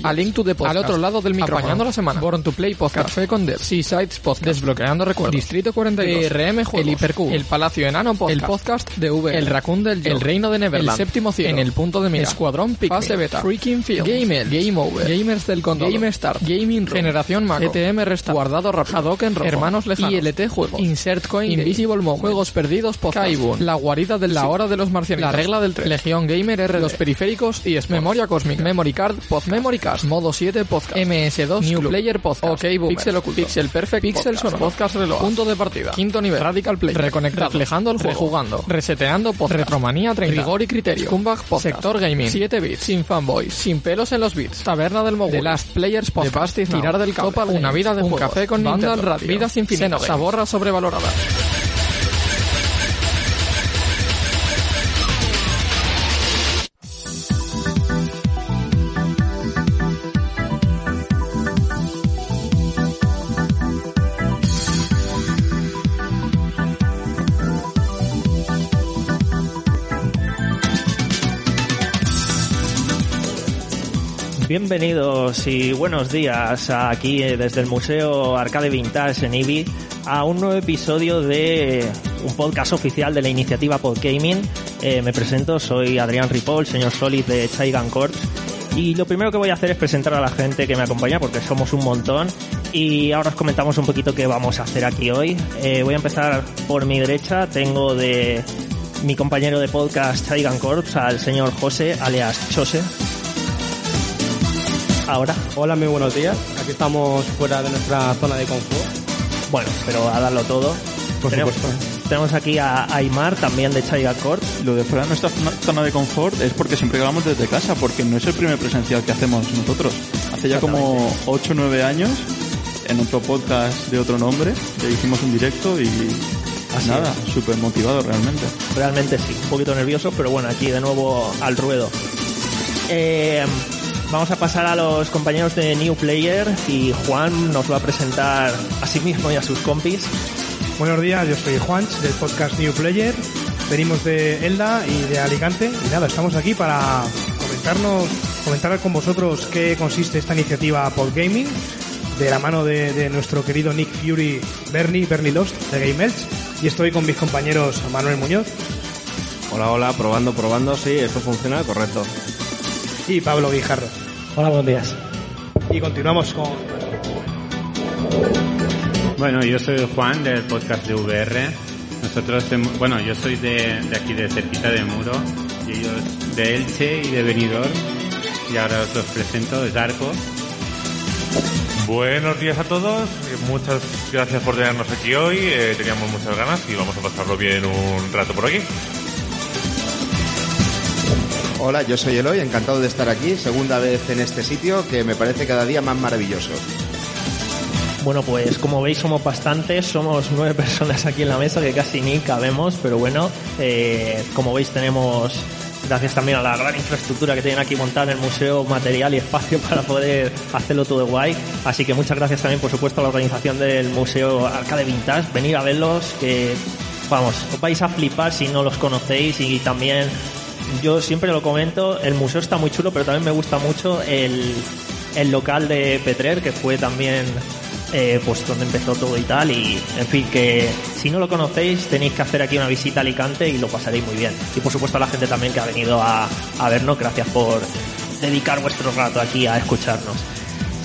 Play. A Link to the Podcast. Al otro lado del micrófono. Apañando la semana. Born to Play Podcast. Café con Dev. Seasides Podcast. Desbloqueando recuerdos. Distrito 42. DRM Juegos. El Hipercube. El Palacio Enano Podcast. El Podcast de V. El Raccoon del El Reino de Neverland. El Séptimo Cielo. En el punto de mira. Escuadrón Pick. Fase Beta. Freaking Field. Gamer. Game Over. Gamers del Condor. Game Star. Gaming Room. Generación Mac. ETM Resta. Guardado Rápido. Hadouken Rojo. Hermanos Lejanos. ILT Juegos. Insert Coin. Invisible Mode. Juegos Perdidos Podcast. Kaibun. La Guarida de la Hora de los Marcianos. La Regla del 3. Legión Gamer R. Los Periféricos y es Memoria Cósmica. Memory Card. Post Memory Modo 7 Podcast. MS2. New Player Podcast. OK Boomer. Pixel Oculto. Pixel Perfect. Pixel Sonoro. Podcast Reloj. Punto de partida. Quinto nivel. Radical Play. Reconectado. Reflejando el juego. Rejugando. Reseteando Podcast. Retromanía 30. Rigor y criterio. Scumbag Podcast. Sector Gaming. 7 bits. Sin fanboys. Sin pelos en los bits. Taberna del Mogul. The Last Players Podcast. Tirar del Cabo. Una vida de un café con Nintendo. Radio. Vidas infinitas. Saborra sobrevalorada. Bienvenidos y buenos días aquí eh, desde el Museo Arcade Vintage en Ibi a un nuevo episodio de un podcast oficial de la iniciativa Podgaming. Eh, me presento, soy Adrián Ripoll, señor Solid de Chaigan Corps. Y lo primero que voy a hacer es presentar a la gente que me acompaña porque somos un montón. Y ahora os comentamos un poquito qué vamos a hacer aquí hoy. Eh, voy a empezar por mi derecha. Tengo de mi compañero de podcast Chaigan Corps al señor José, alias Chose ahora. Hola, muy buenos días. Aquí estamos fuera de nuestra zona de confort. Bueno, pero a darlo todo. Por tenemos, supuesto. tenemos aquí a Aymar, también de Chaiga Court. Lo de fuera de nuestra zona- zona de confort es porque siempre grabamos desde casa, porque no es el primer presencial que hacemos nosotros. Hace ya como 8 o 9 años, en otro podcast de otro nombre, le hicimos un directo y Así nada, súper motivado realmente. Realmente sí, un poquito nervioso, pero bueno, aquí de nuevo al ruedo. Eh, vamos a pasar a los compañeros de New Player y Juan nos va a presentar a sí mismo y a sus compis. Buenos días, yo soy Juan del podcast New Player. Venimos de Elda y de Alicante y nada, estamos aquí para comentarnos, comentar con vosotros qué consiste esta iniciativa Podgaming de la mano de, de nuestro querido Nick Fury Bernie, Bernie Lost de Game Elch. y estoy con mis compañeros Manuel Muñoz Hola, hola, probando, probando. Sí, esto funciona, correcto. Y Pablo Guijarro. Hola, buenos días. Y continuamos con Bueno, yo soy Juan del podcast de VR. Nosotros, bueno, yo soy de, de aquí de cerquita de Muro y ellos de Elche y de Benidorm. Y ahora os los presento, es Arco. Buenos días a todos, eh, muchas gracias por tenernos aquí hoy, eh, teníamos muchas ganas y vamos a pasarlo bien un rato por aquí. Hola, yo soy Eloy, encantado de estar aquí, segunda vez en este sitio que me parece cada día más maravilloso. Bueno, pues como veis somos bastantes, somos nueve personas aquí en la mesa que casi ni cabemos, pero bueno, eh, como veis tenemos, gracias también a la gran infraestructura que tienen aquí montada en el museo, material y espacio para poder hacerlo todo guay. Así que muchas gracias también, por supuesto, a la organización del Museo Arcade Vintage. Venir a verlos, que vamos, os vais a flipar si no los conocéis y también yo siempre lo comento, el museo está muy chulo, pero también me gusta mucho el, el local de Petrer, que fue también eh, pues donde empezó todo y tal. Y en fin, que si no lo conocéis, tenéis que hacer aquí una visita a Alicante y lo pasaréis muy bien. Y por supuesto a la gente también que ha venido a, a vernos, gracias por dedicar vuestro rato aquí a escucharnos.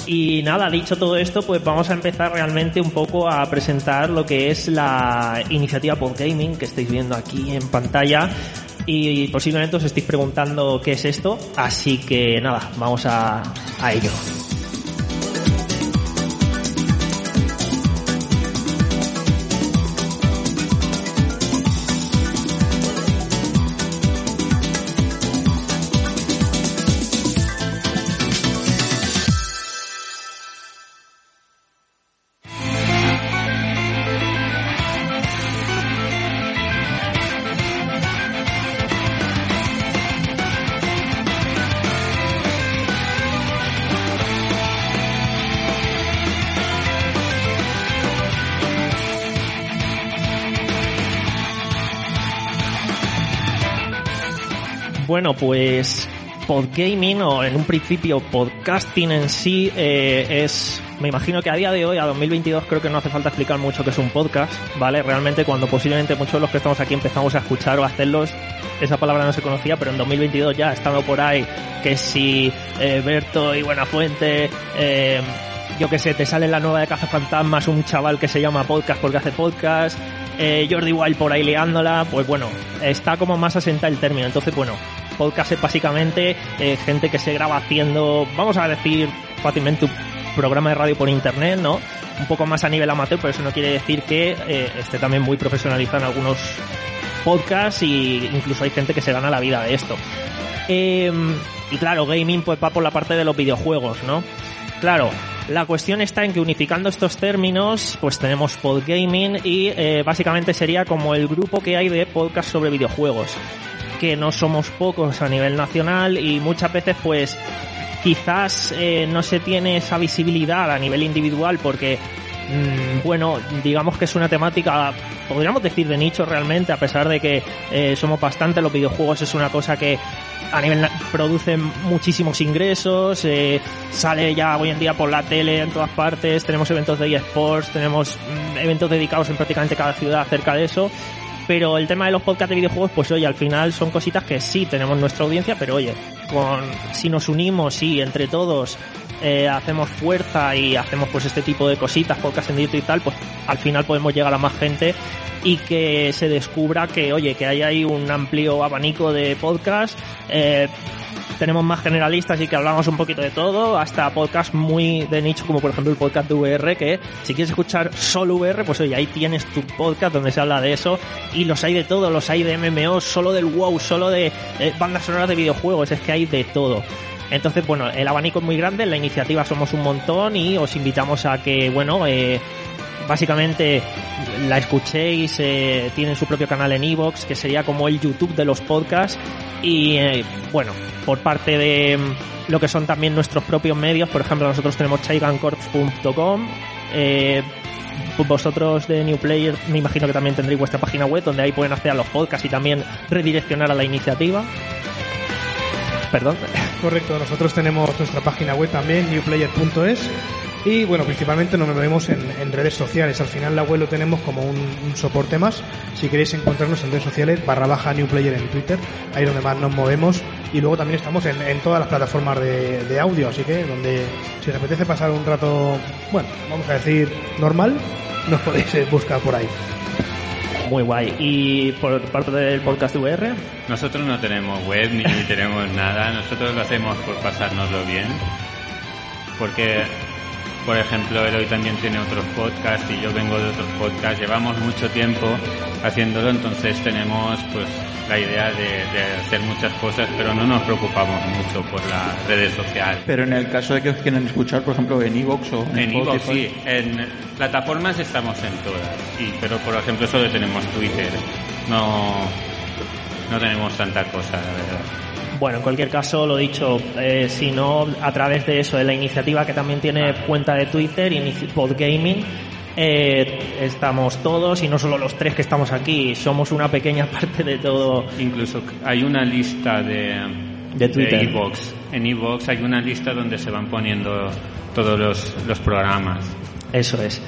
Y nada, dicho todo esto, pues vamos a empezar realmente un poco a presentar lo que es la iniciativa Podgaming que estáis viendo aquí en pantalla. Y posiblemente os estéis preguntando qué es esto, así que nada, vamos a, a ello. Bueno, pues podgaming o en un principio podcasting en sí eh, es me imagino que a día de hoy, a 2022, creo que no hace falta explicar mucho que es un podcast, ¿vale? Realmente cuando posiblemente muchos de los que estamos aquí empezamos a escuchar o a hacerlos, esa palabra no se conocía, pero en 2022 ya ha por ahí que si eh, Berto y Buenafuente, eh, yo que sé, te sale la nueva de Caza Fantasmas un chaval que se llama podcast porque hace podcast, eh, Jordi Wild por ahí liándola, pues bueno, está como más asentada el término. Entonces, bueno, podcast es básicamente eh, gente que se graba haciendo, vamos a decir fácilmente, un programa de radio por internet, ¿no? Un poco más a nivel amateur, pero eso no quiere decir que eh, esté también muy profesionalizado en algunos podcasts y incluso hay gente que se gana la vida de esto. Em, y claro, gaming pues va por la parte de los videojuegos, ¿no? Claro, la cuestión está en que unificando estos términos, pues tenemos Podgaming y eh, básicamente sería como el grupo que hay de podcast sobre videojuegos, que no somos pocos a nivel nacional y muchas veces pues quizás eh, no se tiene esa visibilidad a nivel individual porque mm, bueno, digamos que es una temática, podríamos decir de nicho realmente, a pesar de que eh, somos bastante, los videojuegos es una cosa que a nivel na- produce muchísimos ingresos, eh, sale ya hoy en día por la tele en todas partes, tenemos eventos de eSports, tenemos mm, eventos dedicados en prácticamente cada ciudad acerca de eso. Pero el tema de los podcasts de videojuegos, pues oye, al final son cositas que sí tenemos nuestra audiencia, pero oye, con, si nos unimos y entre todos eh, hacemos fuerza y hacemos pues este tipo de cositas, podcast en directo y tal, pues al final podemos llegar a más gente y que se descubra que, oye, que hay ahí un amplio abanico de podcast, eh, tenemos más generalistas y que hablamos un poquito de todo, hasta podcasts muy de nicho, como por ejemplo el podcast de VR, que si quieres escuchar solo VR, pues oye, ahí tienes tu podcast donde se habla de eso, y los hay de todo, los hay de MMO, solo del WoW, solo de bandas sonoras de videojuegos, es que hay de todo. Entonces, bueno, el abanico es muy grande, la iniciativa somos un montón y os invitamos a que, bueno, eh, básicamente la escuchéis, eh, tienen su propio canal en Evox, que sería como el YouTube de los podcasts. Y eh, bueno, por parte de mm, lo que son también nuestros propios medios, por ejemplo, nosotros tenemos chaigancorps.com. Eh, vosotros de New Player me imagino que también tendréis vuestra página web donde ahí pueden acceder a los podcasts y también redireccionar a la iniciativa. Perdón. Correcto, nosotros tenemos nuestra página web también, newplayer.es. Y bueno, principalmente nos movemos en, en redes sociales. Al final la web lo tenemos como un, un soporte más. Si queréis encontrarnos en redes sociales, barra baja Newplayer en Twitter, ahí es donde más nos movemos. Y luego también estamos en, en todas las plataformas de, de audio, así que donde si os apetece pasar un rato, bueno, vamos a decir normal, nos podéis eh, buscar por ahí. Muy guay. Y por parte del podcast de VR, Nosotros no tenemos web ni tenemos nada, nosotros lo hacemos por pasárnoslo bien. Porque, por ejemplo, Eloy también tiene otros podcasts y yo vengo de otros podcasts. Llevamos mucho tiempo haciéndolo, entonces tenemos pues la idea de, de hacer muchas cosas, pero no nos preocupamos mucho por las redes sociales. Pero en el caso de que os quieran escuchar, por ejemplo, en Evox o en, En Spotify, sí, en plataformas estamos en todas, y, pero por ejemplo solo tenemos Twitter, no, no tenemos tanta cosa, la verdad. Bueno, en cualquier caso, lo dicho, eh, si no, a través de eso, de la iniciativa que también tiene cuenta de Twitter, Podgaming, eh, estamos todos y no solo los tres que estamos aquí, somos una pequeña parte de todo. Incluso hay una lista de De Twitter. iVoox. En iVoox hay una lista donde se van poniendo todos los, los programas. Eso es.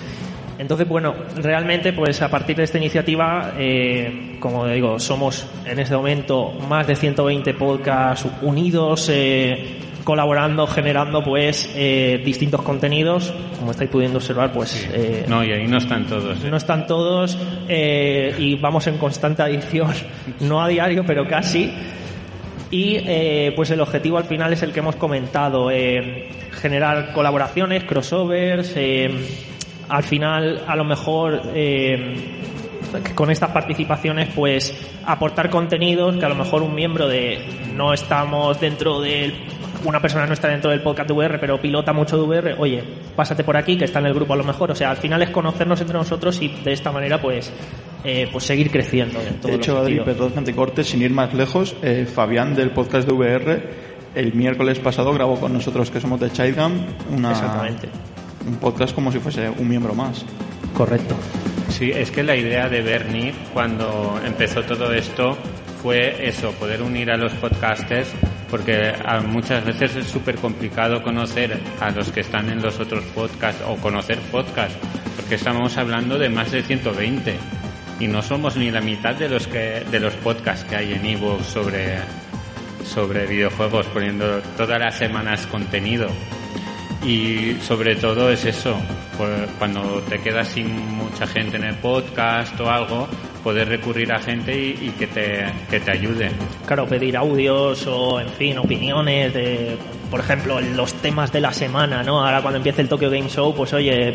Entonces, bueno, realmente, pues a partir de esta iniciativa, eh, como digo, somos en este momento más de 120 podcasts unidos, eh, colaborando, generando, pues, eh, distintos contenidos. Como estáis pudiendo observar, pues, eh, No, y ahí no están todos. ¿eh? no están todos y vamos en constante adición, no a diario, pero casi. Y eh, pues el objetivo al final es el que hemos comentado, eh, generar colaboraciones, crossovers, eh, al final a lo mejor eh, con estas participaciones pues aportar contenidos que a lo mejor un miembro de no estamos dentro del una persona no está dentro del podcast de VR pero pilota mucho de VR oye pásate por aquí que está en el grupo a lo mejor. O sea al final es conocernos entre nosotros y de esta manera pues eh, pues seguir creciendo en todo De hecho, Adri, perdón que te corte, sin ir más lejos, eh, Fabián del podcast de VR el miércoles pasado grabó con nosotros que somos de Childgam una, exactamente un podcast como si fuese un miembro más. correcto Sí, es que la idea de Bernie cuando empezó todo esto fue eso, poder unir a los podcasters porque a, muchas veces es súper complicado conocer a los que están en los otros podcasts o conocer podcasts, porque estamos hablando de más de 120 y no somos ni la mitad de los que de los podcasts que hay en ebook sobre sobre videojuegos poniendo todas las semanas contenido y sobre todo es eso cuando te quedas sin mucha gente en el podcast o algo poder recurrir a gente y, que te que te ayude. Claro pedir audios o en fin opiniones de por ejemplo los temas de la semana no ahora cuando empiece el Tokyo Game Show pues oye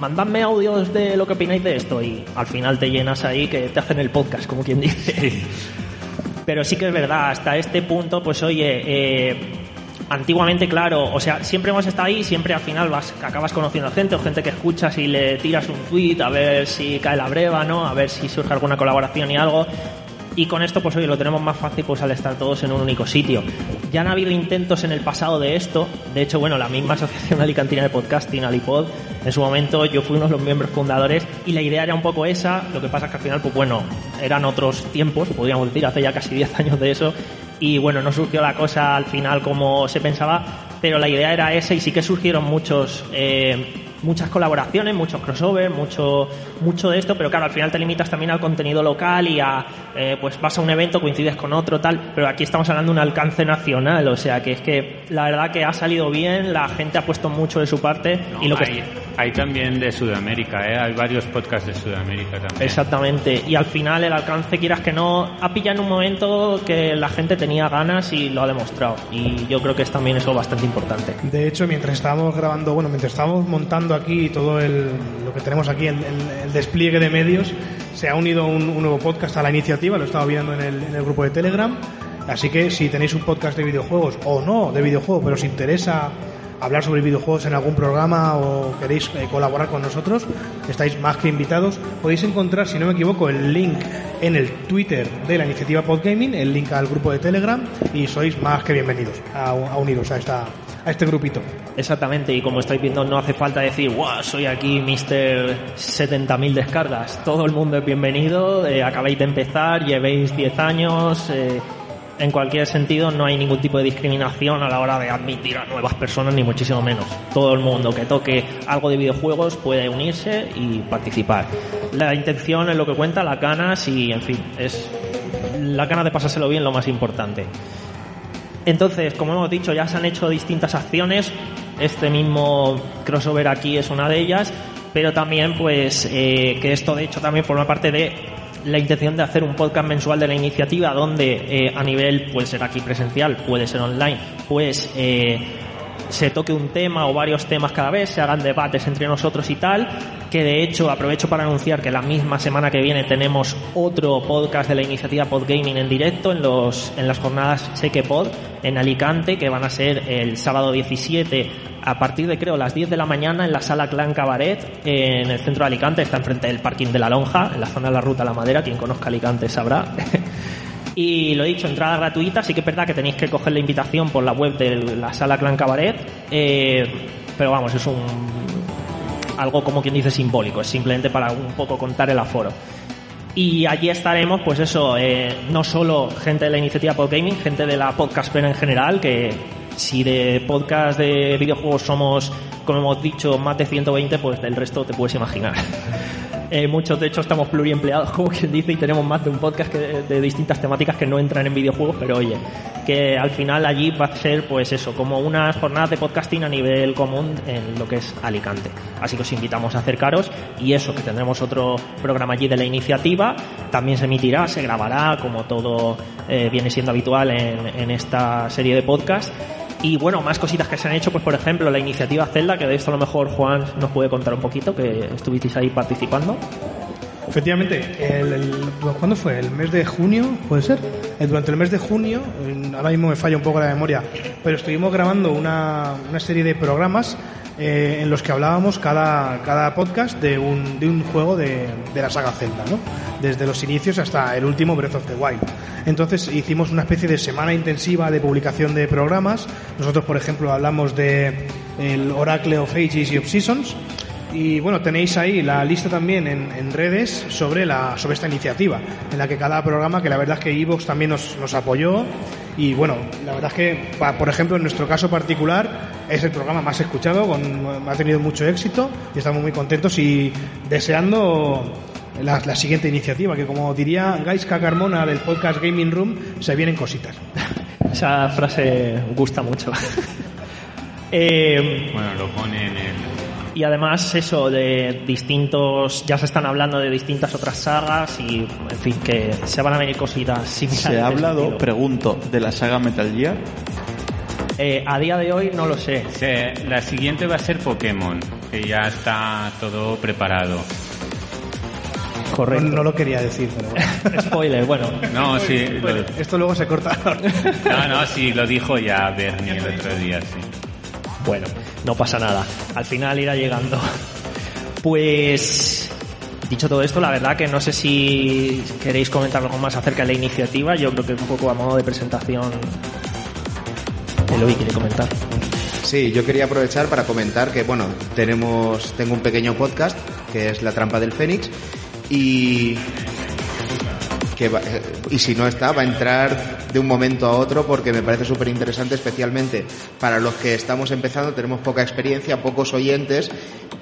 mandadme audios de lo que opináis de esto y al final te llenas ahí que te hacen el podcast, como quien dice. Pero sí que es verdad, hasta este punto, pues oye, eh, antiguamente, claro, o sea, siempre hemos estado ahí, siempre al final vas, acabas conociendo a gente o gente que escuchas y le tiras un tweet a ver si cae la breva, ¿no? A ver si surge alguna colaboración y algo. Y con esto, pues hoy lo tenemos más fácil pues al estar todos en un único sitio. Ya han habido intentos en el pasado de esto. De hecho, bueno, la misma Asociación Alicantina de Podcasting, Alipod, en su momento yo fui uno de los miembros fundadores y la idea era un poco esa. Lo que pasa es que al final, pues bueno, eran otros tiempos, podríamos decir, hace ya casi 10 años de eso. Y bueno, no surgió la cosa al final como se pensaba, pero la idea era esa y sí que surgieron muchos... Eh, muchas colaboraciones, muchos crossover, mucho, mucho de esto, pero claro, al final te limitas también al contenido local y a, eh, pues vas a un evento, coincides con otro, tal, pero aquí estamos hablando de un alcance nacional, o sea que es que la verdad que ha salido bien, la gente ha puesto mucho de su parte y lo que... Hay, también de Sudamérica, ¿eh? hay varios podcasts de Sudamérica también. Exactamente, y al final el alcance, quieras que no, ha pillado en un momento que la gente tenía ganas y lo ha demostrado, y yo creo que es también eso bastante importante. De hecho, mientras estábamos grabando, bueno, mientras estábamos montando aquí todo el, lo que tenemos aquí, el, el, despliegue de medios, se ha unido un, nuevo podcast a la iniciativa, lo he estado viendo en el, en el grupo de Telegram. Así que si tenéis un podcast de videojuegos o no de videojuegos, pero os interesa hablar sobre videojuegos en algún programa o queréis eh, colaborar con nosotros, estáis más que invitados. Podéis encontrar, si no me equivoco, el link en el Twitter de la iniciativa Podgaming, el link al grupo de Telegram y sois más que bienvenidos a, a uniros a esta a este grupito. Exactamente, y como estáis viendo, no hace falta decir, wow, soy aquí Mr. 70.000 descargas. Todo el mundo es bienvenido, eh, acabáis de empezar, llevéis 10 años. Eh, en cualquier sentido, no hay ningún tipo de discriminación a la hora de admitir a nuevas personas, ni muchísimo menos. Todo el mundo que toque algo de videojuegos puede unirse y participar. La intención es lo que cuenta, las ganas y, en fin, es la ganas de pasárselo bien lo más importante. Entonces, como hemos dicho, ya se han hecho distintas acciones. Este mismo crossover aquí es una de ellas, pero también, pues, eh, que esto de hecho también forma parte de la intención de hacer un podcast mensual de la iniciativa donde eh, a nivel puede ser aquí presencial, puede ser online, pues eh, se toque un tema o varios temas cada vez, se hagan debates entre nosotros y tal, que de hecho aprovecho para anunciar que la misma semana que viene tenemos otro podcast de la iniciativa Podgaming en directo en los en las jornadas Seque Pod en Alicante que van a ser el sábado 17 a partir de creo las 10 de la mañana en la sala Clan Cabaret en el centro de Alicante, está enfrente del parking de la Lonja, en la zona de la Ruta La Madera, quien conozca Alicante sabrá. Y lo he dicho, entrada gratuita, sí que es verdad que tenéis que coger la invitación por la web de la sala Clan Cabaret, eh, pero vamos, es un algo como quien dice simbólico, es simplemente para un poco contar el aforo. Y allí estaremos, pues eso, eh, no solo gente de la iniciativa Podgaming, gente de la podcastfera en general, que si de podcast de videojuegos somos, como hemos dicho, más de 120, pues del resto te puedes imaginar. Eh, muchos, de hecho, estamos pluriempleados, como quien dice, y tenemos más de un podcast de, distintas temáticas que no entran en videojuegos, pero oye, que al final allí va a ser, pues eso, como unas jornadas de podcasting a nivel común en lo que es Alicante. Así que os invitamos a acercaros y eso, que tendremos otro programa allí de la iniciativa, también se emitirá, se grabará, como todo eh, viene siendo habitual en, en esta serie de podcasts y bueno, más cositas que se han hecho, pues por ejemplo, la iniciativa Zelda, que de esto a lo mejor Juan nos puede contar un poquito, que estuvisteis ahí participando. Efectivamente, el, ¿cuándo fue? ¿El mes de junio? ¿Puede ser? Eh, durante el mes de junio, ahora mismo me falla un poco la memoria, pero estuvimos grabando una, serie de programas eh, en los que hablábamos cada, cada podcast de un, de un juego de, de, la saga Zelda, ¿no? Desde los inicios hasta el último Breath of the Wild. Entonces hicimos una especie de semana intensiva de publicación de programas. Nosotros, por ejemplo, hablamos de el Oracle of Ages y of Seasons. Y bueno, tenéis ahí la lista también en, en redes sobre, la, sobre esta iniciativa, en la que cada programa, que la verdad es que Evox también nos, nos apoyó. Y bueno, la verdad es que, por ejemplo, en nuestro caso particular, es el programa más escuchado, con, ha tenido mucho éxito y estamos muy contentos y deseando la, la siguiente iniciativa, que como diría Gaiska Carmona del podcast Gaming Room, se vienen cositas. Esa frase gusta mucho. Eh, Bueno, lo pone en el... y además eso de distintos, ya se están hablando de distintas otras sagas y en fin que se van a venir cositas. Se ha hablado, estilo. pregunto, de la saga Metal Gear. Eh, a día de hoy no lo sé. Se- la siguiente va a ser Pokémon, que ya está todo preparado. No, Correcto. no lo quería decir, pero bueno. Spoiler, bueno. No, sí, lo, Esto luego se corta. no, no, sí, lo dijo ya Bernie el otro día, sí. Bueno, no pasa nada. Al final irá llegando. Pues dicho todo esto, la verdad que no sé si queréis comentar algo más acerca de la iniciativa. Yo creo que un poco a modo de presentación. Eloy quiere comentar. Sí, yo quería aprovechar para comentar que, bueno, tenemos, tengo un pequeño podcast que es La Trampa del Fénix y que va- eh, y si no está va a entrar de un momento a otro porque me parece súper interesante especialmente para los que estamos empezando tenemos poca experiencia pocos oyentes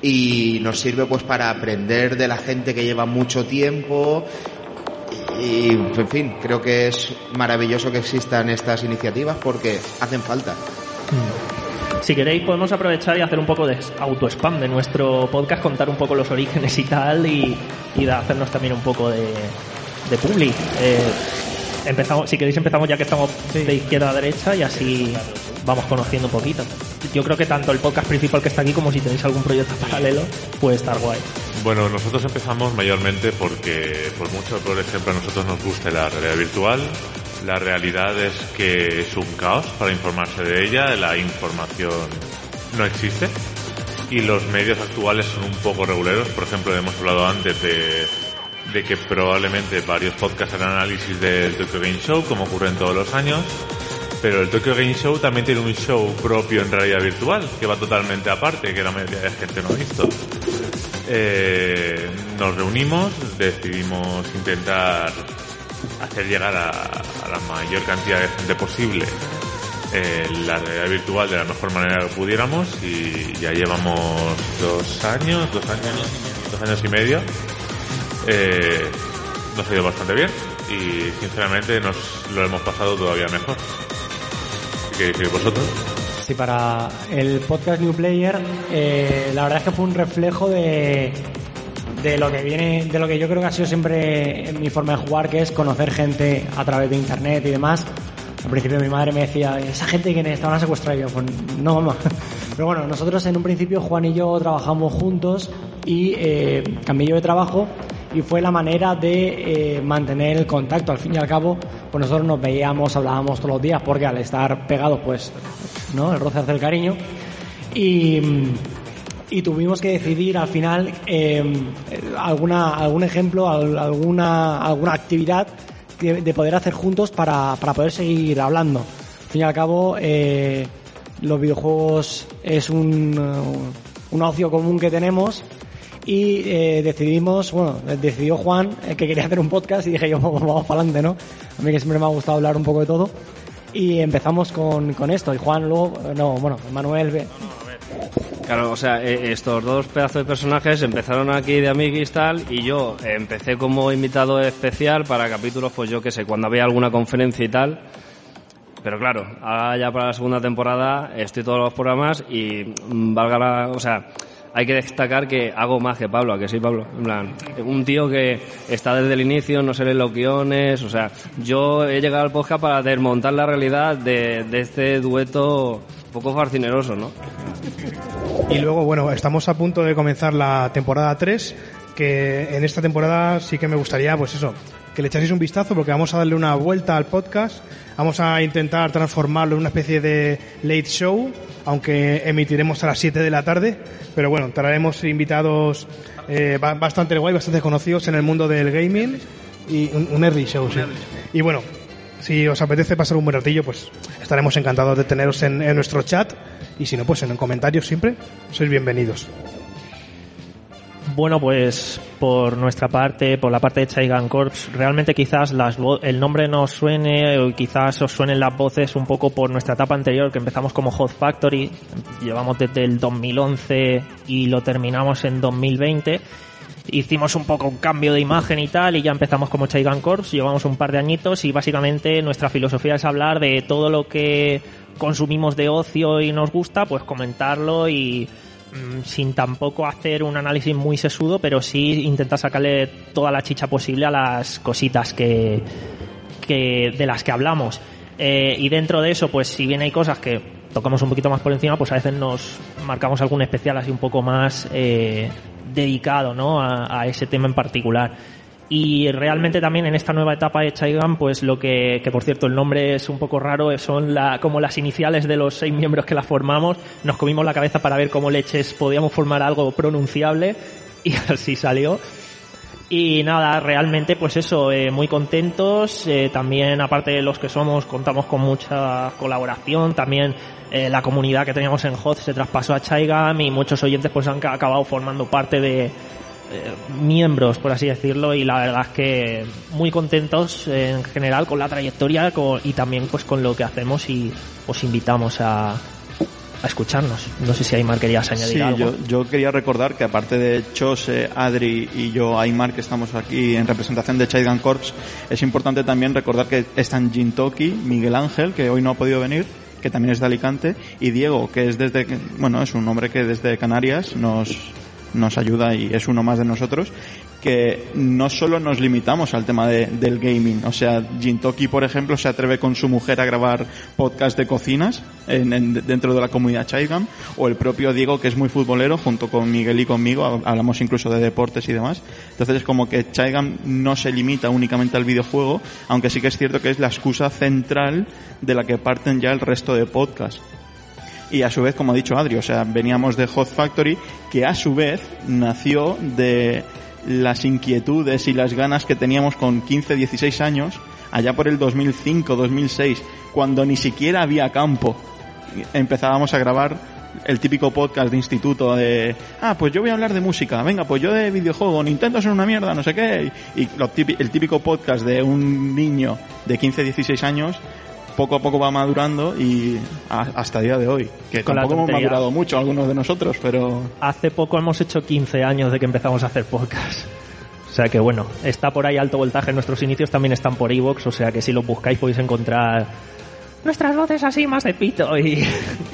y nos sirve pues para aprender de la gente que lleva mucho tiempo. Y en fin creo que es maravilloso que existan estas iniciativas porque hacen falta Si queréis podemos aprovechar y hacer un poco de auto-spam de nuestro podcast, contar un poco los orígenes y tal y, y de hacernos también un poco de, de publi. Eh, empezamos, si queréis empezamos ya que estamos de izquierda a derecha y así vamos conociendo un poquito. Yo creo que tanto el podcast principal que está aquí como si tenéis algún proyecto paralelo puede estar guay. Bueno, nosotros empezamos mayormente porque, por mucho por ejemplo a nosotros nos guste la realidad virtual, la realidad es que es un caos para informarse de ella, la información no existe y los medios actuales son un poco reguleros. Por ejemplo, hemos hablado antes de, que probablemente varios podcasts harán análisis del Tokyo Game Show, como ocurre en todos los años. Pero el Tokyo Game Show también tiene un show propio en realidad virtual, que va totalmente aparte, que la mayoría de gente no ha visto. Eh, nos reunimos, decidimos intentar hacer llegar a, la mayor cantidad de gente posible eh, la realidad virtual de la mejor manera que pudiéramos y ya llevamos dos años, dos años, dos años y medio. Eh, nos ha ido bastante bien y sinceramente nos lo hemos pasado todavía mejor. ¿Qué decir vosotros? Sí, para el podcast New Player, eh, la verdad es que fue un reflejo de, de lo que viene, de lo que yo creo que ha sido siempre mi forma de jugar, que es conocer gente a través de internet y demás. Al principio mi madre me decía, esa gente que estaban a secuestrar y yo, pues no, mamá. Pero bueno, nosotros en un principio Juan y yo trabajamos juntos y eh, de trabajo y fue la manera de eh, mantener el contacto. Al fin y al cabo, pues nosotros nos veíamos, hablábamos todos los días, porque al estar pegados, pues, ¿no? El roce hace el cariño. Y, y tuvimos que decidir al final eh, alguna, algún ejemplo, al- alguna, alguna actividad que- de poder hacer juntos para, para poder seguir hablando. Al fin y al cabo, eh, los videojuegos es un, un ocio común que tenemos y eh, decidimos, bueno, decidió Juan eh, que quería hacer un podcast y dije yo, vamos, para adelante, ¿no? A mí que siempre me ha gustado hablar un poco de todo. Y empezamos con, con esto. Y Juan luego, no, bueno, Manuel, ve- Claro, o sea, eh, estos dos pedazos de personajes empezaron aquí de amiguis tal y yo empecé como invitado especial para capítulos, pues yo qué sé, cuando había alguna conferencia y tal. Pero claro, ahora ya para la segunda temporada estoy todos los programas y mm, valga la, o sea, hay que destacar que hago más que Pablo, ¿a que sí, Pablo? En plan, un tío que está desde el inicio, no se lee los guiones, o sea, yo he llegado al podcast para desmontar la realidad de este dueto poco fascineroso, ¿no? Y luego, bueno, estamos a punto de comenzar la temporada 3, que en esta temporada sí que me gustaría, pues eso, que le echaseis un vistazo porque vamos a darle una vuelta al podcast, vamos a intentar transformarlo en una especie de late show, aunque emitiremos a las 7 de la tarde, pero bueno, traeremos invitados eh, ba- bastante guay, bastante conocidos en el mundo del gaming y un, un early show, sí. Y bueno, si os apetece pasar un buen ratillo, pues estaremos encantados de teneros en, nuestro chat. Y si no, pues en comentarios siempre sois bienvenidos. Bueno, pues por nuestra parte, por la parte de Chaigan Corps, realmente quizás las el nombre nos suene o quizás os suenen las voces un poco por nuestra etapa anterior, que empezamos como Hot Factory, llevamos desde el 2011 y lo terminamos en 2020. Hicimos un poco un cambio de imagen y tal, y ya empezamos como Chaigan Corps, llevamos un par de añitos y básicamente nuestra filosofía es hablar de todo lo que consumimos de ocio y nos gusta, pues comentarlo y Mm, sin tampoco hacer un análisis muy sesudo, pero sí intentar sacarle toda la chicha posible a las cositas que, que de las que hablamos. Eh, y dentro de eso, pues si bien hay cosas que tocamos un poquito más por encima, pues a veces nos marcamos algún especial así un poco más eh, dedicado ¿no? a, ese tema en particular. Y realmente también en esta nueva etapa de Chaigan, pues lo que, que por cierto el nombre es un poco raro, son la, como las iniciales de los seis miembros que la formamos. Nos comimos la cabeza para ver cómo leches podíamos formar algo pronunciable y así salió. Y nada, realmente pues eso, eh, muy contentos. Eh, también aparte de los que somos, contamos con mucha colaboración. También eh, la comunidad que teníamos en HOT se traspasó a Chaigam y muchos oyentes pues han acabado formando parte de, eh, miembros, por así decirlo, y la verdad es que muy contentos en general con la trayectoria y también pues con lo que hacemos y os invitamos a, a escucharnos. No sé si Aymar querías añadir algo. Yo, yo quería recordar que aparte de Chose, Adri y yo, Aymar, que estamos aquí en representación de Chaigan Corps, es importante también recordar que están Jintoki, Miguel Ángel, que hoy no ha podido venir, que también es de Alicante, y Diego, que es desde, bueno, es un hombre que desde Canarias nos, nos ayuda y es uno más de nosotros, que no solo nos limitamos al tema de, del gaming, o sea, Jintoki, por ejemplo, se atreve con su mujer a grabar podcast de cocinas en, dentro de la comunidad Chaigam, o el propio Diego, que es muy futbolero, junto con Miguel y conmigo, hablamos incluso de deportes y demás. Entonces es como que Chaigam no se limita únicamente al videojuego, aunque sí que es cierto que es la excusa central de la que parten ya el resto de podcasts y a su vez, como ha dicho Adri, o sea, veníamos de Hot Factory, que a su vez nació de las inquietudes y las ganas que teníamos con 15, 16 años, allá por el 2005, 2006, cuando ni siquiera había campo. Empezábamos a grabar el típico podcast de instituto de, ah, pues yo voy a hablar de música, venga, pues yo de videojuego, Nintendo es una mierda, no sé qué, y el típico podcast de un niño de 15, 16 años poco a poco va madurando y hasta el día de hoy. Que tampoco hemos madurado mucho algunos de nosotros, pero... Hace poco hemos hecho 15 años de que empezamos a hacer podcast. O sea que bueno, está por ahí alto voltaje. Nuestros inicios también están por Evox, o sea que si lo buscáis podéis encontrar nuestras voces así más de pito y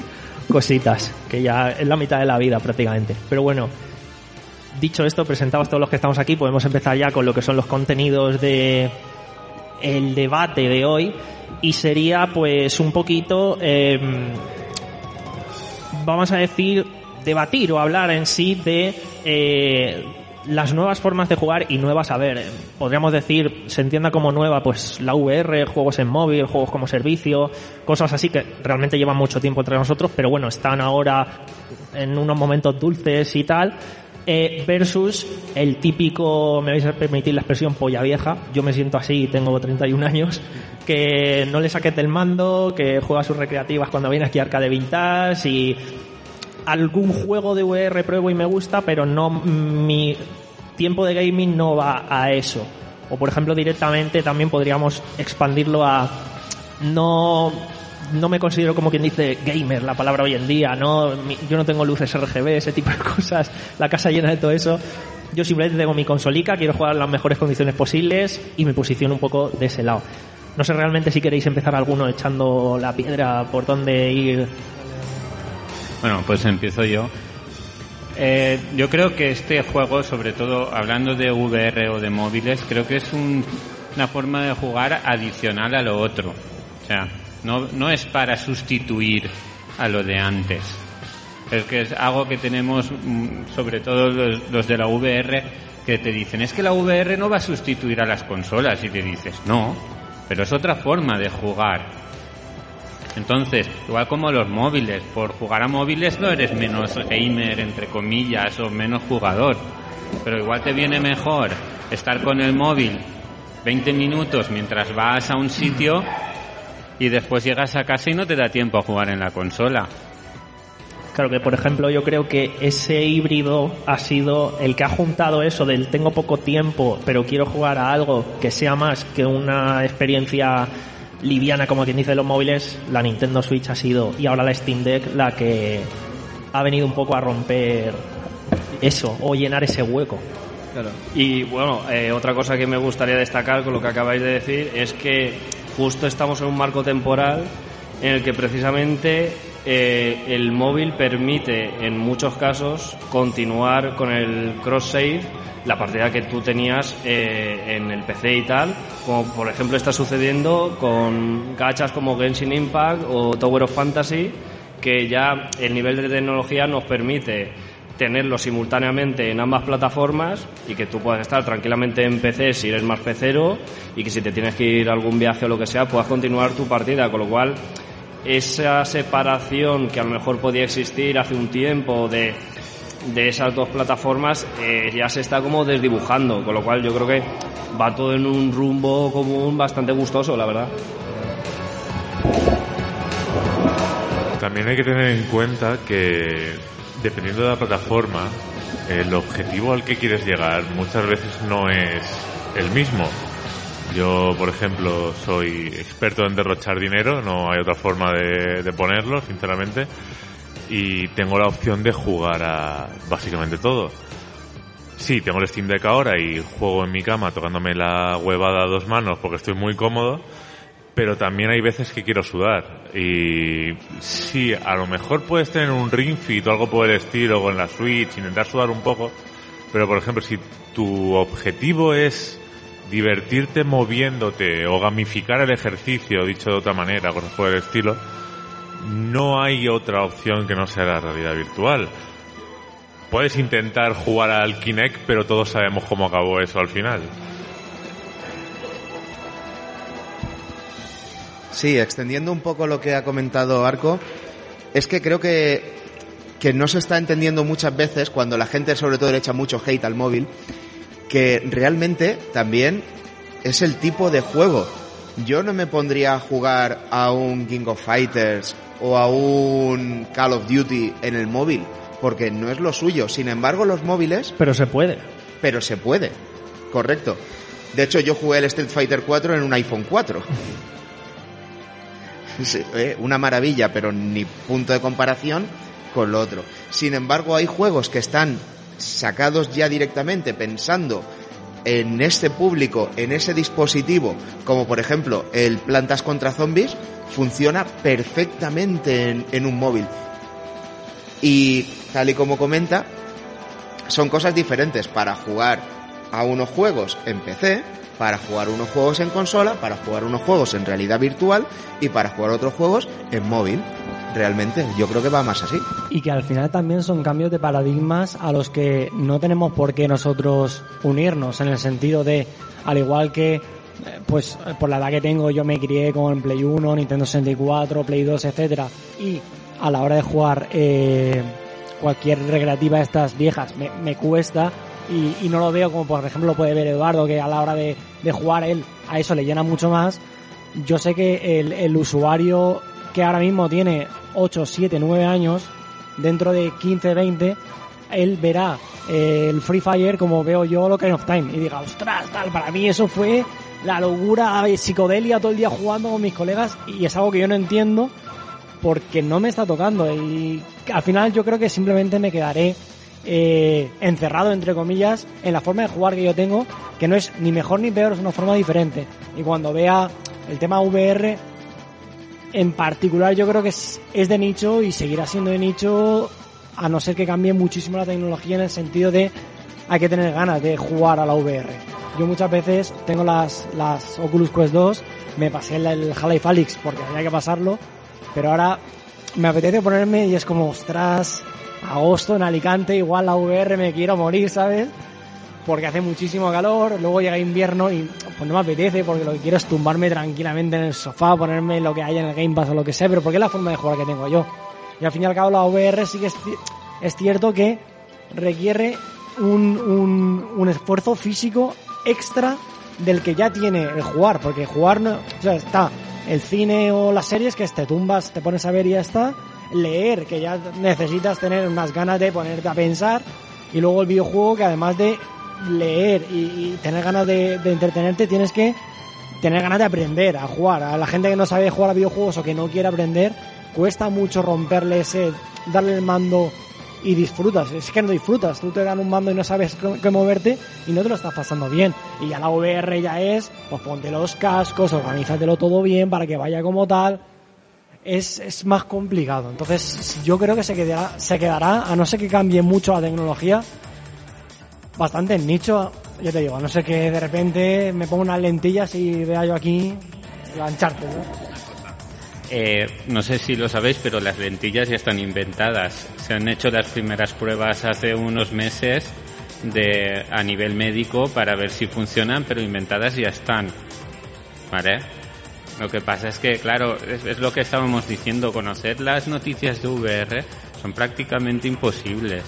cositas, que ya es la mitad de la vida prácticamente. Pero bueno, dicho esto, presentados todos los que estamos aquí, podemos empezar ya con lo que son los contenidos de el debate de hoy y sería pues un poquito, em, vamos a decir, debatir o hablar en sí de eh, las nuevas formas de jugar y nuevas, a ver, podríamos decir, se entienda como nueva, pues la VR, juegos en móvil, juegos como servicio, cosas así que realmente llevan mucho tiempo entre nosotros, pero bueno, están ahora en unos momentos dulces y tal. Eh, versus el típico, me vais a permitir la expresión, polla vieja, yo me siento así, tengo 31 años, que no le saques del mando, que juega sus recreativas cuando viene aquí a Arcade Vintage y algún juego de VR pruebo y me gusta, pero no mi tiempo de gaming no va a eso. O por ejemplo directamente también podríamos expandirlo a no no me considero como quien dice gamer, la palabra hoy en día, no yo no tengo luces RGB, ese tipo de cosas, la casa llena de todo eso. Yo simplemente tengo mi consolica, quiero jugar en las mejores condiciones posibles y me posiciono un poco de ese lado. No sé realmente si queréis empezar alguno echando la piedra por dónde ir. Bueno, pues empiezo yo. Eh, yo creo que este juego, sobre todo hablando de VR o de móviles, creo que es una forma de jugar adicional a lo otro. O sea, no, no es para sustituir a lo de antes. Es que es algo que tenemos, mm, sobre todo los, los de la VR, que te dicen, es que la VR no va a sustituir a las consolas. Y te dices, no, pero es otra forma de jugar. Entonces, igual como los móviles, por jugar a móviles no eres menos gamer, entre comillas, o menos jugador. Pero igual te viene mejor estar con el móvil 20 minutos mientras vas a un sitio y después llegas a casa y no te da tiempo a jugar en la consola. Claro que, por ejemplo, yo creo que ese híbrido ha sido el que ha juntado eso del tengo poco tiempo, pero quiero jugar a algo que sea más que una experiencia liviana, como quien dice los móviles. La Nintendo Switch ha sido, y ahora la Steam Deck, la que ha venido un poco a romper eso, o llenar ese hueco. Claro. Y bueno, eh, otra cosa que me gustaría destacar con lo que acabáis de decir es que justo estamos en un marco temporal en el que precisamente eh, el móvil permite en muchos casos continuar con el cross save la partida que tú tenías eh, en el PC y tal, como por ejemplo está sucediendo con gachas como Genshin Impact o Tower of Fantasy, que ya el nivel de tecnología nos permite tenerlo simultáneamente en ambas plataformas y que tú puedas estar tranquilamente en PC si eres más pecero y que si te tienes que ir a algún viaje o lo que sea puedas continuar tu partida, con lo cual esa separación que a lo mejor podía existir hace un tiempo de, de esas dos plataformas eh, ya se está como desdibujando, con lo cual yo creo que va todo en un rumbo común bastante gustoso, la verdad. También hay que tener en cuenta que dependiendo de la plataforma, el objetivo al que quieres llegar muchas veces no es el mismo. Yo, por ejemplo, soy experto en derrochar dinero, no hay otra forma de, de ponerlo, sinceramente, y tengo la opción de jugar a básicamente todo. Sí, tengo el Steam Deck ahora y juego en mi cama tocándome la huevada a dos manos porque estoy muy cómodo, pero también hay veces que quiero sudar. Y sí, a lo mejor puedes tener un Ring Fit o algo por el estilo con la Switch, intentar sudar un poco, pero por ejemplo, si tu objetivo es divertirte moviéndote o gamificar el ejercicio, dicho de otra manera, cosas por el estilo, no hay otra opción que no sea la realidad virtual. Puedes intentar jugar al Kinect, pero todos sabemos cómo acabó eso al final. Sí, extendiendo un poco lo que ha comentado Arco, es que creo que, que no se está entendiendo muchas veces cuando la gente sobre todo le echa mucho hate al móvil, que realmente también es el tipo de juego. Yo no me pondría a jugar a un King of Fighters o a un Call of Duty en el móvil, porque no es lo suyo. Sin embargo, los móviles... Pero se puede. Pero se puede, correcto. De hecho, yo jugué el Street Fighter 4 en un iPhone 4. Eh, una maravilla, pero ni punto de comparación con lo otro. Sin embargo, hay juegos que están sacados ya directamente pensando en este público, en ese dispositivo, como por ejemplo el Plantas contra Zombies, funciona perfectamente en, en un móvil. Y tal y como comenta, son cosas diferentes para jugar a unos juegos en PC, para jugar unos juegos en consola, para jugar unos juegos en realidad virtual y para jugar otros juegos en móvil. Realmente, yo creo que va más así. Y que al final también son cambios de paradigmas a los que no tenemos por qué nosotros unirnos, en el sentido de, al igual que, eh, pues por la edad que tengo, yo me crié con Play 1, Nintendo 64, Play 2, etcétera, y a la hora de jugar eh, cualquier recreativa de estas viejas me, me cuesta y, no lo veo como por ejemplo puede ver Eduardo que a la hora de, de, jugar él a eso le llena mucho más. Yo sé que el, el usuario que ahora mismo tiene 8, 7, 9 años dentro de 15, 20 él verá eh, el Free Fire como veo yo lo Kind of Time y diga ostras tal para mí eso fue la locura psicodelia todo el día jugando con mis colegas y es algo que yo no entiendo porque no me está tocando y al final yo creo que simplemente me quedaré eh, encerrado entre comillas en la forma de jugar que yo tengo que no es ni mejor ni peor es una forma diferente. Y cuando vea el tema VR en particular yo creo que es, es de nicho y seguirá siendo de nicho a no ser que cambie muchísimo la tecnología en el sentido de hay que tener ganas de jugar a la VR yo muchas veces tengo las, las Oculus Quest 2 me pasé el, el Half-Life porque había que pasarlo pero ahora me apetece ponerme y es como, ostras, agosto en Alicante, igual la VR me quiero morir, ¿sabes? Porque hace muchísimo calor, luego llega invierno y pues no me apetece porque lo que quiero es tumbarme tranquilamente en el sofá, ponerme lo que haya en el Game Pass o lo que sea, pero porque es la forma de jugar que tengo yo. Y al fin y al cabo la VR sí que es, es cierto que requiere un, un, un esfuerzo físico extra del que ya tiene el jugar, porque jugar no, o sea, está el cine o las series que es te tumbas, te pones a ver y ya está. Leer, que ya necesitas tener unas ganas de ponerte a pensar, y luego el videojuego que además de leer y, tener ganas de, entretenerte, tienes que tener ganas de aprender a jugar. A la gente que no sabe jugar a videojuegos o que no quiere aprender, cuesta mucho romperle ese, darle el mando y disfrutas. Es que no disfrutas. Tú te dan un mando y no sabes qué moverte y no te lo estás pasando bien. Y ya la VR ya es, pues ponte los cascos, organízatelo todo bien para que vaya como tal. Es, es más complicado. Entonces, yo creo que se quedará, se quedará, a no ser que cambie mucho la tecnología, bastante en nicho. Yo te digo, a no ser que de repente me ponga unas lentillas y vea yo aquí la ancharte, ¿no? Eh, no sé si lo sabéis, pero las lentillas ya están inventadas. Se han hecho las primeras pruebas hace unos meses de a nivel médico para ver si funcionan, pero inventadas ya están. ¿Vale? Lo que pasa es que, claro, es, es lo que estábamos diciendo, conocer las noticias de VR son prácticamente imposibles.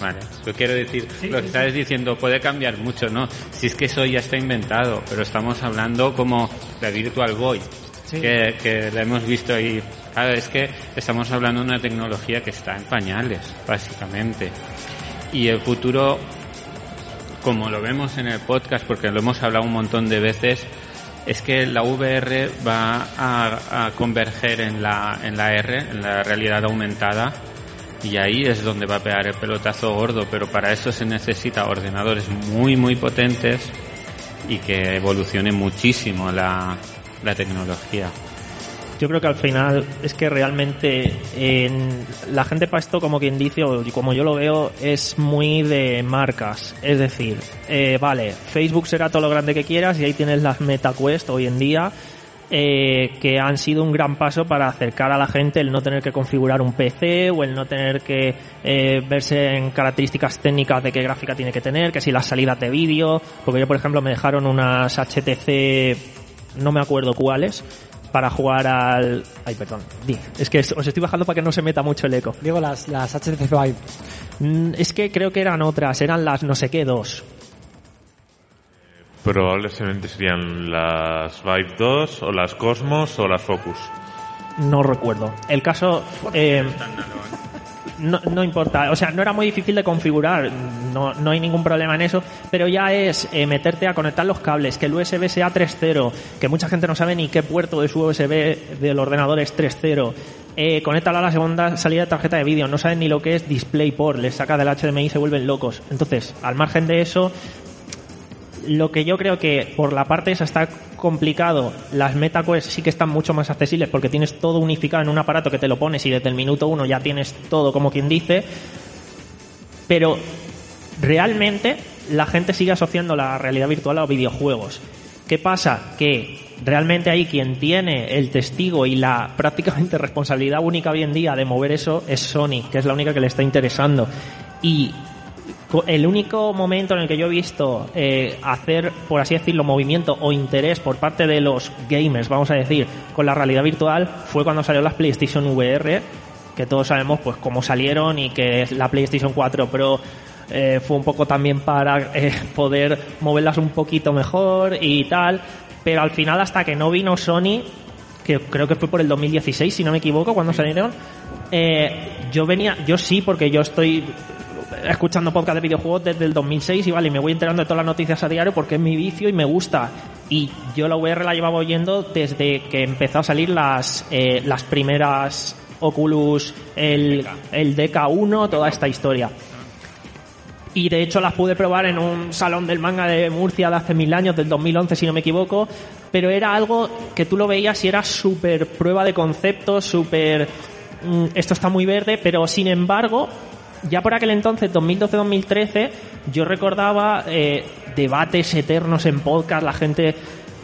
Vale, yo quiero decir, lo que estás diciendo puede cambiar mucho, ¿no? Si es que eso ya está inventado, pero estamos hablando como la Virtual Boy, Sí. que, que la hemos visto ahí. Claro, es que estamos hablando de una tecnología que está en pañales, básicamente. Y el futuro, como lo vemos en el podcast, porque lo hemos hablado un montón de veces, es que la VR va a, converger en la, en la R, en la realidad aumentada, y ahí es donde va a pegar el pelotazo gordo, pero para eso se necesita ordenadores muy, muy potentes y que evolucione muchísimo la, la tecnología. Yo creo que al final es que realmente en- la gente para esto, como quien dice, o como yo lo veo, es muy de marcas. Es decir, eh, vale, Facebook será todo lo grande que quieras y ahí tienes las MetaQuest hoy en día, eh, que han sido un gran paso para acercar a la gente el no tener que configurar un PC o el no tener que eh, verse en características técnicas de qué gráfica tiene que tener, que si las salidas de vídeo, porque yo por ejemplo me dejaron unas HTC, no me acuerdo cuáles, para jugar al... Ay, perdón. di. Es que os estoy bajando para que no se meta mucho el eco. Digo, las, las HTC Vive. Mm, Es que creo que eran otras, eran las no sé qué dos. Probablemente serían las Vive 2 o las Cosmos o las Focus. No recuerdo. El caso... eh, no, no importa, o sea, no era muy difícil de configurar, no, no hay ningún problema en eso, pero ya es eh, meterte a conectar los cables, que el USB sea 3.0, que mucha gente no sabe ni qué puerto de su USB del ordenador es 3.0, eh, conéctalo a la segunda salida de tarjeta de vídeo, no saben ni lo que es DisplayPort, les saca del HDMI y se vuelven locos. Entonces, al margen de eso, lo que yo creo que por la parte esa está complicado, las MetaQuest sí que están mucho más accesibles porque tienes todo unificado en un aparato que te lo pones y desde el minuto uno ya tienes todo como quien dice, pero realmente la gente sigue asociando la realidad virtual a videojuegos. ¿Qué pasa? Que realmente ahí quien tiene el testigo y la prácticamente responsabilidad única hoy en día de mover eso es Sony, que es la única que le está interesando. Y el único momento en el que yo he visto eh, hacer, por así decirlo, movimiento o interés por parte de los gamers, vamos a decir, con la realidad virtual, fue cuando salió las PlayStation VR, que todos sabemos pues cómo salieron y que la PlayStation 4 Pro eh, fue un poco también para eh, poder moverlas un poquito mejor y tal, pero al final hasta que no vino Sony, que creo que fue por el 2016 si no me equivoco cuando salieron, eh, yo venía, yo sí porque yo estoy escuchando podcast de videojuegos desde el 2006 y vale, me voy enterando de todas las noticias a diario porque es mi vicio y me gusta. Y yo la VR la llevaba oyendo desde que empezó a salir las, eh, las primeras Oculus, el, el DK1, toda esta historia. Y de hecho las pude probar en un salón del manga de Murcia de hace mil años, del 2011 si no me equivoco, pero era algo que tú lo veías y era súper prueba de conceptos, súper... mm, esto está muy verde, pero sin embargo, ya por aquel entonces, 2012-2013, yo recordaba eh, debates eternos en podcast, la gente,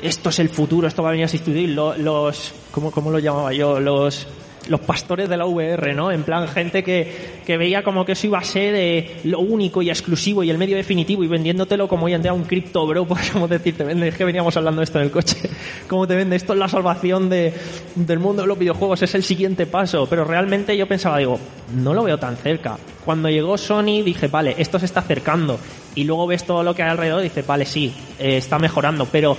esto es el futuro, esto va a venir a sustituir lo- los, ¿cómo, cómo lo llamaba yo? Los, los pastores de la VR, ¿no? En plan, gente que, que veía como que eso iba a ser eh, lo único y exclusivo y el medio definitivo y vendiéndotelo como hoy en día un cripto bro, podríamos decir, te vende, es que veníamos hablando de esto en el coche, como te vende, esto es la salvación de, del mundo de los videojuegos, es el siguiente paso, pero realmente yo pensaba, digo, no lo veo tan cerca. Cuando llegó Sony dije, vale, esto se está acercando y luego ves todo lo que hay alrededor y dices, vale, sí, eh, está mejorando, pero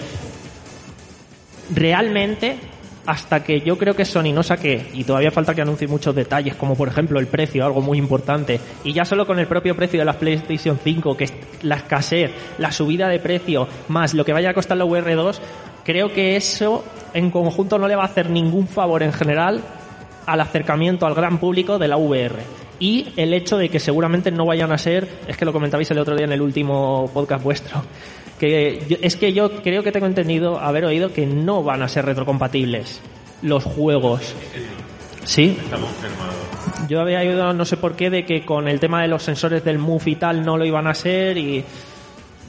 realmente hasta que yo creo que Sony no saque, y todavía falta que anuncie muchos detalles, como por ejemplo el precio, algo muy importante, y ya solo con el propio precio de la PlayStation 5, que es la escasez, la subida de precio, más lo que vaya a costar la VR2, creo que eso en conjunto no le va a hacer ningún favor en general al acercamiento al gran público de la VR. Y el hecho de que seguramente no vayan a ser, es que lo comentabais el otro día en el último podcast vuestro, que es que yo creo que tengo entendido, haber oído que no van a ser retrocompatibles los juegos. Sí. Yo había oído, no sé por qué, de que con el tema de los sensores del Move y tal no lo iban a ser y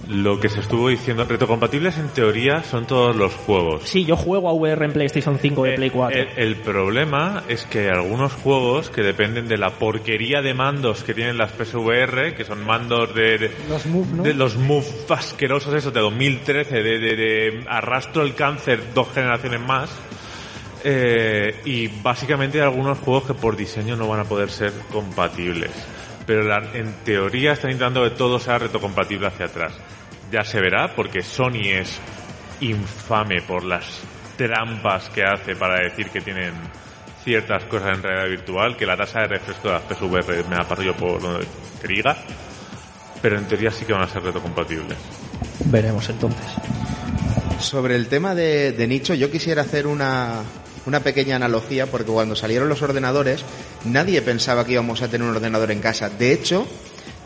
lo que se estuvo diciendo, retrocompatibles en teoría son todos los juegos. Sí, yo juego a VR en PlayStation 5 y el, Play 4. El, problema es que algunos juegos que dependen de la porquería de mandos que tienen las PSVR, que son mandos de, los Move, ¿no? de los Move asquerosos esos de 2013, de, de, arrastro el cáncer dos generaciones más. Eh, y básicamente hay algunos juegos que por diseño no van a poder ser compatibles pero en teoría están intentando que todo sea retrocompatible hacia atrás. Ya se verá, porque Sony es infame por las trampas que hace para decir que tienen ciertas cosas en realidad virtual, que la tasa de refresco de las PSVR me la yo por donde te diga, pero en teoría sí que van a ser retrocompatibles. Veremos entonces. Sobre el tema de, de nicho, yo quisiera hacer una, una pequeña analogía, porque cuando salieron los ordenadores, nadie pensaba que íbamos a tener un ordenador en casa. De hecho,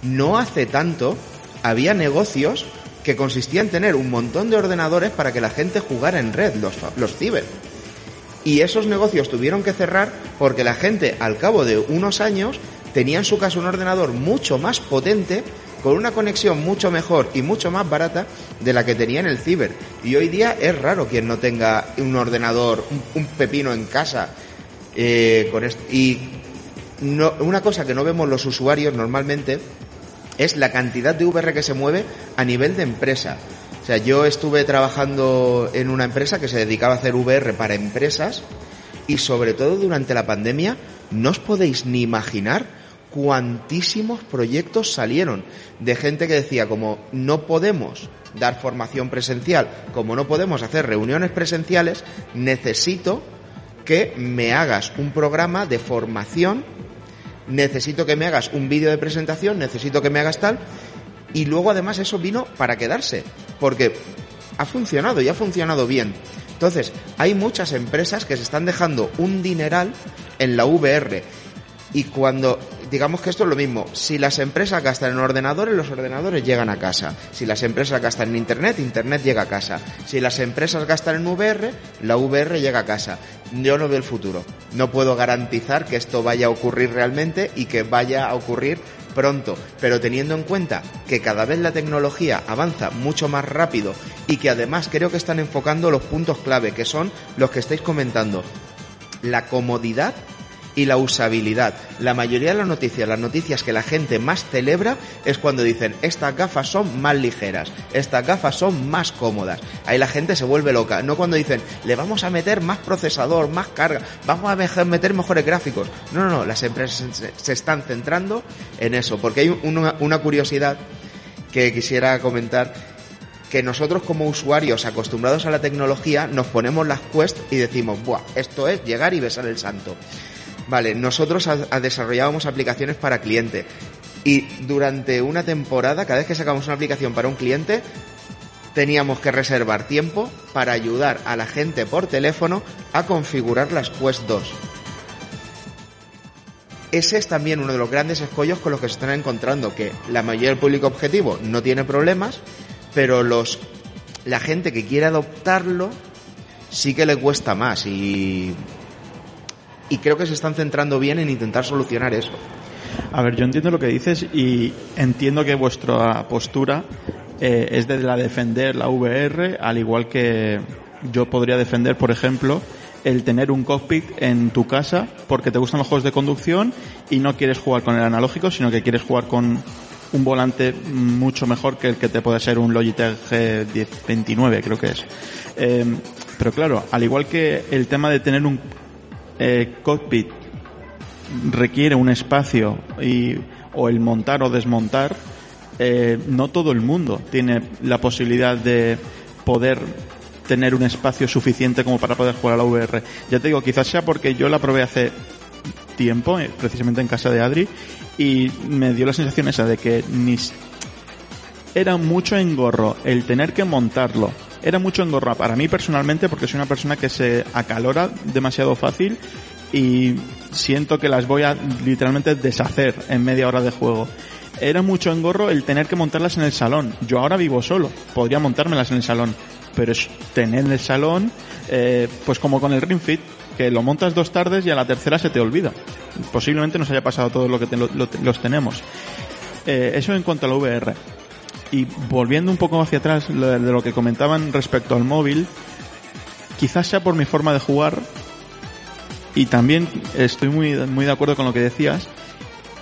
no hace tanto había negocios que consistían en tener un montón de ordenadores para que la gente jugara en red, los, los ciber. Y esos negocios tuvieron que cerrar porque la gente, al cabo de unos años, tenía en su casa un ordenador mucho más potente con una conexión mucho mejor y mucho más barata de la que tenía en el ciber. Y hoy día es raro quien no tenga un ordenador, un, pepino en casa. Eh, y no, una cosa que no vemos los usuarios normalmente es la cantidad de VR que se mueve a nivel de empresa. O sea, yo estuve trabajando en una empresa que se dedicaba a hacer VR para empresas y sobre todo durante la pandemia no os podéis ni imaginar cuantísimos proyectos salieron de gente que decía como no podemos dar formación presencial, como no podemos hacer reuniones presenciales, necesito que me hagas un programa de formación, necesito que me hagas un vídeo de presentación, necesito que me hagas tal, y luego además eso vino para quedarse, porque ha funcionado y ha funcionado bien. Entonces, hay muchas empresas que se están dejando un dineral en la VR y cuando digamos que esto es lo mismo. Si las empresas gastan en ordenadores, los ordenadores llegan a casa. Si las empresas gastan en Internet, Internet llega a casa. Si las empresas gastan en VR, la VR llega a casa. Yo no veo el futuro. No puedo garantizar que esto vaya a ocurrir realmente y que vaya a ocurrir pronto, pero teniendo en cuenta que cada vez la tecnología avanza mucho más rápido y que además creo que están enfocando los puntos clave, que son los que estáis comentando. La comodidad y la usabilidad. La mayoría de las noticias, las noticias que la gente más celebra es cuando dicen estas gafas son más ligeras, estas gafas son más cómodas. Ahí la gente se vuelve loca, no cuando dicen le vamos a meter más procesador, más carga, vamos a meter mejores gráficos. No, no, no, las empresas se están centrando en eso, porque hay una, una curiosidad que quisiera comentar que nosotros como usuarios acostumbrados a la tecnología nos ponemos las Quest y decimos, Buah, esto es llegar y besar el santo. Vale, nosotros desarrollábamos aplicaciones para cliente y durante una temporada, cada vez que sacamos una aplicación para un cliente, teníamos que reservar tiempo para ayudar a la gente por teléfono a configurar las Quest 2. Ese es también uno de los grandes escollos con los que se están encontrando, que la mayoría del público objetivo no tiene problemas, pero los la gente que quiere adoptarlo sí que le cuesta más y y creo que se están centrando bien en intentar solucionar eso. A ver, yo entiendo lo que dices y entiendo que vuestra postura eh, es de la defender la VR, al igual que yo podría defender, por ejemplo, el tener un cockpit en tu casa porque te gustan los juegos de conducción y no quieres jugar con el analógico, sino que quieres jugar con un volante mucho mejor que el que te puede ser un Logitech G1029, creo que es. Eh, pero claro, al igual que el tema de tener un eh, cockpit requiere un espacio y, o el montar o desmontar, eh, no todo el mundo tiene la posibilidad de poder tener un espacio suficiente como para poder jugar a la VR. Ya te digo, quizás sea porque yo la probé hace tiempo, eh, precisamente en casa de Adri, y me dio la sensación esa de que ni era mucho engorro el tener que montarlo. Era mucho engorro para mí personalmente porque soy una persona que se acalora demasiado fácil y siento que las voy a literalmente deshacer en media hora de juego. Era mucho engorro el tener que montarlas en el salón. Yo ahora vivo solo, podría montármelas en el salón, pero es tener el salón, eh, pues como con el Ring Fit, que lo montas dos tardes y a la tercera se te olvida. Posiblemente nos haya pasado todo lo que los tenemos. Eh, eso en cuanto a la VR. Y volviendo un poco hacia atrás de lo que comentaban respecto al móvil, quizás sea por mi forma de jugar y también estoy muy, muy de acuerdo con lo que decías,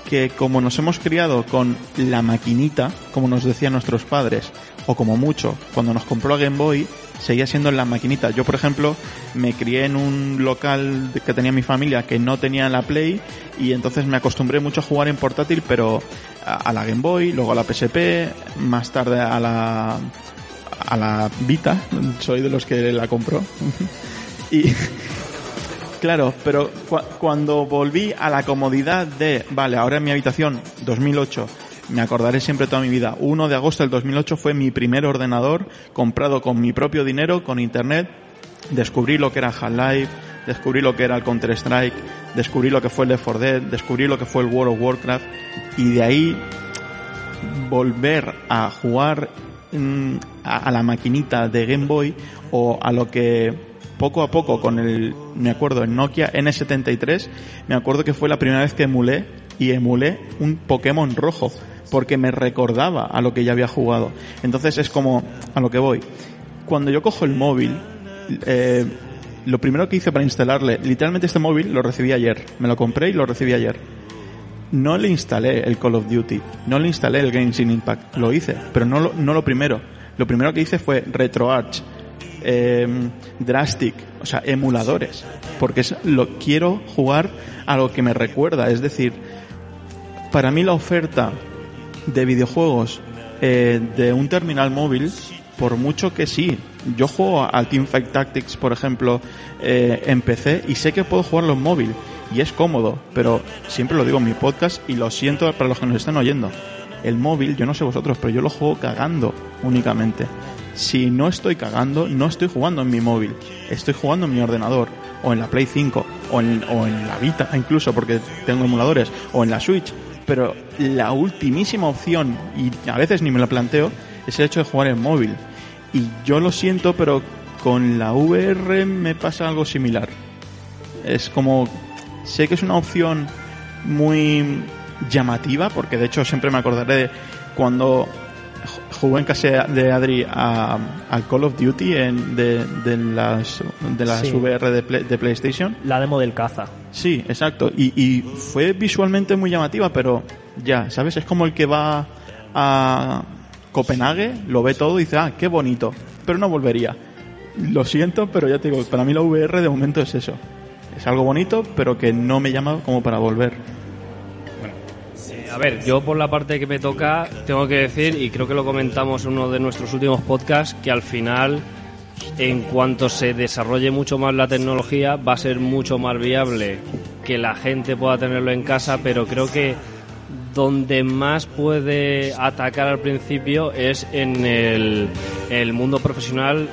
que como nos hemos criado con la maquinita, como nos decían nuestros padres, o como mucho, cuando nos compró la Game Boy, seguía siendo la maquinita. Yo, por ejemplo, me crié en un local que tenía mi familia que no tenía la Play y entonces me acostumbré mucho a jugar en portátil, pero a, la Game Boy, luego a la PSP, más tarde a la a la Vita, soy de los que la compró. y Claro, pero cua- cuando volví a la comodidad de, vale, ahora en mi habitación, 2008, me acordaré siempre toda mi vida, 1 de agosto del 2008 fue mi primer ordenador comprado con mi propio dinero, con internet, descubrí lo que era Half-Life, descubrí lo que era el Counter-Strike, descubrí lo que fue el Left 4 Dead, descubrí lo que fue el World of Warcraft, y de ahí volver a jugar mm, a, a la maquinita de Game Boy o a lo que poco a poco con el, me acuerdo, el Nokia N73, me acuerdo que fue la primera vez que emulé y emulé un Pokémon rojo porque me recordaba a lo que ya había jugado. Entonces es como a lo que voy. Cuando yo cojo el móvil, eh, lo primero que hice para instalarle, literalmente este móvil lo recibí ayer, me lo compré y lo recibí ayer no le instalé el Call of Duty, no le instalé el Genshin Impact, lo hice, pero no lo, no lo primero. Lo primero que hice fue RetroArch, eh, Drastic, o sea, emuladores, porque es, lo quiero jugar a lo que me recuerda, es decir, para mí la oferta de videojuegos eh, de un terminal móvil, por mucho que sí, yo juego al Teamfight Tactics, por ejemplo, eh, en PC y sé que puedo jugarlo en móvil y es cómodo, pero siempre lo digo en mi podcast y lo siento para los que nos están oyendo. El móvil, yo no sé vosotros, pero yo lo juego cagando únicamente. Si no estoy cagando, no estoy jugando en mi móvil, estoy jugando en mi ordenador, o en la Play 5, o en, o en la Vita incluso, porque tengo emuladores, o en la Switch. Pero la ultimísima opción, y a veces ni me lo planteo, es el hecho de jugar en móvil. Y yo lo siento, pero con la VR me pasa algo similar. Es como, sé que es una opción muy llamativa, porque de hecho siempre me acordaré de cuando ju- jugué en casa de Adri a, al Call of Duty en, de, de las, de las Sí. VR de, Play- de PlayStation. La demo del caza. Sí, exacto. Y, y fue visualmente muy llamativa, pero ya, ¿sabes? Es como el que va a Copenhague, lo ve todo y dice, ah, qué bonito, pero no volvería. Lo siento, pero ya te digo, para mí la VR de momento es eso. Es algo bonito, pero que no me llama como para volver. A ver, yo por la parte que me toca, tengo que decir, y creo que lo comentamos en uno de nuestros últimos podcasts, que al final, en cuanto se desarrolle mucho más la tecnología, va a ser mucho más viable que la gente pueda tenerlo en casa, pero creo que donde más puede atacar al principio es en el, el mundo profesional,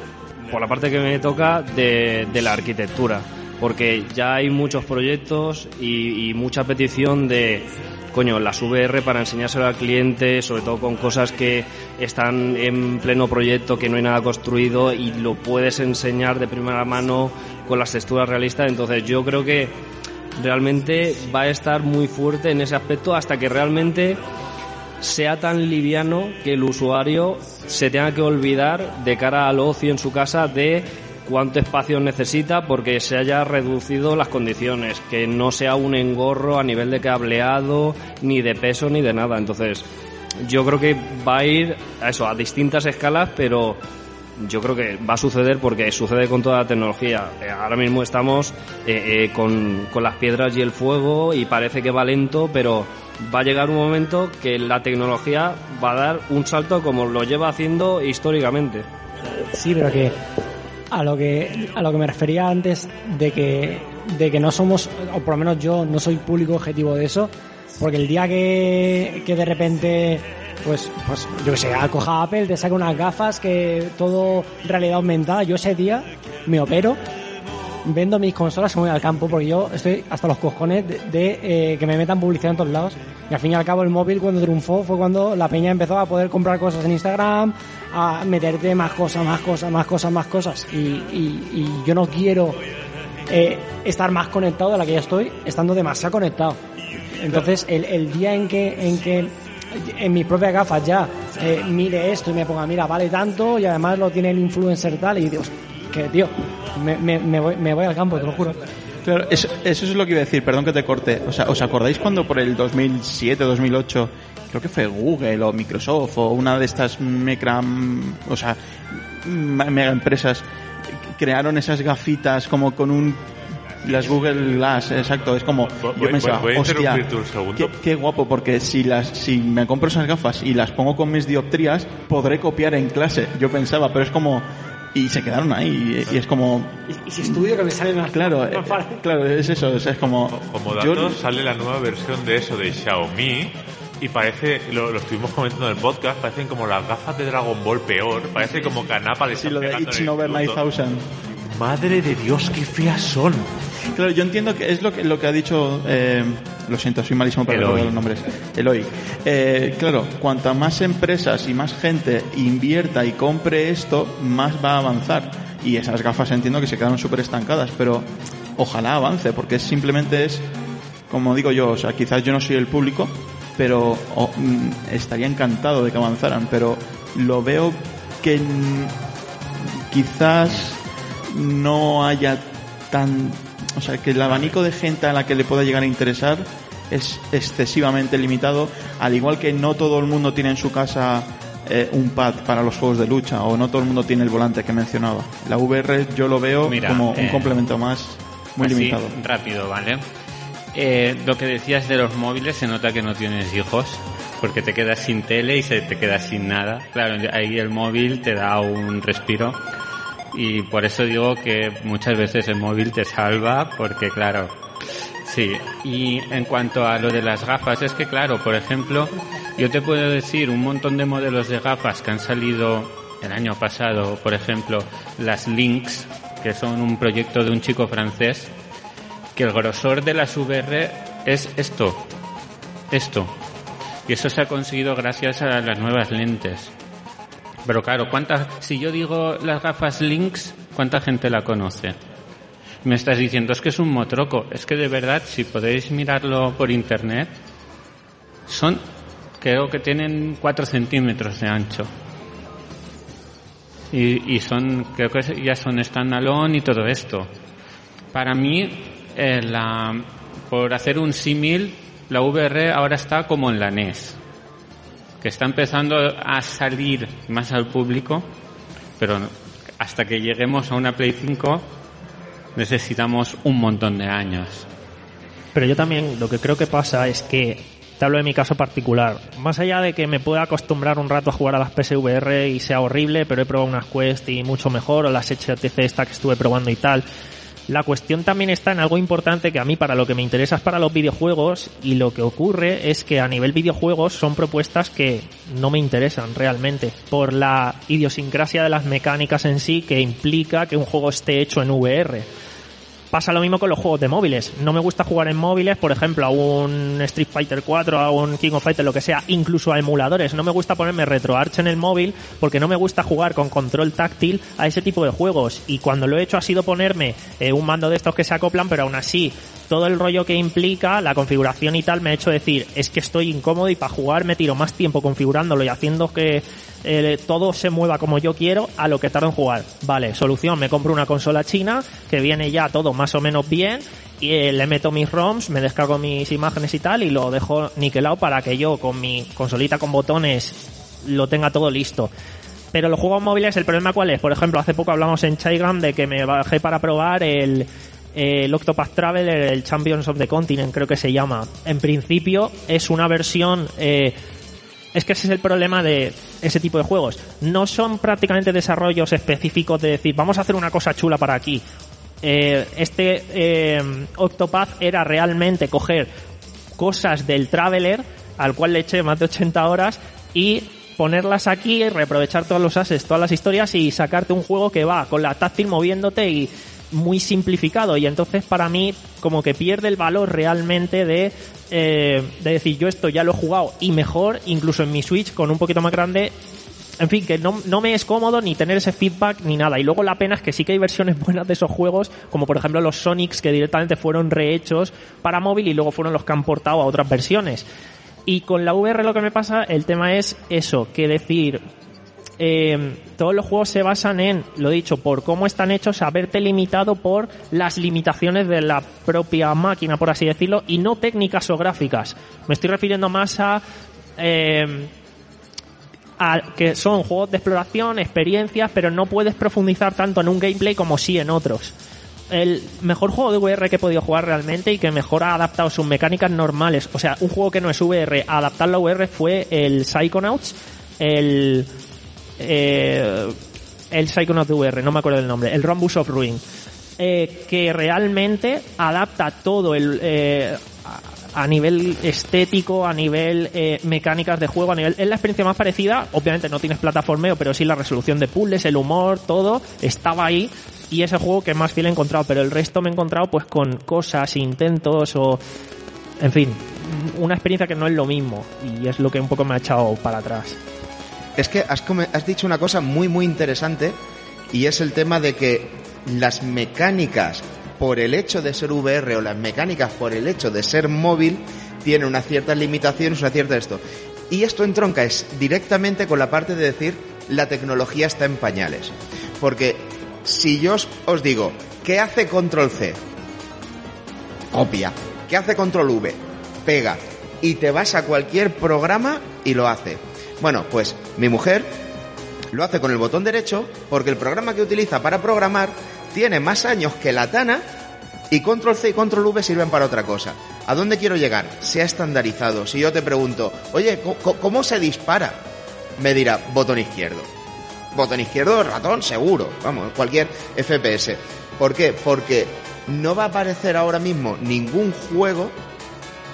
por la parte que me toca, de, de la arquitectura. Porque ya hay muchos proyectos y, y mucha petición de, coño, las VR para enseñárselo al cliente, sobre todo con cosas que están en pleno proyecto, que no hay nada construido y lo puedes enseñar de primera mano con las texturas realistas. Entonces yo creo que realmente va a estar muy fuerte en ese aspecto hasta que realmente sea tan liviano que el usuario se tenga que olvidar de cara al ocio en su casa de cuánto espacio necesita porque se haya reducido las condiciones, que no sea un engorro a nivel de cableado, ni de peso, ni de nada. Entonces, yo creo que va a ir a eso, a distintas escalas, pero yo creo que va a suceder porque sucede con toda la tecnología. Eh, Ahora mismo estamos eh, eh, con, con las piedras y el fuego y parece que va lento, pero va a llegar un momento que la tecnología va a dar un salto como lo lleva haciendo históricamente. Sí, pero que a lo que a lo que me refería antes de que de que no somos o por lo menos yo no soy público objetivo de eso porque el día que, que de repente pues pues yo que sé coja Apple te saca unas gafas que todo realidad aumentada yo ese día me opero vendo mis consolas voy al campo porque yo estoy hasta los cojones de, de, eh, que me metan publicidad en todos lados. Y al fin y al cabo el móvil cuando triunfó fue cuando la peña empezó a poder comprar cosas en Instagram a meterte más cosas más cosas más cosas más cosas. Y, y, y yo no quiero eh, estar más conectado de la que ya estoy estando demasiado conectado. Entonces el, el día en que en que en mis propias gafas ya eh, mire esto y me ponga mira vale tanto y además lo tiene el influencer tal y digo que tío me, me, me, voy, me voy al campo te lo juro Claro, eso, eso es lo que iba a decir, perdón que te corte. O sea, ¿os acordáis cuando por el 2007, 2008, creo que fue Google o Microsoft o una de estas mecra, o sea, mega empresas crearon esas gafitas como con un las Google Glass, exacto, es como yo pensaba, voy a hostia, interrumpirte un segundo. qué, qué guapo porque si las si me compro esas gafas y las pongo con mis dioptrías, podré copiar en clase. Yo pensaba, pero es como y se quedaron ahí y, y es como y, y si estudio que me sale más claro, más eh, fácil. claro, es eso, o sea, es como Como yo- datos sale la nueva versión de eso de Xiaomi y parece, lo, lo estuvimos comentando en el podcast, parecen como las gafas de Dragon Ball peor, parece como canapa de sí, lo de It's Over 9000. Madre de Dios, qué feas son. Claro, yo entiendo que es lo que, lo que ha dicho, eh, lo siento, soy malísimo para recordar los nombres, Eloy. Eh, claro, cuanta más empresas y más gente invierta y compre esto, más va a avanzar. Y esas gafas entiendo que se quedaron súper estancadas, pero ojalá avance, porque simplemente es, como digo yo, o sea, quizás yo no soy el público, pero mm, estaría encantado de que avanzaran, pero lo veo que quizás no haya tan o sea que el abanico de gente a la que le pueda llegar a interesar es excesivamente limitado al igual que no todo el mundo tiene en su casa eh, un pad para los juegos de lucha o no todo el mundo tiene el volante que mencionaba la VR yo lo veo Mira, como un eh, complemento más muy Así, limitado rápido, ¿vale? Eh, lo que decías de los móviles, se nota que no tienes hijos, porque te quedas sin tele y se te quedas sin nada. Claro, ahí el móvil te da un respiro. Y por eso digo que muchas veces el móvil te salva, porque claro, sí. Y en cuanto a lo de las gafas, es que claro, por ejemplo, yo te puedo decir un montón de modelos de gafas que han salido el año pasado, por ejemplo, las Lynx, que son un proyecto de un chico francés, que el grosor de las VR es esto, esto. Y eso se ha conseguido gracias a las nuevas lentes. Pero claro, ¿cuántas, si yo digo las gafas Lynx, ¿cuánta gente la conoce? Me estás diciendo, es que es un motroco. Es que de verdad, si podéis mirarlo por internet, son, creo que tienen 4 centímetros de ancho. Y, y son, creo que ya son standalone y todo esto. Para mí, eh, por hacer un símil, la VR ahora está como en la NES, que está empezando a salir más al público, pero hasta que lleguemos a una Play 5 necesitamos un montón de años. Pero yo también lo que creo que pasa es que, te hablo de mi caso particular, más allá de que me pueda acostumbrar un rato a jugar a las PSVR y sea horrible, pero he probado unas Quest y mucho mejor, o las HTC esta que estuve probando y tal, la cuestión también está en algo importante que a mí para lo que me interesa es para los videojuegos y lo que ocurre es que a nivel videojuegos son propuestas que no me interesan realmente por la idiosincrasia de las mecánicas en sí que implica que un juego esté hecho en VR. Pasa lo mismo con los juegos de móviles. No me gusta jugar en móviles, por ejemplo, a un Street Fighter 4, a un King of Fighters, lo que sea, incluso a emuladores. No me gusta ponerme RetroArch en el móvil porque no me gusta jugar con control táctil a ese tipo de juegos. Y cuando lo he hecho ha sido ponerme eh, un mando de estos que se acoplan, pero aún así todo el rollo que implica, la configuración y tal, me ha hecho decir, es que estoy incómodo y para jugar me tiro más tiempo configurándolo y haciendo que eh, todo se mueva como yo quiero a lo que tardo en jugar. Vale, solución, me compro una consola china que viene ya todo más o menos bien y eh, le meto mis ROMs, me descargo mis imágenes y tal y lo dejo niquelado para que yo con mi consolita con botones lo tenga todo listo. Pero los juegos móviles, el problema cuál es? Por ejemplo, hace poco hablamos en Chaigram de que me bajé para probar el, eh, el Octopath Traveler, el Champions of the Continent, creo que se llama. En principio es una versión eh, es que ese es el problema de ese tipo de juegos. No son prácticamente desarrollos específicos de decir, vamos a hacer una cosa chula para aquí. Eh, este eh, Octopath era realmente coger cosas del Traveler, al cual le eché más de 80 horas, y ponerlas aquí, reaprovechar todos los assets, todas las historias y sacarte un juego que va con la táctil moviéndote y muy simplificado y entonces para mí como que pierde el valor realmente de, eh, de decir yo esto ya lo he jugado y mejor incluso en mi Switch con un poquito más grande en fin, que no, no, me es cómodo ni tener ese feedback ni nada. Y luego la pena es que sí que hay versiones buenas de esos juegos, como por ejemplo los Sonics que directamente fueron rehechos para móvil y luego fueron los que han portado a otras versiones. Y con la VR lo que me pasa, el tema es eso, que decir, eh, todos los juegos se basan en, lo dicho, por cómo están hechos, haberte limitado por las limitaciones de la propia máquina, por así decirlo, y no técnicas o gráficas. Me estoy refiriendo más a, eh, a que son juegos de exploración, experiencias, pero no puedes profundizar tanto en un gameplay como sí en otros. El mejor juego de VR que he podido jugar realmente y que mejor ha adaptado sus mecánicas normales, o sea, un juego que no es VR, adaptarlo a VR fue el Psychonauts, el eh, el Psychonauts VR, no me acuerdo del nombre, el Rhombus of Ruin, eh, que realmente adapta todo el eh, a nivel estético, a nivel eh, mecánicas de juego, a nivel es la experiencia más parecida. Obviamente no tienes plataformeo, pero sí la resolución de puzzles, el humor, todo estaba ahí y es el juego que más fiel he encontrado. Pero el resto me he encontrado pues con cosas, intentos o, en fin, una experiencia que no es lo mismo y es lo que un poco me ha echado para atrás. Es que has, dicho una cosa muy, muy interesante y es el tema de que las mecánicas por el hecho de ser VR o las mecánicas por el hecho de ser móvil tienen unas ciertas limitaciones, una cierta esto. Y esto entronca es directamente con la parte de decir la tecnología está en pañales. Porque si yo os, os digo, ¿qué hace control C? Copia. ¿Qué hace control V? Pega. Y te vas a cualquier programa y lo hace. Bueno, pues mi mujer lo hace con el botón derecho porque el programa que utiliza para programar tiene más años que la Tana y control C y control V sirven para otra cosa. ¿A dónde quiero llegar? Se ha estandarizado. Si yo te pregunto, oye, ¿co- co- ¿cómo se dispara? Me dirá, botón izquierdo. Botón izquierdo, ratón, seguro. Vamos, cualquier FPS. ¿Por qué? Porque no va a aparecer ahora mismo ningún juego,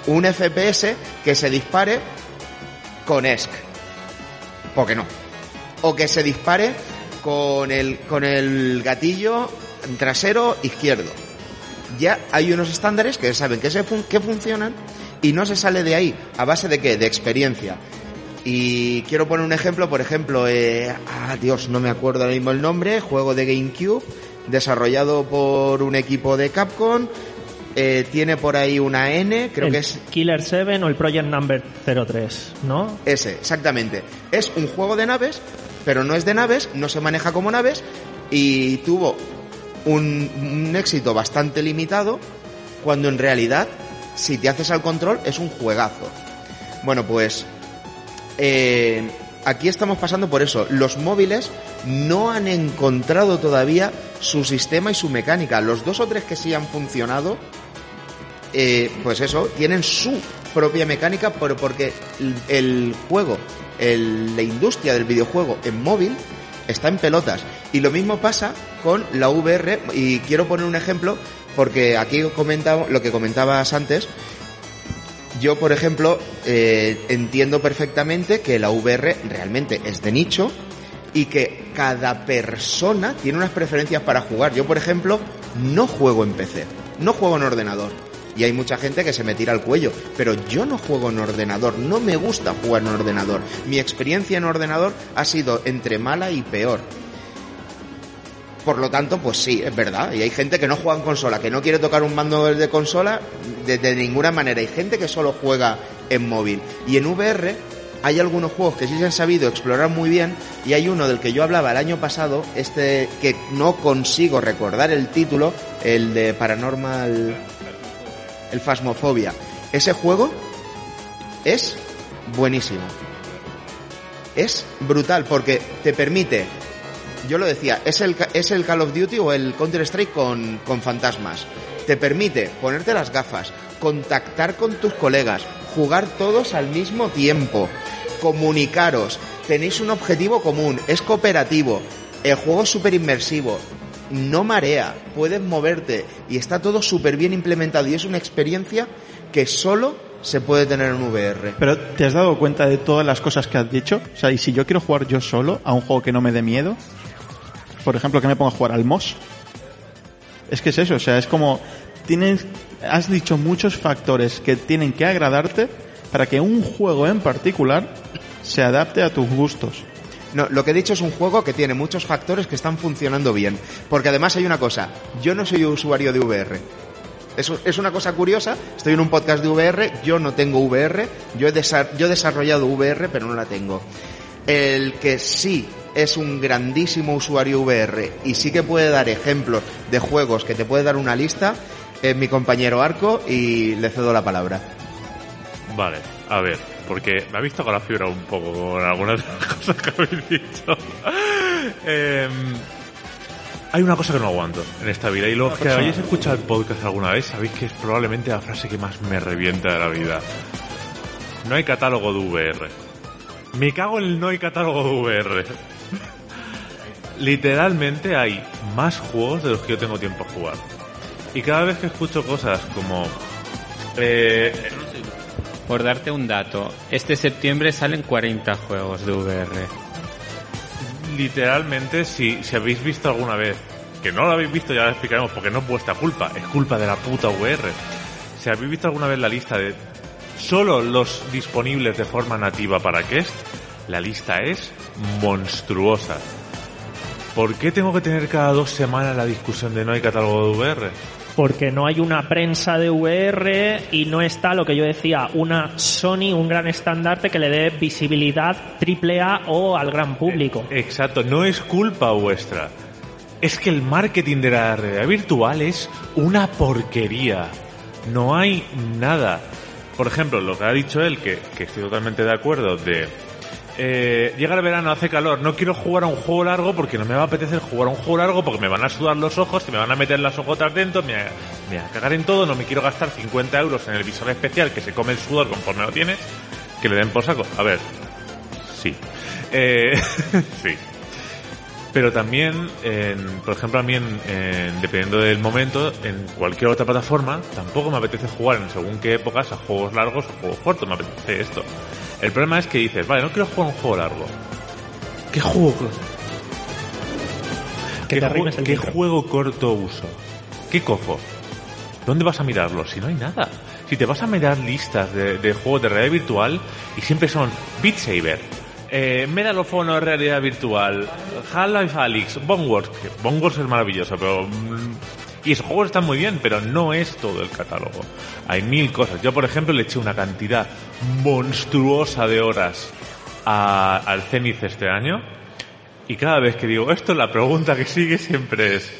un FPS, que se dispare con ESC. Porque no. O que se dispare con el, con el gatillo trasero izquierdo. Ya hay unos estándares que saben que, se fun- que funcionan y no se sale de ahí. ¿A base de qué? De experiencia. Y quiero poner un ejemplo, por ejemplo, eh, ah, Dios, no me acuerdo ahora mismo el nombre, juego de GameCube, desarrollado por un equipo de Capcom, eh, tiene por ahí una N, creo el que es Killer 7 o el Project Number 03, ¿no? ese, exactamente. Es un juego de naves, pero no es de naves, no se maneja como naves y tuvo un, un éxito bastante limitado cuando en realidad, si te haces al control, es un juegazo. Bueno, pues eh, aquí estamos pasando por eso. Los móviles no han encontrado todavía su sistema y su mecánica. Los dos o tres que sí han funcionado, eh, pues eso, tienen su propia mecánica, pero porque el, juego, la industria del videojuego en móvil está en pelotas. Y lo mismo pasa con la VR, y quiero poner un ejemplo, porque aquí comentaba lo que comentabas antes. Yo, por ejemplo, eh, entiendo perfectamente que la VR realmente es de nicho y que cada persona tiene unas preferencias para jugar. Yo, por ejemplo, no juego en PC, no juego en ordenador. Y hay mucha gente que se me tira al cuello, pero yo no juego en ordenador, no me gusta jugar en ordenador. Mi experiencia en ordenador ha sido entre mala y peor. Por lo tanto, pues sí, es verdad. Y hay gente que no juega en consola, que no quiere tocar un mando de consola de, ninguna manera. Hay gente que solo juega en móvil. Y en VR hay algunos juegos que sí se han sabido explorar muy bien. Y hay uno del que yo hablaba el año pasado, este que no consigo recordar el título, el de Paranormal. El Phasmophobia. Ese juego es buenísimo. Es brutal porque te permite yo lo decía, es el, es el Call of Duty o el Counter-Strike con, con fantasmas. Te permite ponerte las gafas, contactar con tus colegas, jugar todos al mismo tiempo. comunicaros, tenéis un objetivo común, es cooperativo, el juego es súper inmersivo, no marea, puedes moverte y está todo súper bien implementado y es una experiencia que solo se puede tener en VR. Pero ¿te has dado cuenta de todas las cosas que has dicho? O sea, y si yo quiero jugar yo solo a un juego que no me dé miedo, por ejemplo, que me ponga a jugar al MOS, es que es eso, o sea, es como tienes has dicho muchos factores que tienen que agradarte para que un juego en particular se adapte a tus gustos. No, lo que he dicho es un juego que tiene muchos factores que están funcionando bien. Porque además hay una cosa, yo no soy usuario de VR. Es, es una cosa curiosa, estoy en un podcast de VR, yo no tengo VR, yo he, yo desarrollado VR, pero no la tengo. El que sí es un grandísimo usuario VR y sí que puede dar ejemplos de juegos que te puede dar una lista es mi compañero Arco y le cedo la palabra. Vale, a ver, porque me ha visto con la fibra un poco con algunas de las cosas que habéis dicho. Em, hay una cosa que no aguanto en esta vida y los que hayáis escuchado el podcast alguna vez sabéis que es probablemente la frase que más me revienta de la vida. No hay catálogo de VR. Me cago en el no hay catálogo de VR. Literalmente hay más juegos de los que yo tengo tiempo a jugar. Y cada vez que escucho cosas como... Eh, Por darte un dato, este septiembre salen 40 juegos de VR. literalmente, si, si habéis visto alguna vez, que no lo habéis visto, ya lo explicaremos, porque no es vuestra culpa, es culpa de la puta VR. Si habéis visto alguna vez la lista de solo los disponibles de forma nativa para Quest, la lista es monstruosa. ¿Por qué tengo que tener cada dos semanas la discusión de no hay catálogo de VR? Porque no hay una prensa de VR y no está lo que yo decía, una Sony, un gran estandarte que le dé visibilidad triple A o al gran público. Exacto, no es culpa vuestra. Es que el marketing de la realidad virtual es una porquería. No hay nada. Por ejemplo, lo que ha dicho él, que, que estoy totalmente de acuerdo, de... eh, llega el verano, hace calor, no quiero jugar a un juego largo porque no me va a apetecer jugar a un juego largo porque me van a sudar los ojos, se me van a meter las ojotas dentro, me, va a cagar en todo, no me quiero gastar 50 euros en el visor especial que se come el sudor conforme lo tienes, que le den por saco. A ver, sí. Eh, sí. Pero también, en- por ejemplo, a mí, en- dependiendo del momento, en cualquier otra plataforma, tampoco me apetece jugar en según qué épocas a juegos largos o juegos cortos, me apetece esto. El problema es que dices, vale, no quiero jugar un juego largo. ¿Qué juego? ¿Qué, ju- qué juego corto uso? ¿Qué cojo? ¿Dónde vas a mirarlo? Si no hay nada. Si te vas a mirar listas de, de juegos de realidad virtual y siempre son Beat Saber, eh, Medal of Honor realidad virtual, Half-Life Alyx, Boneworks, Boneworks es maravilloso, pero... y esos juegos están muy bien, pero no es todo el catálogo. Hay mil cosas. Yo, por ejemplo, le eché una cantidad monstruosa de horas al Zenith este año. Y cada vez que digo esto, la pregunta que sigue siempre es...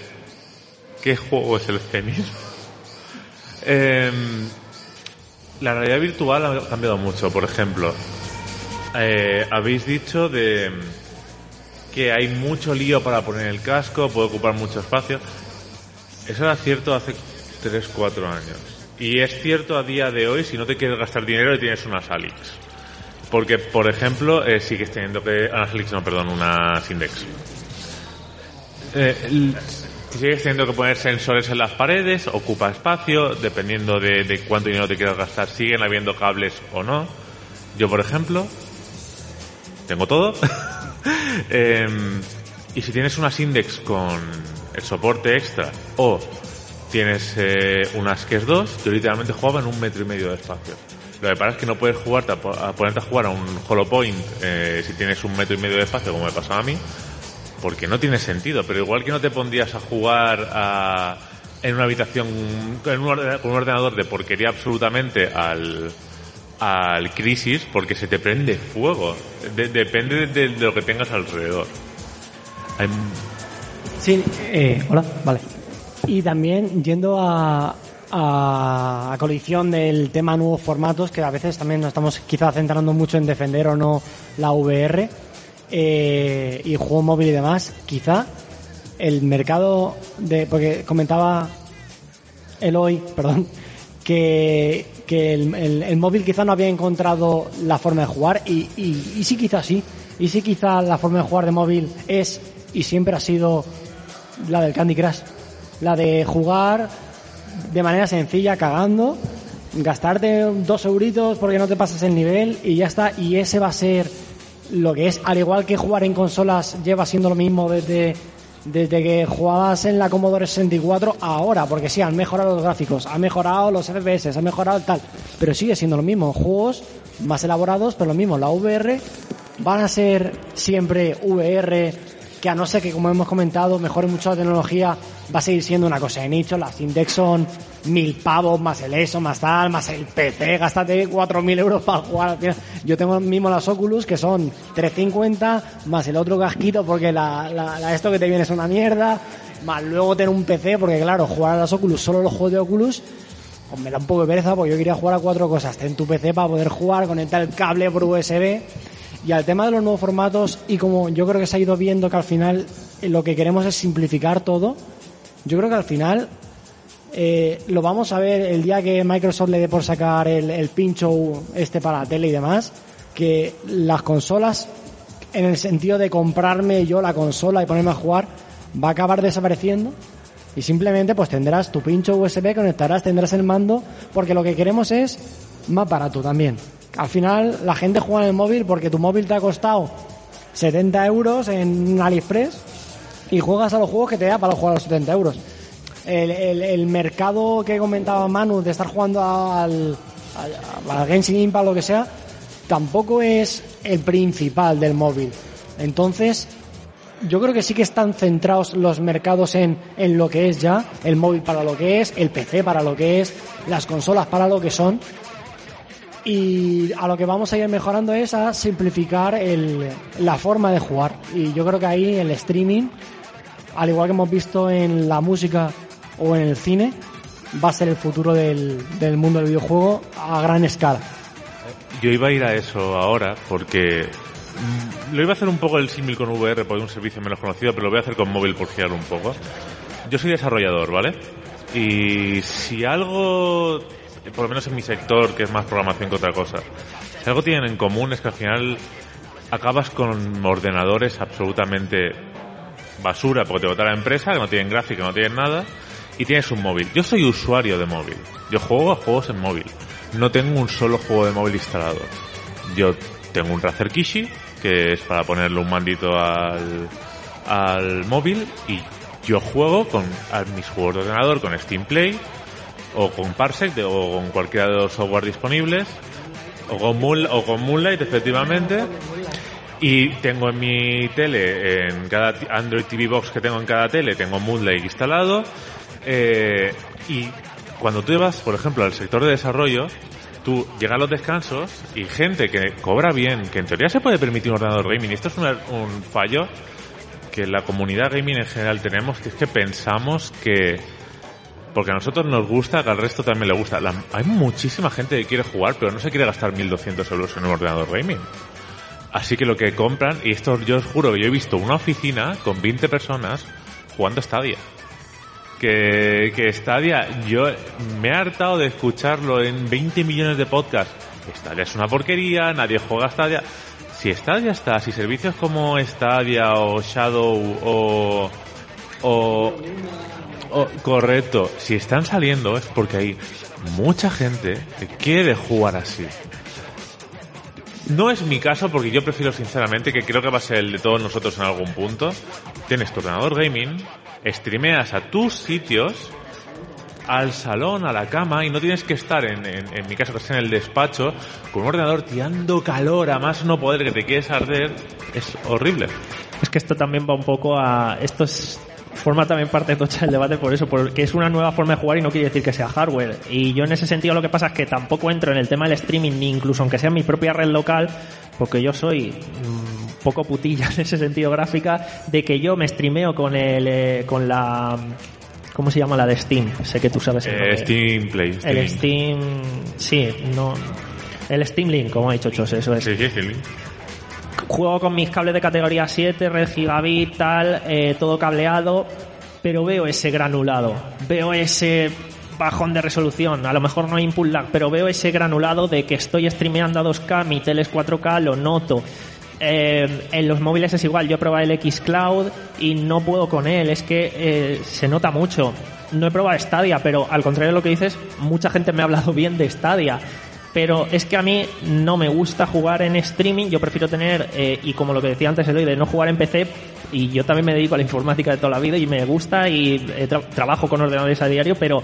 ¿Qué juego es el Zenith? Em, la realidad virtual ha cambiado mucho. Por ejemplo, eh, habéis dicho de que hay mucho lío para poner el casco, puede ocupar mucho espacio. Eso era cierto hace 3-4 años. Y es cierto a día de hoy si no te quieres gastar dinero y tienes unas Alix. Porque, por ejemplo, eh, sigues teniendo que... Unas Alix, no, perdón, unas Index. Eh, sigues teniendo que poner sensores en las paredes, ocupa espacio, dependiendo de, de cuánto dinero te quieras gastar, siguen habiendo cables o no. Yo, por ejemplo, tengo todo. Em, y si tienes unas Index con el soporte extra o tienes eh, unas KES 2, yo literalmente jugaba en un metro y medio de espacio. Lo que pasa es que no puedes jugar, a ponerte a jugar a un Hollow Point eh, si tienes un metro y medio de espacio, como me pasaba a mí, porque no tiene sentido. Pero igual que no te pondrías a jugar a- en una habitación en un con un ordenador de porquería absolutamente al, al Crisis, porque se te prende fuego. De- depende de, lo que tengas alrededor. Hay Sí, eh, hola, vale. Y también yendo a, a, a colisión del tema nuevos formatos, que a veces también nos estamos quizá centrando mucho en defender o no la VR eh, y juego móvil y demás, quizá el mercado de, porque comentaba Eloy, perdón, que, que el, el- el móvil quizá no había encontrado la forma de jugar y, y, y sí quizá sí. Y sí quizá la forma de jugar de móvil es y siempre ha sido la del Candy Crush. La de jugar de manera sencilla, cagando, gastarte dos euritos porque no te pasas el nivel y ya está. Y ese va a ser lo que es, al igual que jugar en consolas lleva siendo lo mismo desde, desde que jugabas en la Commodore 64 ahora, porque sí, han mejorado los gráficos, han mejorado los FPS, han mejorado el tal, pero sigue siendo lo mismo. Juegos más elaborados, pero lo mismo. La VR van a ser siempre VR, que a no ser que, como hemos comentado, mejore mucho la tecnología, va a seguir siendo una cosa de nicho. Las Index son mil pavos, más el ESO, más tal, más el PC, gástate cuatro mil euros para jugar. Yo tengo mismo las Oculus, que son 350, más el otro casquito, porque la, la- la esto que te viene es una mierda, más luego tener un PC, porque claro, jugar a las Oculus, solo los juegos de Oculus, pues me da un poco de pereza porque yo quería jugar a cuatro cosas. Ten tu PC para poder jugar, conectar el cable por USB. Y al tema de los nuevos formatos, y como yo creo que se ha ido viendo que al final eh, lo que queremos es simplificar todo, yo creo que al final eh, lo vamos a ver el día que Microsoft le dé por sacar el, pincho este para la tele y demás, que las consolas, en el sentido de comprarme yo la consola y ponerme a jugar, va a acabar desapareciendo y simplemente pues tendrás tu pincho USB, conectarás, tendrás el mando, porque lo que queremos es más barato también. Al final la gente juega en el móvil porque tu móvil te ha costado 70 euros en AliExpress y juegas a los juegos que te da para jugar a los 70 euros. El, mercado que comentaba Manu de estar jugando al, al, al Genshin Impact lo que sea, tampoco es el principal del móvil. Entonces, yo creo que sí que están centrados los mercados en, en lo que es ya, el móvil para lo que es, el PC para lo que es, las consolas para lo que son. Y a lo que vamos a ir mejorando es a simplificar el, la forma de jugar. Y yo creo que ahí el streaming, al igual que hemos visto en la música o en el cine, va a ser el futuro del, del mundo del videojuego a gran escala. Yo iba a ir a eso ahora porque mm, lo iba a hacer un poco el símil con VR porque es un servicio menos conocido, pero lo voy a hacer con móvil por girar un poco. Yo soy desarrollador, ¿vale? Y si algo, por lo menos en mi sector, que es más programación que otra cosa, si algo tienen en común es que al final acabas con ordenadores absolutamente basura porque te vota la empresa, que no tienen gráfica, no tienen nada, y tienes un móvil. Yo soy usuario de móvil. Yo juego a juegos en móvil. No tengo un solo juego de móvil instalado. Yo tengo un Razer Kishi, que es para ponerle un mandito al, al móvil, y yo juego con a mis juegos de ordenador, con Steam Play, o con Parsec, o con cualquiera de los software disponibles, o con, Moon- o con Moonlight, efectivamente. Y tengo en mi tele, en cada Android TV Box que tengo en cada tele, tengo Moonlight instalado. Eh, y cuando tú vas, por ejemplo, al sector de desarrollo, tú llegas a los descansos y gente que cobra bien, que en teoría se puede permitir un ordenador gaming, y esto es una- un fallo que la comunidad gaming en general tenemos, que es que pensamos que porque a nosotros nos gusta, que al resto también le gusta. Hay muchísima gente que quiere jugar, pero no se quiere gastar 1.200 euros en un ordenador gaming. Así que lo que compran, y esto yo os juro yo he visto una oficina con 20 personas jugando Stadia. Que, que Stadia, yo me he hartado de escucharlo en 20 millones de podcasts. Stadia es una porquería, nadie juega Stadia. Si Stadia está, si servicios como Stadia o Shadow o, o, o- correcto, si están saliendo es porque hay mucha gente que quiere jugar así. No es mi caso porque yo prefiero sinceramente, que creo que va a ser el de todos nosotros en algún punto, tienes tu ordenador gaming, streameas a tus sitios, al salón, a la cama, y no tienes que estar, en, mi caso que en el despacho, con un ordenador tirando calor a más no poder que te quieres arder, es horrible. Es que esto también va un poco a... Esto es, forma también parte tocha del debate por eso, porque es una nueva forma de jugar y no quiere decir que sea hardware. Y yo en ese sentido lo que pasa es que tampoco entro en el tema del streaming, ni incluso aunque sea mi propia red local, porque yo soy mm, poco putilla en ese sentido gráfica, de que yo me streameo con el, eh, con la... ¿Cómo se llama la de Steam? Sé que tú sabes el Eh. Steam Play. Steam El. Steam... Sí, no... El Steam Link, como ha dicho Chos, eso es Sí, sí, Steam Link. Juego con mis cables de categoría 7, red gigabit, tal, eh, todo cableado, pero veo ese granulado, veo ese bajón de resolución, a lo mejor no hay input lag, pero veo ese granulado de que estoy streameando a 2K, mi tele es 4K, lo noto. Eh, en los móviles es igual, yo he probado el X Cloud y no puedo con él, es que eh, se nota mucho. No he probado Stadia, pero al contrario de lo que dices, mucha gente me ha hablado bien de Stadia. Pero es que a mí no me gusta jugar en streaming, yo prefiero tener, eh, y como lo que decía antes Eloy, de no jugar en PC, y yo también me dedico a la informática de toda la vida y me gusta y eh, tra- trabajo con ordenadores a diario, pero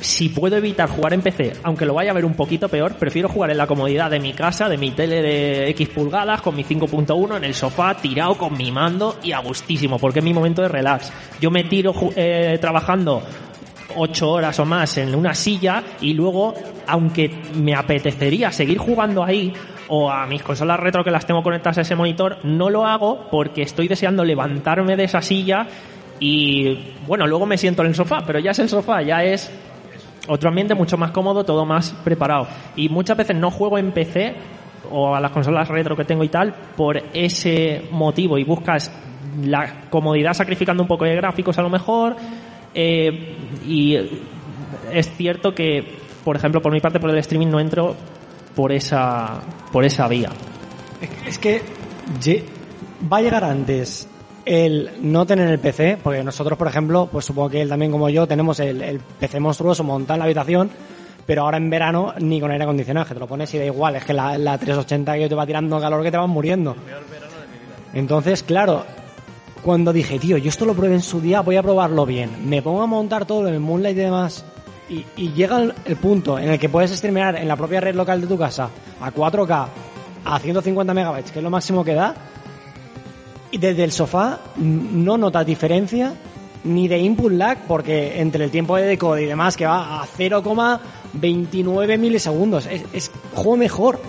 si puedo evitar jugar en PC, aunque lo vaya a ver un poquito peor, prefiero jugar en la comodidad de mi casa, de mi tele de X pulgadas, con mi 5.1, en el sofá, tirado con mi mando y a gustísimo, porque es mi momento de relax. Yo me tiro eh, trabajando ocho horas o más en una silla y luego, aunque me apetecería seguir jugando ahí o a mis consolas retro que las tengo conectadas a ese monitor, no lo hago porque estoy deseando levantarme de esa silla y bueno, luego me siento en el sofá, pero ya es el sofá, ya es otro ambiente mucho más cómodo, todo más preparado. Y muchas veces no juego en PC o a las consolas retro que tengo y tal por ese motivo y buscas la comodidad sacrificando un poco de gráficos a lo mejor eh, y es cierto que por ejemplo por mi parte por el streaming no entro por esa por esa vía Es que va a llegar antes el no tener el PC, porque nosotros, por ejemplo, pues supongo que él también como yo tenemos el, PC monstruoso montado en la habitación, pero ahora en verano ni con aire acondicionado, que te lo pones y da igual, es que la, la 380 que te va tirando calor que te vas muriendo. Entonces, claro, cuando dije, tío, yo esto lo pruebe en su día, voy a probarlo bien, me pongo a montar todo en el Moonlight y demás, y, llega el, punto en el que puedes streamear en la propia red local de tu casa a 4K, a 150 megabytes, que es lo máximo que da, y desde el sofá no notas diferencia ni de input lag, porque entre el tiempo de decode y demás, que va a 0,29 milisegundos, es, es juego mejor.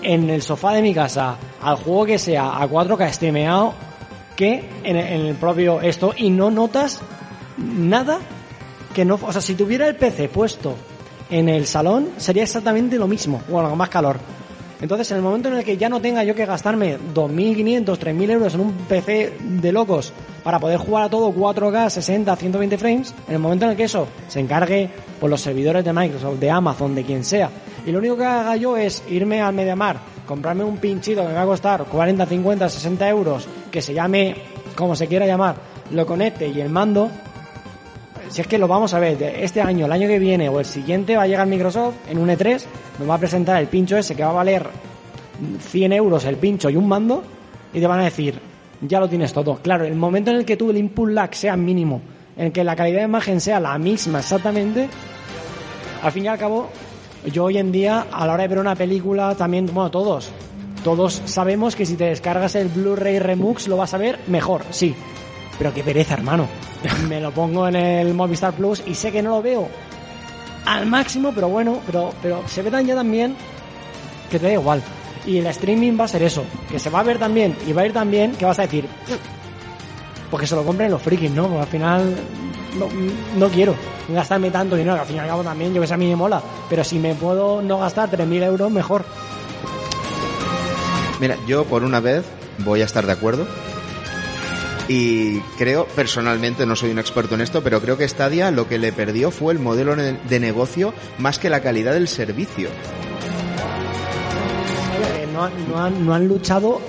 En el sofá de mi casa al juego que sea a 4K streameado que en el propio esto y no notas nada que no, o sea, si tuviera el PC puesto en el salón sería exactamente lo mismo, bueno, con más calor. Entonces, en el momento en el que ya no tenga yo que gastarme 2.500, 3.000 euros en un PC de locos para poder jugar a todo 4K, 60, 120 frames, en el momento en el que eso se encargue por los servidores de Microsoft, de Amazon, de quien sea, y lo único que haga yo es irme al MediaMar, comprarme un pinchito que me va a costar 40, 50, 60 euros, que se llame como se quiera llamar, lo conecte y el mando, si es que lo vamos a ver, este año, el año que viene o el siguiente va a llegar Microsoft en un E3, nos va a presentar el pincho ese que va a valer 100 euros el pincho y un mando y te van a decir, ya lo tienes todo. Claro, el momento en el que tú el input lag sea mínimo, en el que la calidad de imagen sea la misma exactamente, al fin y al cabo, yo hoy en día, a la hora de ver una película, también, bueno, todos, todos sabemos que si te descargas el Blu-ray Remux lo vas a ver mejor, sí. Pero qué pereza, hermano. Me lo pongo en el Movistar Plus y sé que no lo veo al máximo, pero bueno, pero, pero se ve tan ya también que te da igual. Y el streaming va a ser eso, que se va a ver también y va a ir tan bien que vas a decir, porque se lo compren los frikis, ¿no? Porque al final no, no quiero gastarme tanto dinero, que al fin y al cabo también yo que sé a mí me mola, pero si me puedo no gastar 3.000 euros, mejor. Mira, yo por una vez voy a estar de acuerdo. Y creo, personalmente, no soy un experto en esto, pero creo que Stadia lo que le perdió fue el modelo de negocio más que la calidad del servicio. que no, no han, no han luchado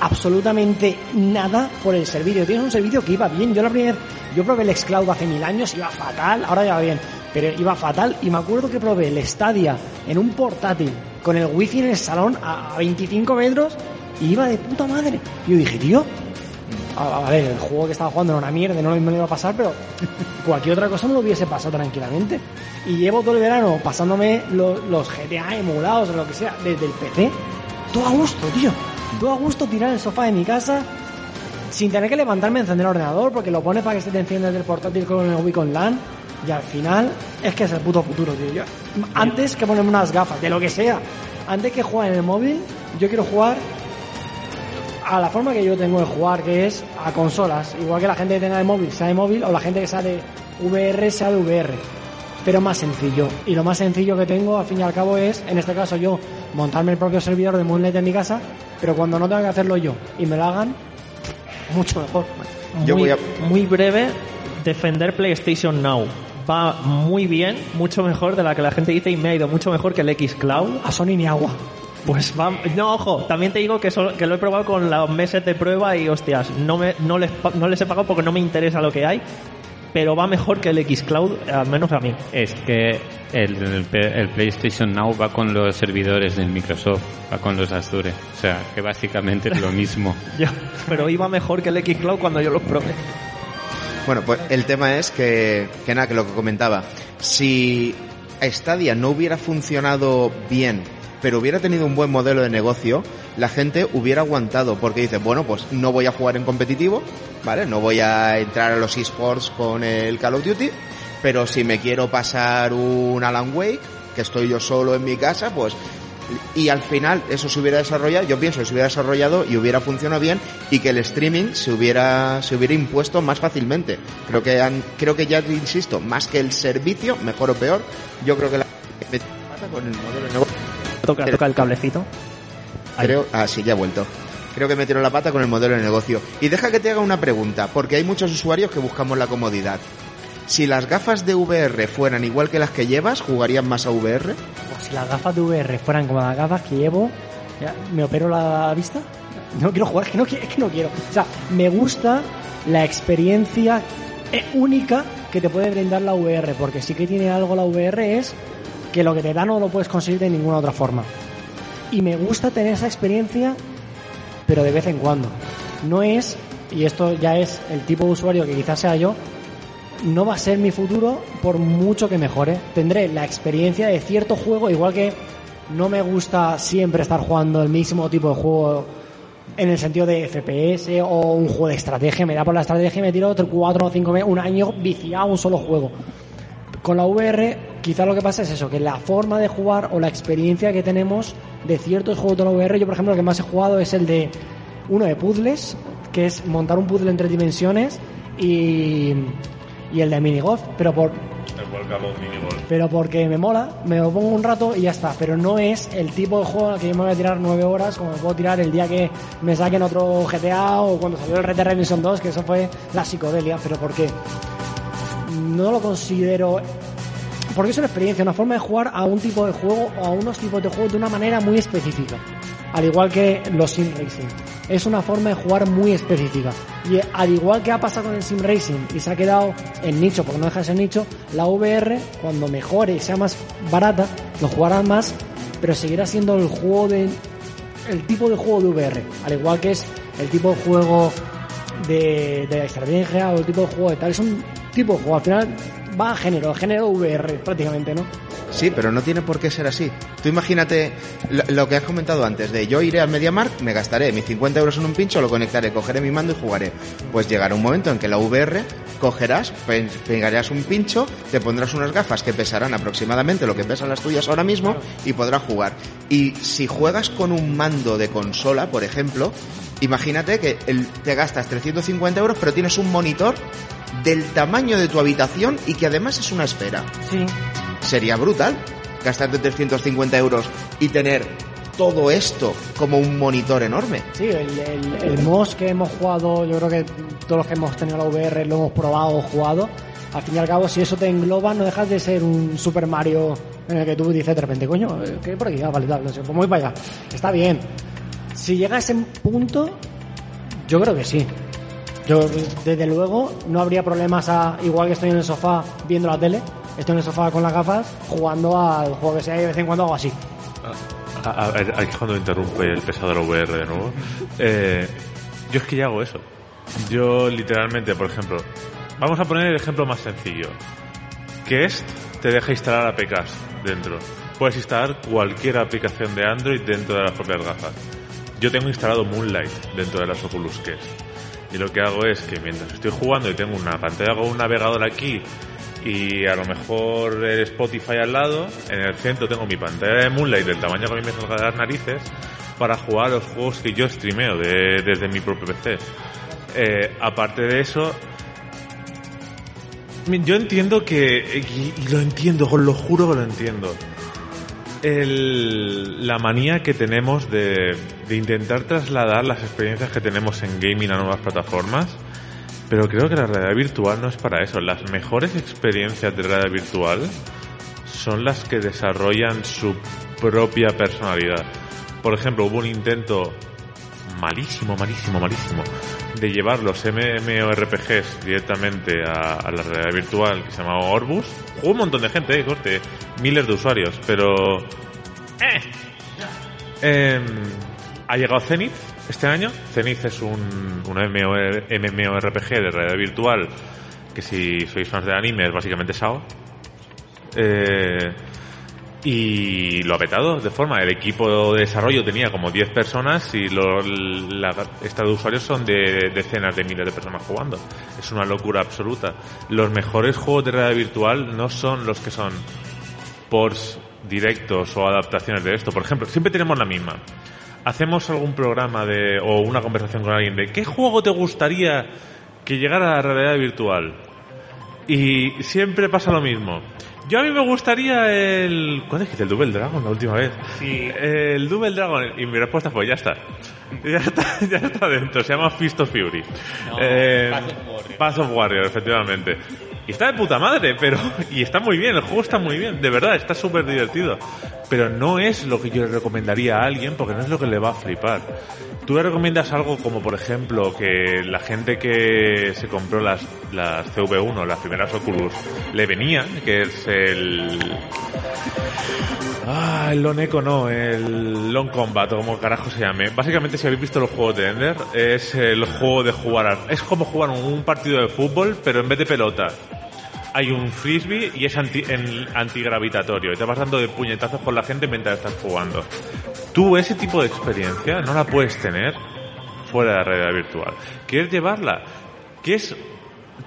absolutamente nada por el servicio. Tienes un servicio que iba bien. Yo la primera yo probé el Xcloud hace mil años, iba fatal, ahora ya va bien, pero iba fatal. Y me acuerdo que probé el Stadia en un portátil con el wifi en el salón a 25 metros y iba de puta madre. Y yo dije, tío, el juego que estaba jugando era una mierda, no lo iba a pasar, pero cualquier otra cosa me lo hubiese pasado tranquilamente. Y llevo todo el verano pasándome lo- los GTA emulados o lo que sea desde el PC. Todo a gusto, tío. Todo a gusto tirar el sofá de mi casa sin tener que levantarme a encender el ordenador porque lo pones para que se te encienda desde el portátil con el Wii con LAN. Y al final es que es el puto futuro, tío. Antes que ponerme unas gafas, de lo que sea, antes que jugar en el móvil, yo quiero jugar a la forma que yo tengo de jugar, que es a consolas. Igual que la gente que tenga de móvil sea de móvil o la gente que sea de VR sea de VR. Pero más sencillo. Y lo más sencillo que tengo, al fin y al cabo, es, en este caso yo, montarme el propio servidor de Moonlight en mi casa, pero cuando no tenga que hacerlo yo y me lo hagan, mucho mejor. Yo muy, voy a- muy breve, defender PlayStation Now. va muy bien, mucho mejor de la que la gente dice y me ha ido mucho mejor que el X Cloud. A Sony ni agua. Pues va, no, ojo, también te digo que, solo- que lo he probado con los meses de prueba y hostias, no, me, no, les, no les he pagado porque no me interesa lo que hay, pero va mejor que el X Cloud, al menos a mí. Es que el, el PlayStation Now va con los servidores del Microsoft, va con los Azure. O sea, que básicamente es lo mismo. Ya, pero iba mejor que el X Cloud cuando yo los probé. Bueno, pues el tema es que, que nada, que lo que comentaba, si Stadia no hubiera funcionado bien, pero hubiera tenido un buen modelo de negocio, la gente hubiera aguantado, porque dice, bueno, pues no voy a jugar en competitivo, ¿vale? No voy a entrar a los esports con el Call of Duty, pero si me quiero pasar un Alan Wake, que estoy yo solo en mi casa, pues y al final eso se hubiera desarrollado, yo pienso que se hubiera desarrollado y hubiera funcionado bien y que el streaming se hubiera se hubiera impuesto más fácilmente. Creo que han, creo que ya insisto, más que el servicio, mejor o peor, yo creo que la con el modelo de negocio Toca, toca el cablecito. Creo, ah, sí, ya he vuelto. Creo que metieron la pata con el modelo de negocio. Y deja que te haga una pregunta, porque hay muchos usuarios que buscamos la comodidad. Si las gafas de VR fueran igual que las que llevas, ¿jugarían más a VR? Pues si las gafas de VR fueran como las gafas que llevo, ya, ¿me opero la vista? No quiero jugar, es que no, es que no quiero. O sea, me gusta la experiencia eh, única que te puede brindar la VR, porque sí que tiene algo la VR es que lo que te da no lo puedes conseguir de ninguna otra forma. Y me gusta tener esa experiencia, pero de vez en cuando. No es, y esto ya es el tipo de usuario que quizás sea yo, no va a ser mi futuro por mucho que mejore. Tendré la experiencia de cierto juego, igual que no me gusta siempre estar jugando el mismo tipo de juego en el sentido de FPS o un juego de estrategia. Me da por la estrategia y me tiro otro 4 o 5 meses, un año viciado a un solo juego. Con la VR, quizá lo que pasa es eso, que la forma de jugar o la experiencia que tenemos de ciertos juegos de la VR, yo por ejemplo, el que más he jugado es el de uno de puzzles, que es montar un puzzle en tres dimensiones y, y el de minigolf, pero por pero porque me mola, me lo pongo un rato y ya está. Pero no es el tipo de juego al que yo me voy a tirar nueve horas, como me puedo tirar el día que me saquen otro GTA o cuando salió el Red Dead Redemption 2, que eso fue la psicodelia. Pero ¿por qué? No lo considero. Porque es una experiencia, una forma de jugar a un tipo de juego o a unos tipos de juego de una manera muy específica. Al igual que los sim racing. Es una forma de jugar muy específica. Y al igual que ha pasado con el sim racing y se ha quedado en nicho, porque no deja de nicho, la VR, cuando mejore y sea más barata, lo jugarán más, pero seguirá siendo el juego de. el tipo de juego de VR. Al igual que es el tipo de juego de, de estrategia o el tipo de juego de tal. Es un tipo. Al final va a género, género VR prácticamente, ¿no? Sí, pero no tiene por qué ser así. Tú imagínate lo, que has comentado antes, de yo iré al MediaMarkt, me gastaré mis 50 euros en un pincho, lo conectaré, cogeré mi mando y jugaré. Pues llegará un momento en que la VR cogerás, pe- pegarás un pincho, te pondrás unas gafas que pesarán aproximadamente lo que pesan las tuyas ahora mismo y podrás jugar. Y si juegas con un mando de consola, por ejemplo, imagínate que te gastas 350 euros, pero tienes un monitor del tamaño de tu habitación y que además es una esfera Sí. sería brutal gastarte 350 euros y tener todo esto como un monitor enorme. Sí, el, el, el MOS que hemos jugado, yo creo que todos los que hemos tenido la VR lo hemos probado o jugado. Al fin y al cabo, si eso te engloba, no dejas de ser un Super Mario en el que tú dices de repente, coño, eh, ¿qué hay por aquí? Ah, vale, sé, pues voy para allá. Está bien. Si llega a ese punto, yo creo que sí. Yo, desde luego, no habría problemas a, igual que estoy en el sofá viendo la tele, estoy en el sofá con las gafas, jugando al juego que sea y de vez en cuando hago así. A- a- a- Aquí es cuando interrumpe el pesador VR de nuevo. Eh, yo es que ya hago eso. Yo literalmente, por ejemplo, vamos a poner el ejemplo más sencillo. Que es, te deja instalar APKs dentro. Puedes instalar cualquier aplicación de Android dentro de las propias gafas. Yo tengo instalado Moonlight dentro de las Oculus Quest. Y lo que hago es que mientras estoy jugando y tengo una pantalla con un navegador aquí y a lo mejor el Spotify al lado, en el centro tengo mi pantalla de Moonlight del tamaño que a mí me salga de las narices para jugar los juegos que yo streameo de- desde mi propio PC. Eh, aparte de eso, yo entiendo que, y lo entiendo, os lo juro que lo entiendo, el- la manía que tenemos de, de intentar trasladar las experiencias que tenemos en gaming a nuevas plataformas Pero creo que la realidad virtual no es para eso. Las mejores experiencias de realidad virtual son las que desarrollan su propia personalidad. Por ejemplo, hubo un intento malísimo, malísimo, malísimo de llevar los MMORPGs directamente a, la realidad virtual que se llamaba Orbus. Jugó un montón de gente, eh, corte, miles de usuarios, pero... ¡Eh! Em, ha llegado Zenith este año. Zenith es un, un MMO- MMORPG de realidad virtual que si sois fans de anime es básicamente SAO. Eh, y lo ha petado de forma. El equipo de desarrollo tenía como 10 personas y lo, la esta de usuarios son de decenas de miles de personas jugando. Es una locura absoluta. Los mejores juegos de realidad virtual no son los que son ports directos o adaptaciones de esto. Por ejemplo, siempre tenemos la misma. Hacemos algún programa de o una conversación con alguien de ¿qué juego te gustaría que llegara a la realidad virtual? Y siempre pasa lo mismo. Yo a mí me gustaría el... ¿Cuál es que el Double Dragon la última vez? Sí. El Double Dragon. Y mi respuesta fue, ya está. Ya está, ya está dentro. Se llama Fist of Fury. No, Eh, Path of Warrior. Path of Warrior, efectivamente. Y está de puta madre, pero... Y está muy bien, el juego está muy bien. De verdad, está súper divertido. Pero no es lo que yo le recomendaría a alguien, porque no es lo que le va a flipar. Tú le recomiendas algo como, por ejemplo, que la gente que se compró las, las CV1, las primeras Oculus, le venían, que es el... Ah, el Lone Echo no, el Long Combat, o como carajo se llame. Básicamente, si habéis visto los juegos de Ender, es el juego de jugar. Es como jugar un partido de fútbol, pero en vez de pelota, hay un frisbee y es anti, en- antigravitatorio. Y te vas dando de puñetazos con la gente mientras estás jugando. Tú, ese tipo de experiencia, no la puedes tener fuera de la realidad virtual. ¿Quieres llevarla? ¿Qué es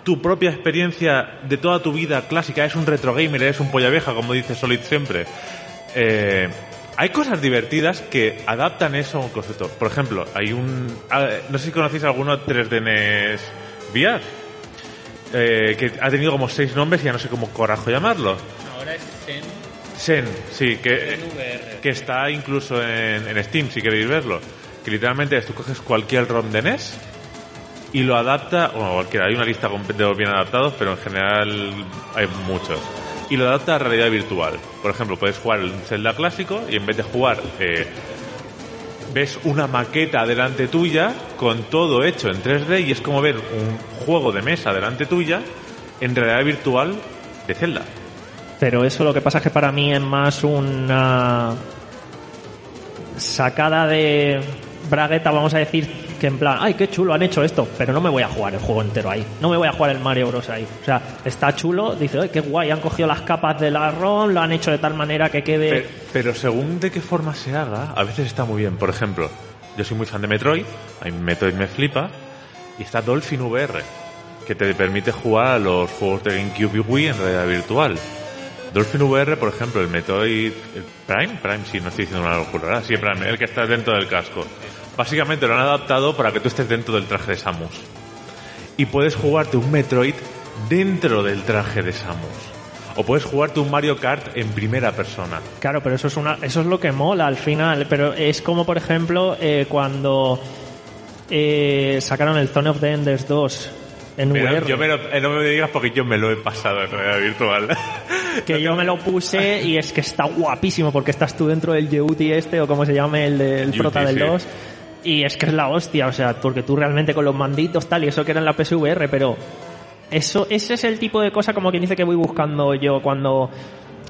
tu propia experiencia de toda tu vida clásica? ¿Es un retro gamer? ¿Eres un polla vieja, como dice Solid siempre? Eh, hay cosas divertidas que adaptan eso a un concepto. Por ejemplo, hay un... ah, No sé si conocéis alguno 3D NES VR. eh, que ha tenido como seis nombres y ya no sé cómo corajo llamarlo. Ahora es Zen, Zen, sí, que, que está incluso en, Steam, si queréis verlo. Que literalmente tú coges cualquier ROM de NES y lo adapta, bueno, cualquiera, hay una lista de los bien adaptados, pero en general hay muchos. Y lo adapta a realidad virtual. Por ejemplo, puedes jugar el Zelda clásico y en vez de jugar, eh, ves una maqueta delante tuya con todo hecho en 3D y es como ver un juego de mesa delante tuya en realidad virtual de Zelda. Pero eso lo que pasa es que para mí es más una sacada de bragueta, vamos a decir, que en plan, ay, qué chulo han hecho esto, pero no me voy a jugar el juego entero ahí. No me voy a jugar el Mario Bros. ahí. O sea, está chulo, dice, ay, qué guay, han cogido las capas de la ROM, lo han hecho de tal manera que quede... Pero, según de qué forma se haga, a veces está muy bien. Por ejemplo, yo soy muy fan de Metroid, a Metroid me flipa, y está Dolphin VR, que te permite jugar a los juegos de GameCube y Wii en realidad virtual. Dolphin VR, por ejemplo, el Metroid Prime, Prime sí, no estoy diciendo una locura, ¿verdad? Sí, Prime, el que está dentro del casco. Básicamente lo han adaptado para que tú estés dentro del traje de Samus. Y puedes jugarte un Metroid dentro del traje de Samus. O puedes jugarte un Mario Kart en primera persona. Claro, pero eso es una, eso es lo que mola al final. Pero es como por ejemplo eh, cuando eh, sacaron el Zone of the Enders 2 en Pero VR. yo me lo- eh, no me digas porque yo me lo he pasado en realidad virtual. que yo me lo puse y es que está guapísimo porque estás tú dentro del Yeuti este o como se llame el del prota del sí. 2 y es que es la hostia, o sea, porque tú realmente con los manditos tal y eso que era en la PSVR, pero eso ese es el tipo de cosa como quien dice que voy buscando yo cuando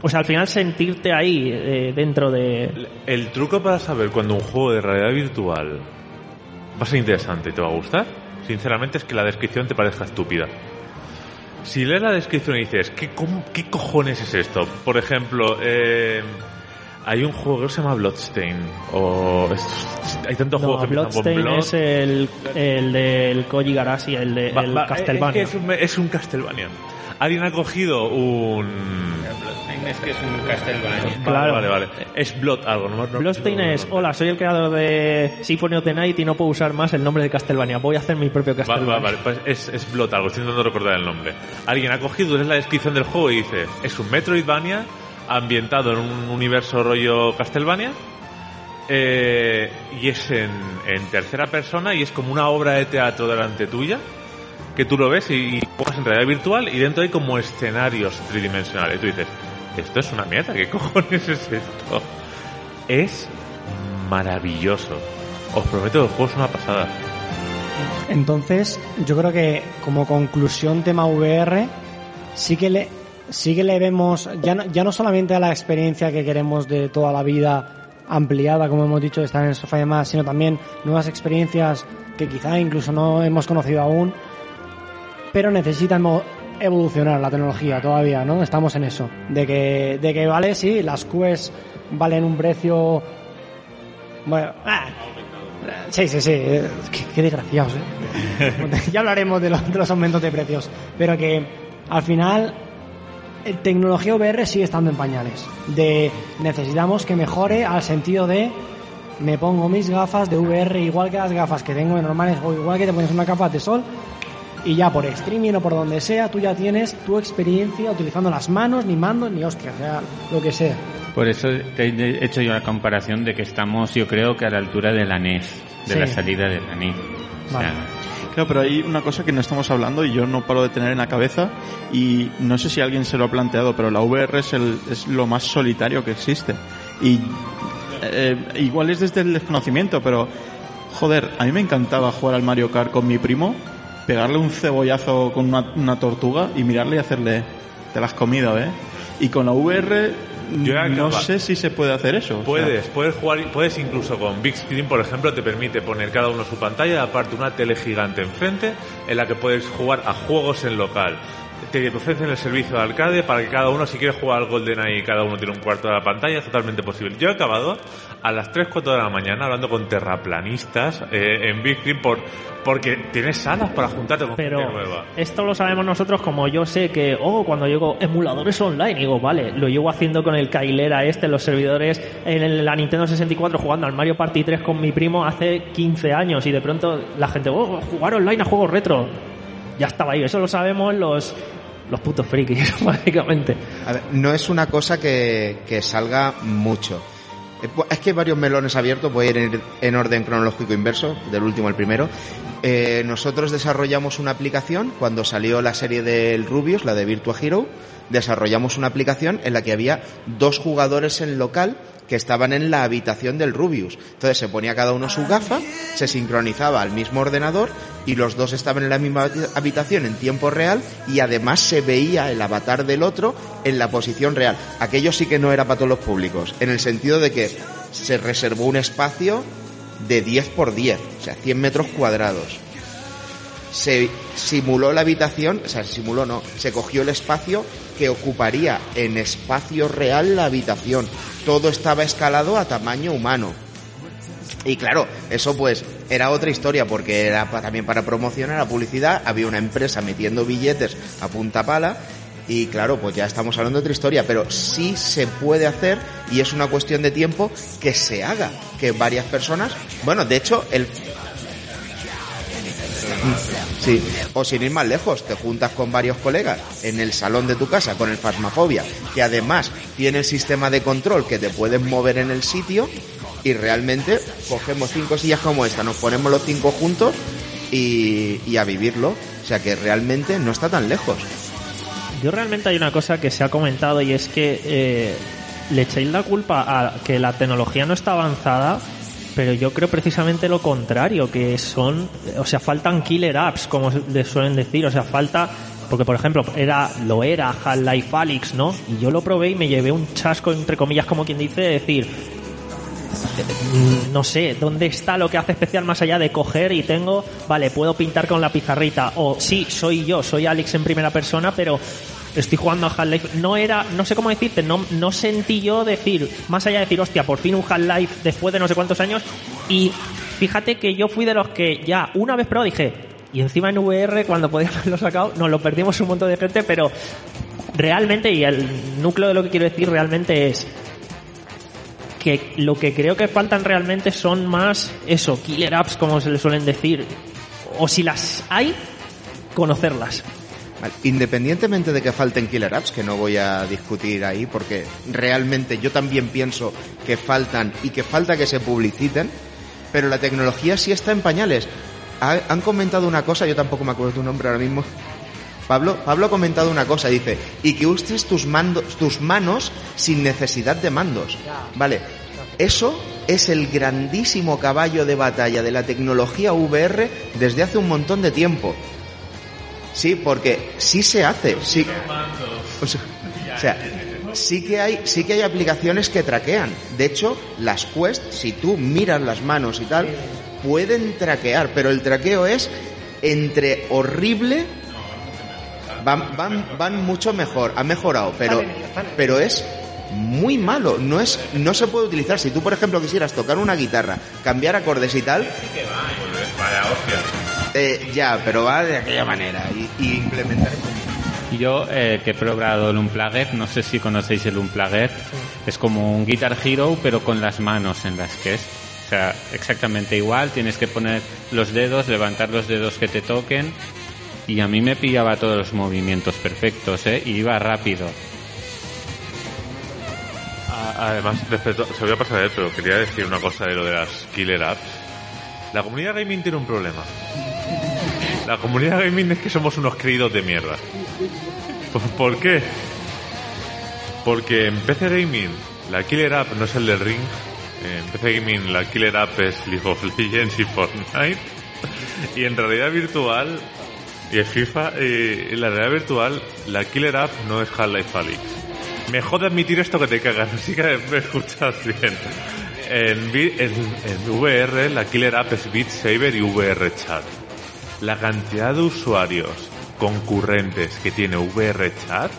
o sea, al final sentirte ahí eh, dentro de El truco para saber cuando un juego de realidad virtual va a ser interesante y te va a gustar, sinceramente, es que la descripción te parezca estúpida. Si lees la descripción y dices, ¿qué, cómo- qué cojones es esto? Por ejemplo, eh, hay un juego que se llama Bloodstain, o es- hay tantos no, juegos que Bloodstain Blood. es el, el del Koji Garashi, el de Va- el va- Castlevania. Es, que es, un, es un Castlevania. Alguien ha cogido un... Bloodstained es que es un Castlevania. Claro. Vale, vale, vale. Es Blood algo, ¿no? no Bloodstained no- es, hola, soy el creador de Symphony of the Night y no puedo usar más el nombre de Castlevania. Voy a hacer mi propio Va- Castlevania. va- vale, pues es, es Blood algo, estoy intentando recordar el nombre. Alguien ha cogido, es la descripción del juego y dice, es un Metroidvania ambientado en un universo rollo Castlevania eh, y es en, en tercera persona y es como una obra de teatro delante tuya que tú lo ves y, juegas en realidad virtual y dentro hay como escenarios tridimensionales. Tú dices, esto es una mierda, ¿qué cojones es esto? Es maravilloso. Os prometo que el juego es una pasada. Entonces, yo creo que como conclusión tema VR, sí que le, sí que le vemos, ya ya no solamente a la experiencia que queremos de toda la vida ampliada, como hemos dicho, de estar en el sofá y demás, sino también nuevas experiencias que quizá incluso no hemos conocido aún, pero necesitamos evolucionar la tecnología todavía, ¿no? Estamos en eso. De que, de que vale, sí, las QS valen un precio. Bueno, ah, sí, sí, sí, eh, qué, qué desgraciados, ¿eh? ya hablaremos de los, de los aumentos de precios, pero que al final eh, tecnología VR sigue estando en pañales. De necesitamos que mejore al sentido de me pongo mis gafas de VR igual que las gafas que tengo de normales o igual que te pones una capa de sol y ya por streaming o por donde sea tú ya tienes tu experiencia utilizando las manos, ni mando, ni hostia, o sea, lo que sea. Por eso te he hecho yo la comparación de que estamos, yo creo que a la altura de la NES, de Sí. la salida de la NES. O sea, Vale. Claro, pero hay una cosa que no estamos hablando y yo no paro de tener en la cabeza y no sé si alguien se lo ha planteado, pero la VR es, el, es lo más solitario que existe. Y eh, igual es desde el desconocimiento, pero joder, a mí me encantaba jugar al Mario Kart con mi primo, pegarle un cebollazo con una, una tortuga y mirarle y hacerle, te la has comido, ¿eh? Y con la VR Yo no sé si se puede hacer eso. o sea, Puedes, puedes jugar, puedes incluso con Big Screen, por ejemplo, te permite poner cada uno su pantalla aparte una tele gigante enfrente en la que puedes jugar a juegos en local. Te ofrecen el servicio de arcade para que cada uno, si quiere jugar al GoldenEye, cada uno tiene un cuarto de la pantalla, es totalmente posible. Yo he acabado a las 3, 4 de la mañana hablando con terraplanistas eh, en Big Screen por, porque tienes salas para juntarte con Pero gente nueva. esto lo sabemos nosotros como yo sé que, oh, cuando llego emuladores online, digo, vale, lo llevo haciendo con el Kailera este, en los servidores, en la Nintendo 64 jugando al Mario Party 3 con mi primo hace 15 años y de pronto la gente, oh, jugar online a juegos retro. Ya estaba ahí, eso lo sabemos los, los putos frikis, básicamente. No es una cosa que, que salga mucho. Eh, pu- Es que hay varios melones abiertos, voy a ir en, en orden cronológico inverso, del último al primero. Eh, nosotros desarrollamos una aplicación, cuando salió la serie del Rubius, la de Virtua Hero, desarrollamos una aplicación en la que había dos jugadores en local que estaban en la habitación del Rubius. Entonces se ponía cada uno su gafa, se sincronizaba al mismo ordenador y los dos estaban en la misma habi- habitación en tiempo real y además se veía el avatar del otro en la posición real. Aquello sí que no era para todos los públicos, en el sentido de que se reservó un espacio de 10 por 10, o sea, 100 metros cuadrados. Se simuló la habitación, o sea, se simuló no, se cogió el espacio que ocuparía en espacio real la habitación. Todo estaba escalado a tamaño humano. Y claro, eso pues era otra historia porque era también para promocionar la publicidad, había una empresa metiendo billetes a punta pala y claro, pues ya estamos hablando de otra historia, pero sí se puede hacer y es una cuestión de tiempo que se haga, que varias personas, bueno, de hecho, el Sí, o sin ir más lejos, te juntas con varios colegas en el salón de tu casa con el Fasmafobia, que además tiene el sistema de control que te puedes mover en el sitio y realmente cogemos cinco sillas como esta, nos ponemos los cinco juntos y, y a vivirlo. O sea que realmente no está tan lejos. Yo realmente hay una cosa que se ha comentado y es que eh, le echáis la culpa a que la tecnología no está avanzada, pero yo creo precisamente lo contrario, que son, o sea, faltan killer apps, como le suelen decir, o sea, falta, porque por ejemplo, era, lo era Half-Life Alyx, ¿no? Y yo lo probé y me llevé un chasco, entre comillas, como quien dice, de decir, mm, no sé, ¿dónde está lo que hace especial más allá de coger y tengo, vale, puedo pintar con la pizarrita? O sí, soy yo, soy Alex en primera persona, pero estoy jugando a Half-Life. No era, no sé cómo decirte, no, no sentí yo decir, más allá de decir, hostia, por fin un Half-Life después de no sé cuántos años. Y fíjate que yo fui de los que ya una vez probado dije, y encima en VR, cuando podíamos haberlo sacado, nos lo perdimos un montón de gente, pero realmente, y el núcleo de lo que quiero decir realmente es que lo que creo que faltan realmente son más eso, killer apps como se le suelen decir, o si las hay, conocerlas. Vale, Independientemente de que falten killer apps, que no voy a discutir ahí, porque realmente yo también pienso que faltan y que falta que se publiciten, pero la tecnología sí está en pañales. ha- han comentado una cosa, yo tampoco me acuerdo tu nombre ahora mismo. Pablo, Pablo ha comentado una cosa, dice, y que uses tus, mandos, tus manos sin necesidad de mandos. Vale, eso es el grandísimo caballo de batalla de la tecnología VR desde hace un montón de tiempo. Sí, porque sí se hace, sí. O sea, o sea, sí que hay, sí que hay aplicaciones que traquean. De hecho, las Quest, si tú miras las manos y tal, pueden traquear, pero el traqueo es entre horrible van, van, van mucho mejor, ha mejorado, pero, pero es muy malo, no es, no se puede utilizar. Si tú, por ejemplo, quisieras tocar una guitarra, cambiar acordes y tal, eh, ya, pero va de aquella manera y, y implementar Yo eh, que he probado el Unplugged, no sé si conocéis el Unplugged, es como un Guitar Hero pero con las manos en las que es. O sea, exactamente igual, tienes que poner los dedos, levantar los dedos que te toquen y a mí me pillaba todos los movimientos perfectos, ¿eh? Y iba rápido. A- Además, respecto, se voy a pasar de él, pero quería decir una cosa de lo de las killer apps. La comunidad gaming tiene un problema. La comunidad gaming es que somos unos creídos de mierda. ¿Por, qué? Porque en PC Gaming la killer app no es el del ring. En PC Gaming la killer app es League of Legends y Fortnite. Y en realidad virtual y en FIFA, eh, en la realidad virtual la killer app no es Half-Life Alyx. Me jode admitir esto que te cagas, así que me escuchas bien. En, en VR, la killer app es Beat Saber y VR Chat. La cantidad de usuarios concurrentes que tiene VR Chat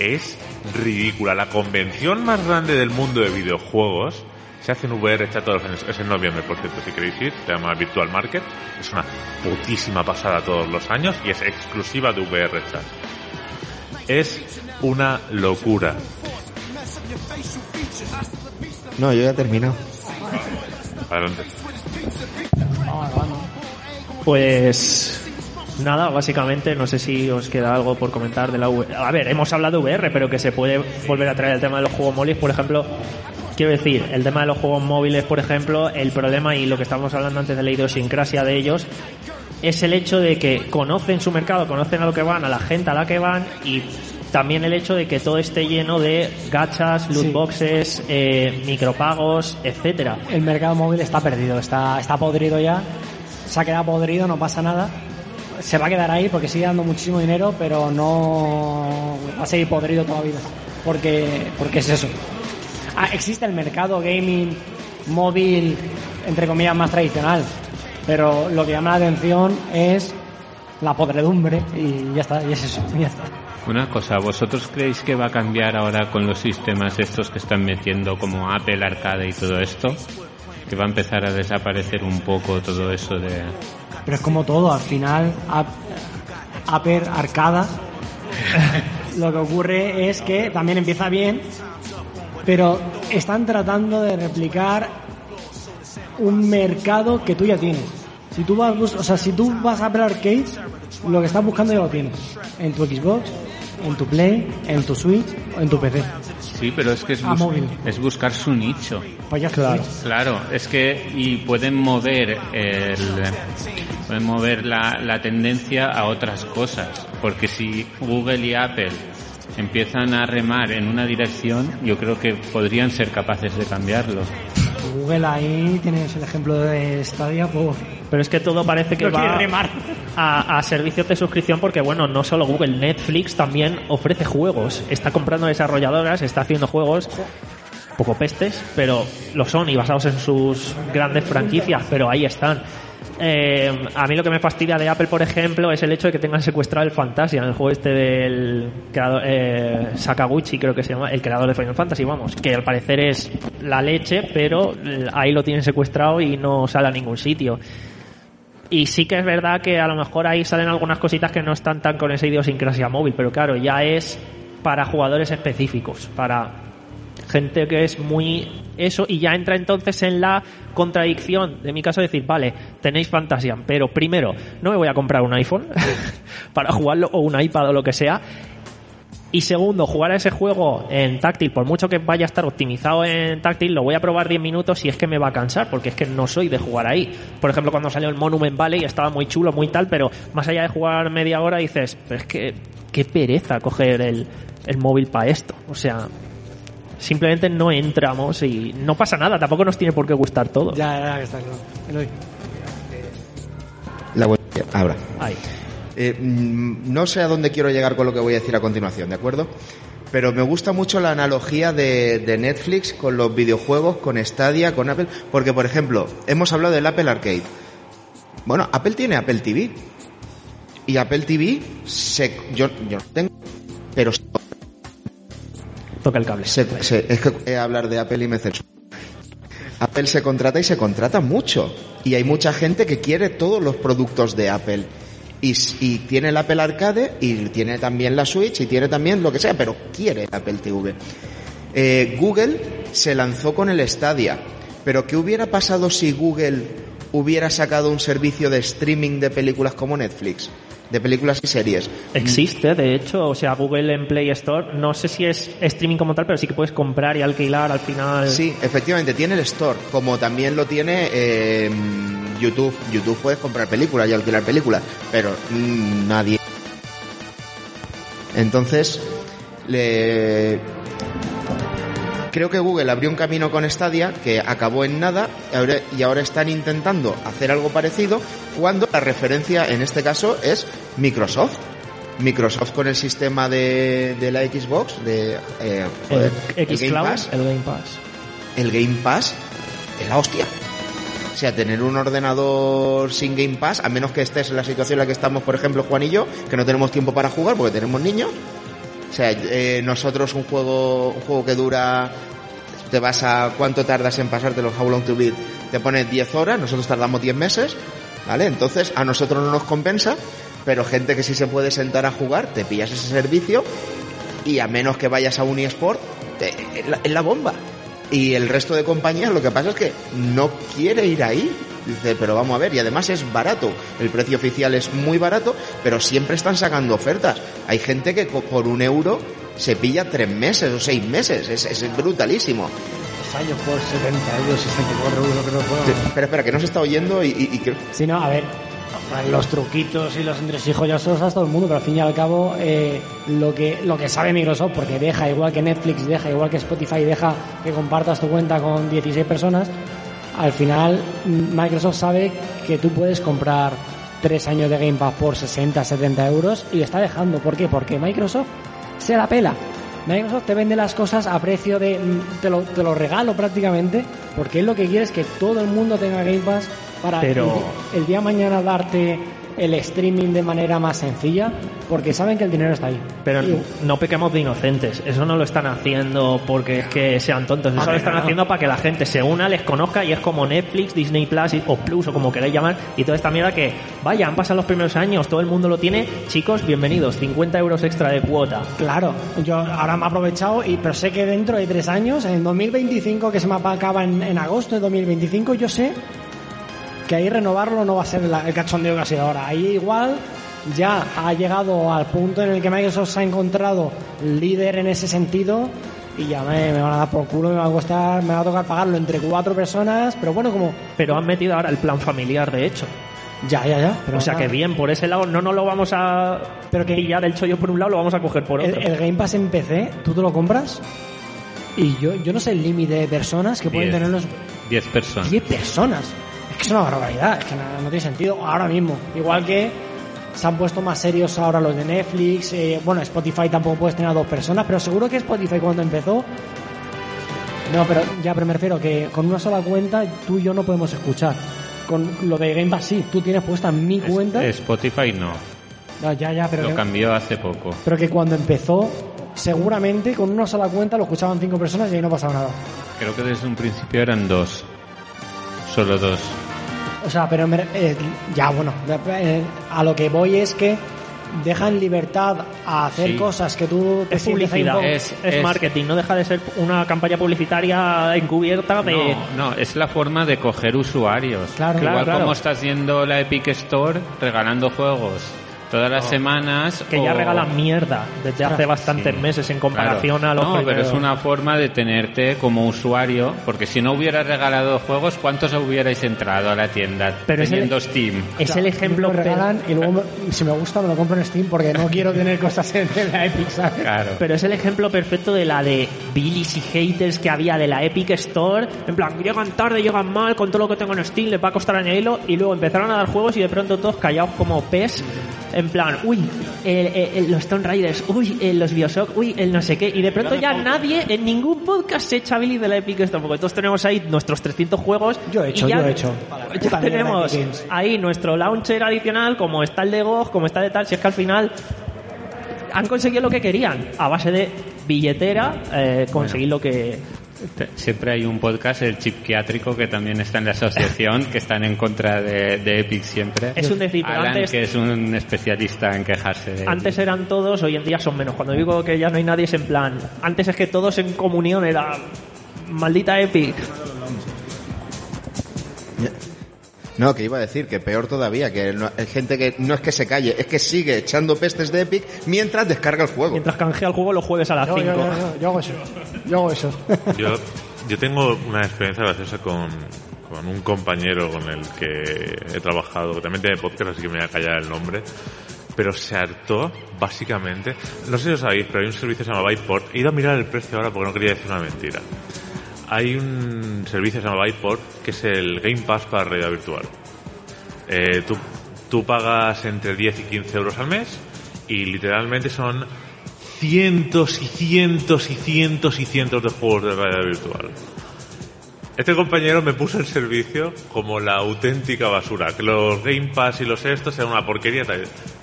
es ridícula. La convención más grande del mundo de videojuegos se hace en VR Chat todos los años. Es en noviembre, por cierto, si queréis ir. Se llama Virtual Market. Es una putísima pasada todos los años y es exclusiva de VR Chat. Es una locura. No, yo ya he terminado. Adelante. Pues nada, básicamente no sé si os queda algo por comentar de la VR. A ver, hemos hablado de VR, pero que se puede volver a traer el tema de los juegos móviles, por ejemplo. Quiero decir, el tema de los juegos móviles, por ejemplo, el problema y lo que estábamos hablando antes de la idiosincrasia de ellos es el hecho de que conocen su mercado, conocen a lo que van, a la gente a la que van y también el hecho de que todo esté lleno de gachas, loot Sí. boxes, eh, micropagos, etcétera. El mercado móvil está perdido, está, está podrido ya. Se ha quedado podrido, no pasa nada. Se va a quedar ahí porque sigue dando muchísimo dinero, pero no va a seguir podrido toda la vida. Porque, porque es eso. Ah, existe el mercado gaming móvil, entre comillas, más tradicional. Pero lo que llama la atención es la podredumbre y ya está, y es eso, ya está. Una cosa, ¿vosotros creéis que va a cambiar ahora con los sistemas estos que están metiendo como Apple Arcade y todo esto? Que va a empezar a desaparecer un poco todo eso de... Pero es como todo, al final, Ap- Upper Arcada, lo que ocurre es que también empieza bien, pero están tratando de replicar un mercado que tú ya tienes. Si tú vas, o sea, si tú vas a Apple Arcade, lo que estás buscando ya lo tienes. En tu Xbox, en tu Play, en tu Switch o en tu PC. Sí, pero es que es, A bus- es buscar su nicho. Está. Claro, es que y pueden mover el, pueden mover la, la tendencia a otras cosas, porque si Google y Apple empiezan a remar en una dirección, yo creo que podrían ser capaces de cambiarlo. Google ahí tienes el ejemplo de Stadia, pues Pero es que todo parece que va remar. a, a servicios de suscripción porque, bueno, no solo Google, Netflix también ofrece juegos. Está comprando desarrolladoras, está haciendo juegos poco pestes, pero lo son y basados en sus grandes franquicias, pero ahí están. Eh, a mí lo que me fastidia de Apple, por ejemplo, es el hecho de que tengan secuestrado el Fantasia, el juego este del creador, eh, Sakaguchi, creo que se llama, el creador de Final Fantasy, vamos, que al parecer es la leche, pero ahí lo tienen secuestrado y no sale a ningún sitio. Y sí que es verdad que a lo mejor ahí salen algunas cositas que no están tan con esa idiosincrasia móvil, pero claro, ya es para jugadores específicos, para gente que es muy eso y ya entra entonces en la contradicción de mi caso decir, vale, tenéis Fantasian, pero primero no me voy a comprar un iPhone para jugarlo o un iPad o lo que sea Y segundo, jugar a ese juego en táctil, por mucho que vaya a estar optimizado en táctil, lo voy a probar 10 minutos y es que me va a cansar, porque es que no soy de jugar ahí. Por ejemplo, cuando salió el Monument Valley estaba muy chulo, muy tal, pero más allá de jugar media hora dices, pero es que qué pereza coger el, el móvil para esto. O sea, simplemente no entramos y no pasa nada, tampoco nos tiene por qué gustar todo. Ya, ya, que está claro. Eloy. La web ahora. Ahí. Eh, mm, no sé a dónde quiero llegar con lo que voy a decir a continuación, ¿de acuerdo? Pero me gusta mucho la analogía de, de Netflix con los videojuegos, con Stadia, con Apple, porque por ejemplo, hemos hablado del Apple Arcade. Bueno, Apple tiene Apple TV. Y Apple TV, se, yo, yo no tengo, pero se- Toca el cable. es que eh, hablar de Apple y me. Apple se contrata y se contrata mucho. Y hay mucha gente que quiere todos los productos de Apple. Y tiene el Apple Arcade y tiene también la Switch y tiene también lo que sea, pero quiere el Apple TV. Eh, Google se lanzó con el Stadia. Pero ¿qué hubiera pasado si Google hubiera sacado un servicio de streaming de películas como Netflix? De películas y series. Existe, de hecho, o sea, Google en Play Store, no sé si es streaming como tal, pero sí que puedes comprar y alquilar al final. Sí, efectivamente, tiene el store, como también lo tiene eh, YouTube. YouTube puedes comprar películas y alquilar películas, pero mm, nadie. Entonces, le... creo que Google abrió un camino con Stadia que acabó en nada y ahora, están intentando hacer algo parecido cuando la referencia en este caso es Microsoft. Microsoft con el sistema de, de la Xbox, de eh, joder, el X Game Cloud, Pass, el Game Pass. el Game Pass es la hostia. O sea, tener un ordenador sin Game Pass, a menos que estés en la situación en la que estamos, por ejemplo, Juan y yo, que no tenemos tiempo para jugar porque tenemos niños. O sea, eh, nosotros un juego, un juego que dura, te vas a cuánto tardas en pasarte los How Long to Beat, te pones 10 horas, nosotros tardamos 10 meses, ¿vale? Entonces a nosotros no nos compensa, pero gente que sí se puede sentar a jugar, te pillas ese servicio y a menos que vayas a un eSport, es la, es la bomba. Y el resto de compañías lo que pasa es que no quiere ir ahí. Dice, pero vamos a ver, y además es barato. El precio oficial es muy barato, pero siempre están sacando ofertas. Hay gente que por un euro se pilla tres meses o seis meses. Es, es brutalísimo. Años por 70 euros, 64 euros, creo que. Te- Espera, espera, que no se está oyendo y, y- y que- Sí, no, a ver, los truquitos y los entresijos ya se los hace todo el mundo, pero al fin y al cabo eh, lo que lo que sabe Microsoft, porque deja igual que Netflix, deja igual que Spotify, deja que compartas tu cuenta con 16 personas, al final Microsoft sabe que tú puedes comprar tres años de Game Pass por 60, 70 euros y está dejando. ¿Por qué? Porque Microsoft se la pela. Microsoft te vende las cosas a precio de mm, te lo, te lo regalo prácticamente porque él lo que quiere es que todo el mundo tenga Game Pass para Pero- el, el día de mañana darte el streaming de manera más sencilla porque saben que el dinero está ahí. Pero Y- no pequemos de inocentes. Eso no lo están haciendo porque es que sean tontos. Eso lo están no. haciendo para que la gente se una, les conozca y es como Netflix, Disney Plus o Plus o como queráis llamar. Y toda esta mierda que, vaya, han pasado los primeros años, todo el mundo lo tiene. Chicos, bienvenidos. 50 euros extra de cuota. Claro, yo ahora me he aprovechado, y, pero sé que dentro de tres años, en 2025, que se me acaba en, en agosto de 2025, yo sé que ahí renovarlo no va a ser la- el cachondeo que ha sido ahora. Ahí igual ya ha llegado al punto en el que Microsoft se ha encontrado líder en ese sentido y ya me, me van a dar por culo, me va a costar, me va a tocar pagarlo entre cuatro personas, pero bueno, como Pero han metido ahora el plan familiar, de hecho. ya, ya, ya. Pero o sea nada. que bien, por ese lado no nos lo vamos a Pero que- pillar el chollo por un lado, lo vamos a coger por El, otro. el Game Pass en PC, tú te lo compras y yo, yo no sé el límite de personas que pueden Diez. tener los 10 personas. 10 personas. Es que es una barbaridad, es que no, no tiene sentido ahora mismo. Igual que se han puesto más serios ahora los de Netflix, eh, bueno, Spotify tampoco puedes tener a dos personas, pero seguro que Spotify cuando empezó... No, pero ya, pero me refiero que con una sola cuenta tú y yo no podemos escuchar. Con lo de Game Pass sí, tú tienes puesta mi cuenta. Spotify no. No, ya, ya, pero Lo que- cambió hace poco. pero que cuando empezó, seguramente con una sola cuenta lo escuchaban cinco personas y ahí no pasaba nada. Creo que desde un principio eran dos. Solo dos. O sea, pero me- eh, ya bueno, eh, a lo que voy es que dejan libertad a hacer Sí. cosas que tú te Es publicidad, es, es es- marketing, no deja de ser una campaña publicitaria encubierta de... No, no, es la forma de coger usuarios. Claro. Igual Claro, claro. como estás yendo la Epic Store regalando juegos todas las semanas. Que ya o- regalan mierda desde hace bastantes Sí. meses en comparación Claro. a los No, pero primeros. es una forma de tenerte como usuario, porque si no hubieras regalado juegos, ¿cuántos hubierais entrado a la tienda Pero es teniendo el- Steam? Es el ejemplo Me regalan y luego me- si me gusta me lo compro en Steam porque no quiero tener cosas en la Epic, ¿sabes? Claro. Pero es el ejemplo perfecto de la de Billys y haters que había de la Epic Store. En plan, llegan tarde, llegan mal, con todo lo que tengo en Steam les va a costar añadirlo. Y luego empezaron a dar juegos y de pronto todos callados como pez. En plan, uy, el- el- el- los Stone Riders, uy, el- los Bioshock, uy, el no sé qué. Y de pronto ya nadie, en ningún podcast se echa Billy de la Epic Store. Porque todos tenemos ahí nuestros 300 juegos. Yo he hecho, y ya, yo he hecho. Ya tenemos Games. ahí nuestro launcher adicional, como está el de GOG, como está de tal. Si es que al final han conseguido lo que querían a base de billetera eh, conseguir lo que Siempre hay un podcast, el Chipquiátrico, que también está en la asociación, que están en contra de, de Epic siempre. Es un Alan, antes- que es un especialista en quejarse de antes eran todos hoy en día son menos. Cuando digo que ya no hay nadie es en plan antes es que todos en comunión era maldita Epic No, que iba a decir que peor todavía, que no- hay gente que no es que se calle, es que sigue echando pestes de Epic mientras descarga el juego. mientras canjea el juego los jueves a las Yo, 5 yo, yo, yo, yo hago eso. Yo hago eso. Yo, yo tengo una experiencia graciosa con, con un compañero con el que he trabajado, que también tiene podcast, así que me voy a callar el nombre, pero se hartó, básicamente, no sé si lo sabéis, pero hay un servicio que se llama Byteport, he ido a mirar el precio ahora porque no quería decir una mentira. Hay un servicio que se llama Byteport, que es el Game Pass para realidad virtual. Eh, tú, pagas entre 10 y 15 euros al mes y literalmente son cientos y cientos y cientos y cientos de juegos de realidad virtual. Este compañero me puso el servicio como la auténtica basura, que los Game Pass y los estos eran una porquería.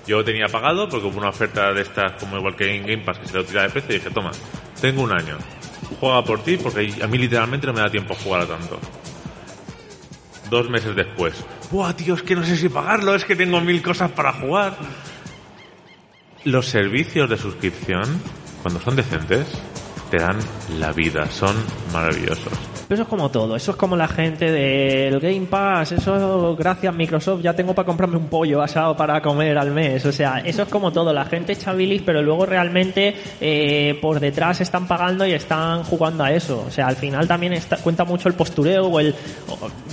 Yo tenía pagado porque hubo una oferta de estas como igual que en Game Pass que se lo tira de precio y dije, toma, tengo un año, juega por ti porque a mí literalmente no me da tiempo a jugar a tanto. Dos meses después, ¡buah, tío, es que no sé si pagarlo, es que tengo mil cosas para jugar! Los servicios de suscripción, cuando son decentes, te dan la vida, son maravillosos. Pero eso es como todo, eso es como la gente del Game Pass, eso gracias Microsoft ya tengo para comprarme un pollo asado para comer al mes, o sea, eso es como todo, la gente bilis pero luego realmente eh, por detrás están pagando y están jugando a eso, o sea, al final también está- cuenta mucho el postureo o el...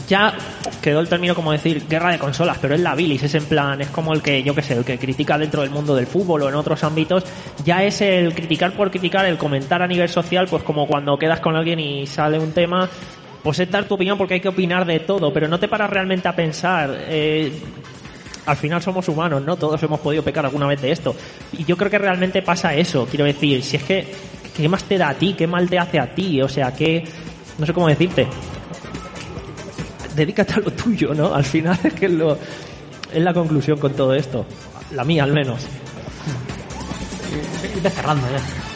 ya quedó el término como decir guerra de consolas, pero es la bilis, es en plan, es como el que, yo que sé, el que critica dentro del mundo del fútbol o en otros ámbitos, ya es el criticar por criticar, el comentar a nivel social, pues como cuando quedas con alguien y sale un tema, pues es dar tu opinión porque hay que opinar de todo, pero no te paras realmente a pensar. eh, al final somos humanos, ¿no? Todos hemos podido pecar alguna vez de esto. Y yo creo que realmente pasa eso. Quiero decir, si es que, ¿qué más te da a ti? ¿Qué mal te hace a ti? O sea, que, no sé cómo decirte. Dedícate a lo tuyo, ¿no? Al final es que lo, es la conclusión con todo esto. La mía, al menos. Irte cerrando ya.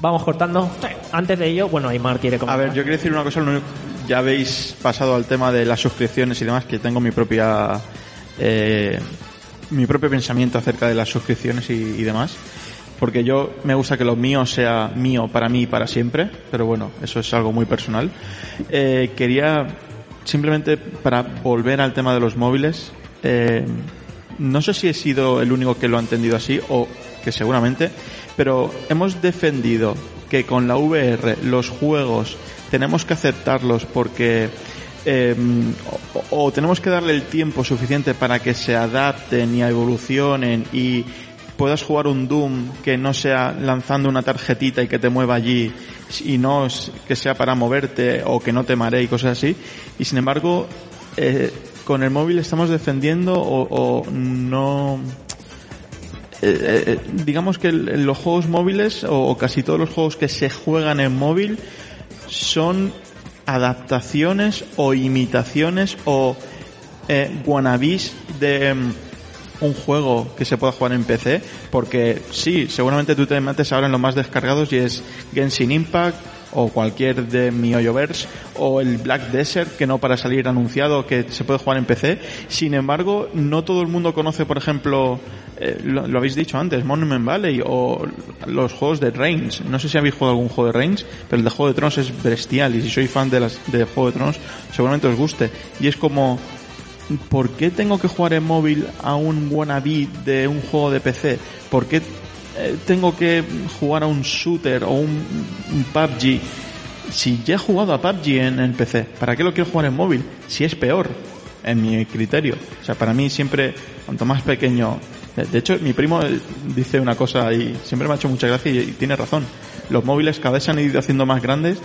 Vamos cortando. Antes de ello, bueno, Aymar quiere A comentar. ver, yo quería decir una cosa, lo único- ya habéis pasado al tema de las suscripciones y demás, que tengo mi propia eh, mi propio pensamiento acerca de las suscripciones y, y demás. Porque yo me gusta que lo mío sea mío para mí y para siempre, pero bueno, eso es algo muy personal. Eh, quería simplemente para volver al tema de los móviles, eh, no sé si he sido el único que lo ha entendido así o que seguramente, pero hemos defendido que con la VR los juegos tenemos que aceptarlos porque eh, o, tenemos que darle el tiempo suficiente para que se adapten y evolucionen y puedas jugar un Doom que no sea lanzando una tarjetita y que te mueva allí y no que sea para moverte o que no te maree y cosas así. Y sin embargo, eh, con el móvil estamos defendiendo o, o no... eh, eh, digamos que los juegos móviles o, casi todos los juegos que se juegan en móvil son adaptaciones o imitaciones o eh, wannabes de mm, un juego que se pueda jugar en PC porque sí, seguramente tú te metes ahora en los más descargados y es Genshin Impact o cualquier de MioYoverse o el Black Desert que no para salir anunciado que se puede jugar en PC. Sin embargo, no todo el mundo conoce, por ejemplo, eh, lo, lo habéis dicho antes, Monument Valley o los juegos de Reigns. No sé si habéis jugado algún juego de Reigns, pero el de Juego de Tronos es bestial y si sois fan de las de Juego de Tronos seguramente os guste. Y es como ¿por qué tengo que jugar en móvil a un wannabe de un juego de PC? ¿Por qué eh, tengo que jugar a un shooter o un, un PUBG? Si ya he jugado a PUBG en el PC, ¿para qué lo quiero jugar en móvil? Si es peor, en mi criterio. O sea, para mí siempre, cuanto más pequeño... De hecho, mi primo eh, dice una cosa y siempre me ha hecho mucha gracia y tiene razón. Los móviles cada vez se han ido haciendo más grandes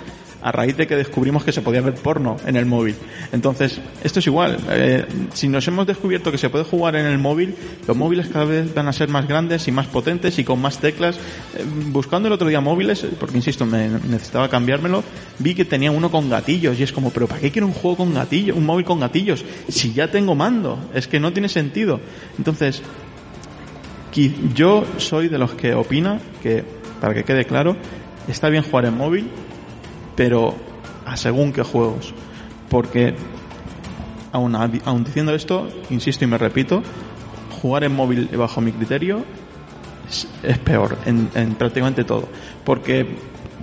a raíz de que descubrimos que se podía ver porno en el móvil. Entonces, esto es igual. Eh, si nos hemos descubierto que se puede jugar en el móvil, los móviles cada vez van a ser más grandes y más potentes y con más teclas. Eh, buscando el otro día móviles, porque insisto, me necesitaba cambiármelo, vi que tenía uno con gatillos y es como, pero ¿para qué quiero un juego con gatillos, un móvil con gatillos? Si ya tengo mando, es que no tiene sentido. Entonces, yo soy de los que opina que, para que quede claro, está bien jugar en móvil, pero a según qué juegos. Porque, aún, aún diciendo esto, insisto y me repito, jugar en móvil bajo mi criterio es, peor en, en prácticamente todo. Porque,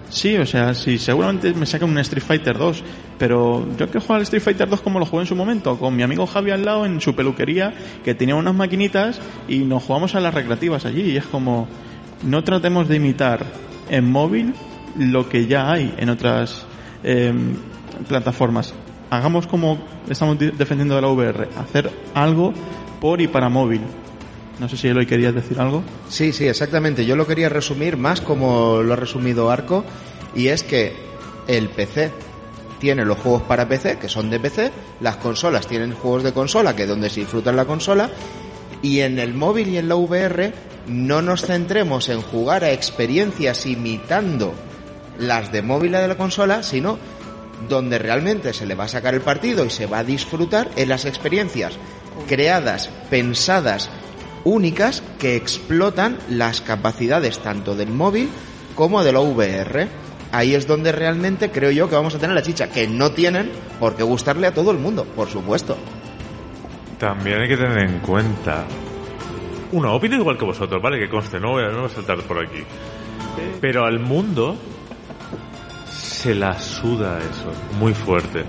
sí, o sea, sí, seguramente me sacan un Street Fighter 2, pero yo quiero jugar al Street Fighter 2 como lo jugué en su momento, con mi amigo Javi al lado en su peluquería, que tenía unas maquinitas y nos jugamos a las recreativas allí. Y es como, no tratemos de imitar en móvil lo que ya hay en otras eh, plataformas. Hagamos como estamos di- defendiendo de la VR, hacer algo por y para móvil. No sé si Eloy querías decir algo. Sí, sí, exactamente. Yo lo quería resumir más como lo ha resumido Arco, y es que el PC tiene los juegos para PC, que son de PC, las consolas tienen juegos de consola, que es donde se disfruta la consola, y en el móvil y en la VR no nos centremos en jugar a experiencias imitando las de móvil y de la consola, sino donde realmente se le va a sacar el partido y se va a disfrutar en las experiencias creadas, pensadas, únicas que explotan las capacidades tanto del móvil como de la VR. Ahí es donde realmente creo yo que vamos a tener la chicha, que no tienen por qué gustarle a todo el mundo, por supuesto. También hay que tener en cuenta. Uno, opino igual que vosotros, ¿vale? Que conste, no voy a, no voy a saltar por aquí. Pero al mundo se la suda eso, muy fuerte.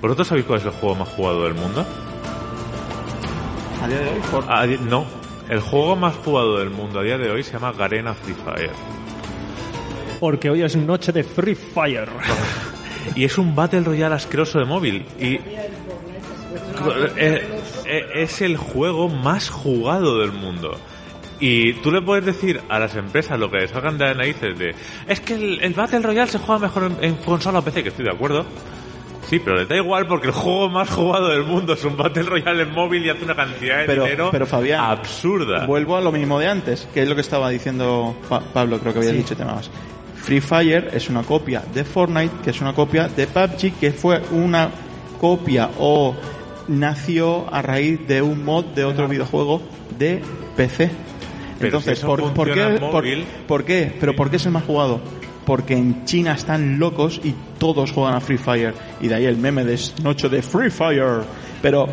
¿Vosotros sabéis cuál es el juego más jugado del mundo? A día de hoy, por- A di- no, el juego más jugado del mundo a día de hoy se llama Garena Free Fire. Porque hoy es noche de Free Fire. Y es un Battle Royale asqueroso de móvil. Y es el juego más jugado del mundo. Y tú le puedes decir a las empresas lo que les salgan de narices de es que el, el Battle Royale se juega mejor en, en consola o PC, que estoy de acuerdo. Sí, pero les da igual porque el juego más jugado del mundo es un Battle Royale en móvil y hace una cantidad de Pero- dinero pero, Fabián, absurda. Vuelvo a lo mismo de antes, que es lo que estaba diciendo Pa- Pablo, creo que había dicho temas. Free Fire es una copia de Fortnite, que es una copia de PUBG, que fue una copia o nació a raíz de un mod de otro videojuego de PC. Pero Entonces, si eso ¿por, por qué, por qué? ¿Pero por qué es el más jugado? Porque en China están locos y todos juegan a Free Fire. Y de ahí el meme de noche de Free Fire. Pero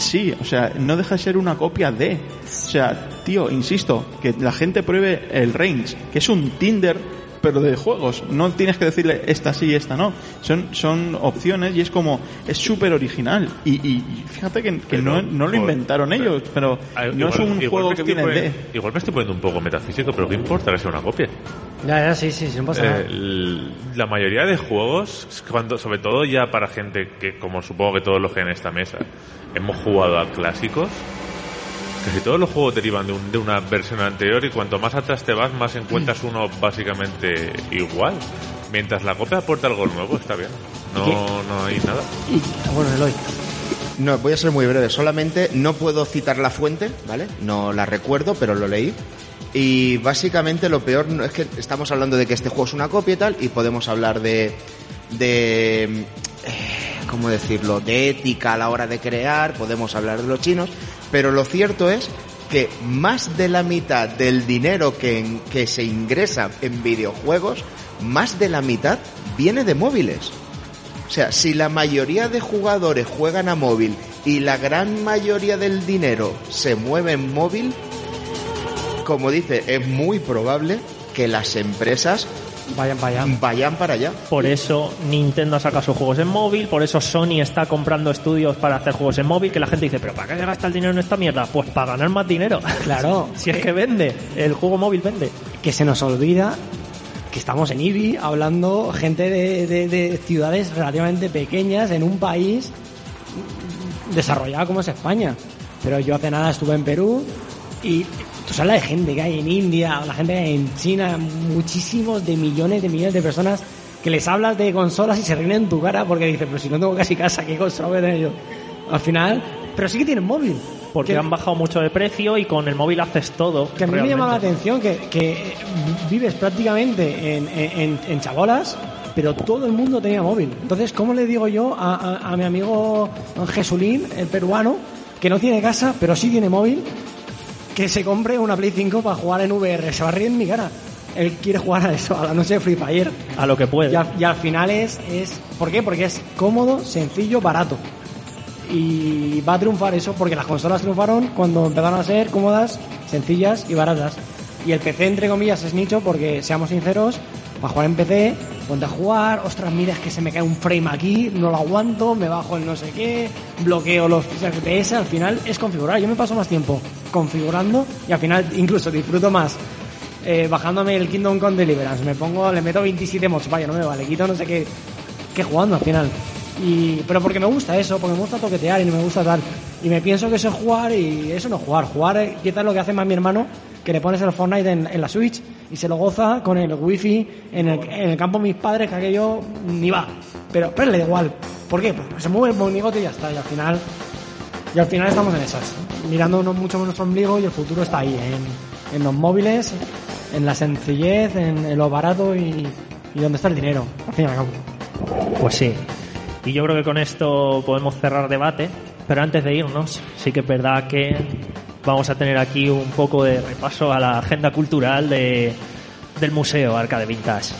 Sí, o sea, no deja de ser una copia de. O sea, tío, insisto, que la gente pruebe el Range, que es un Tinder, pero de juegos. No tienes que decirle esta sí, esta no. Son, son opciones y es como, es súper original. Y, y- fíjate que, que Pero, no, no lo inventaron pero- ellos, pero no igual- es un juego que estoy viene de. Igual me estoy poniendo un poco metafísico, pero ¿qué importa que sea una copia? Ya, ya, sí, sí, sí, no pasa Eh, nada. la mayoría de juegos, cuando, sobre todo ya para gente que, como supongo que todos los que en esta mesa, hemos jugado a clásicos, casi todos los juegos derivan de, un- de una versión anterior y cuanto más atrás te vas, más encuentras uno básicamente igual. Mientras la copia aporta algo nuevo, está bien. No, no hay nada. Y, bueno, Eloy. No, voy a ser muy breve. Solamente no puedo citar la fuente, ¿vale? No la recuerdo, pero lo leí. Y básicamente lo peor no es que estamos hablando de que este juego es una copia y tal, y podemos hablar de. de. eh, ¿Cómo decirlo? De ética a la hora de crear, podemos hablar de los chinos, pero lo cierto es que más de la mitad del dinero que, que se ingresa en videojuegos, más de la mitad viene de móviles. O sea, si la mayoría de jugadores juegan a móvil y la gran mayoría del dinero se mueve en móvil, como dice, es muy probable que las empresas Vayan para allá. vayan para allá. Por eso Nintendo saca sus juegos en móvil, por eso Sony está comprando estudios para hacer juegos en móvil, que la gente dice, pero ¿para qué se gasta el dinero en esta mierda? Pues para ganar más dinero. Claro. si es que vende, el juego móvil vende. que se nos olvida que estamos en IBI hablando gente de, de- de ciudades relativamente pequeñas en un país desarrollado como es España. Pero yo hace nada estuve en Perú y tú sabes la de gente que hay en India, la gente que hay en China, muchísimos de millones de millones de personas que les hablas de consolas y se ríen en tu cara porque dicen, pero si no tengo casi casa, ¿qué consola voy a tener yo? Al final, pero sí que tienen móvil. Porque Que- han bajado mucho de precio y con el móvil haces todo. que a mí me llama la atención que, que vives prácticamente en, en, en chabolas, pero todo el mundo tenía móvil. Entonces, ¿cómo le digo yo a, a- a mi amigo Jesulín, el peruano, que no tiene casa, pero sí tiene móvil, que se compre una Play 5 para jugar en VR? Se va a reír en mi cara. Él quiere jugar a eso, a la noche de Free Fire. A lo que puede. Y al, y al final es, es... ¿Por qué? Porque es cómodo, sencillo, barato. Y va a triunfar eso porque las consolas triunfaron cuando empezaron a ser cómodas, sencillas y baratas. Y el PC, entre comillas, es nicho porque, seamos sinceros, para jugar en PC, ponte a jugar, ostras, mira, es que se me cae un frame aquí, no lo aguanto, me bajo el no sé qué, bloqueo los FPS, al final es configurar. Yo me paso más tiempo configurando y al final incluso disfruto más eh, bajándome el Kingdom Come Deliverance. Me pongo, le meto 27 mods, vaya, no me vale, quito no sé qué, qué jugando al final. Pero porque me gusta eso, porque me gusta toquetear y no me gusta tal. Y me pienso que eso es jugar y eso no es jugar. Jugar quizás lo que hace más mi hermano, que le pones el Fortnite en, en la Switch y se lo goza con el wifi en el, en el campo de mis padres, que aquello ni va. Pero, pero le da igual. ¿Por qué? Pues se mueve el monigote y ya está. Y al final, y al final estamos en esas. Mirándonos mucho con nuestro ombligo y el futuro está ahí, en, en los móviles, en la sencillez, en, lo barato y, y donde está el dinero. Al fin y al cabo. Pues sí. Y yo creo que con esto podemos cerrar debate. Pero antes de irnos, sí que es verdad que vamos a tener aquí un poco de repaso a la agenda cultural de, del Museo Arcade Vintage.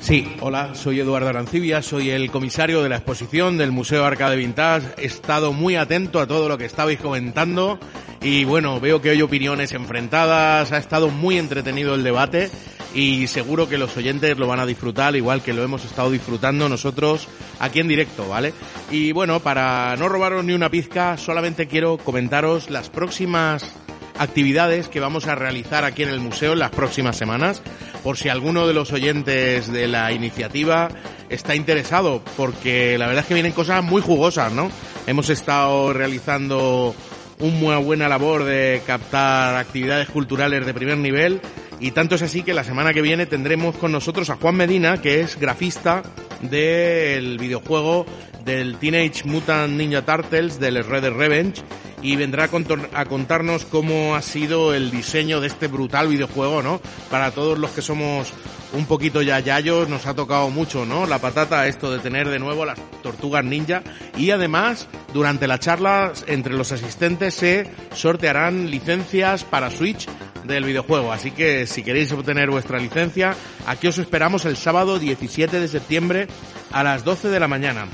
Sí, hola, soy Eduardo Arancibia, soy el comisario de la exposición del Museo Arcade Vintage. He estado muy atento a todo lo que estabais comentando y bueno, veo que hay opiniones enfrentadas, ha estado muy entretenido el debate y seguro que los oyentes lo van a disfrutar igual que lo hemos estado disfrutando nosotros aquí en directo, ¿vale? Y bueno, para no robaros ni una pizca, solamente quiero comentaros las próximas actividades que vamos a realizar aquí en el museo en las próximas semanas, por si alguno de los oyentes de la iniciativa está interesado, porque la verdad es que vienen cosas muy jugosas, ¿no? Hemos estado realizando una buena labor de captar actividades culturales de primer nivel y tanto es así que la semana que viene tendremos con nosotros a Juan Medina, que es grafista del videojuego del Teenage Mutant Ninja Turtles del Red Dead Revenge y vendrá a, contarnos cómo ha sido el diseño de este brutal videojuego, ¿no? Para todos los que somos un poquito ya yayos, nos ha tocado mucho, ¿no? La patata, esto de tener de nuevo las tortugas ninja y además durante la charla entre los asistentes se sortearán licencias para Switch del videojuego, así que si queréis obtener vuestra licencia, aquí os esperamos el sábado 17 de septiembre a las 12 de la mañana.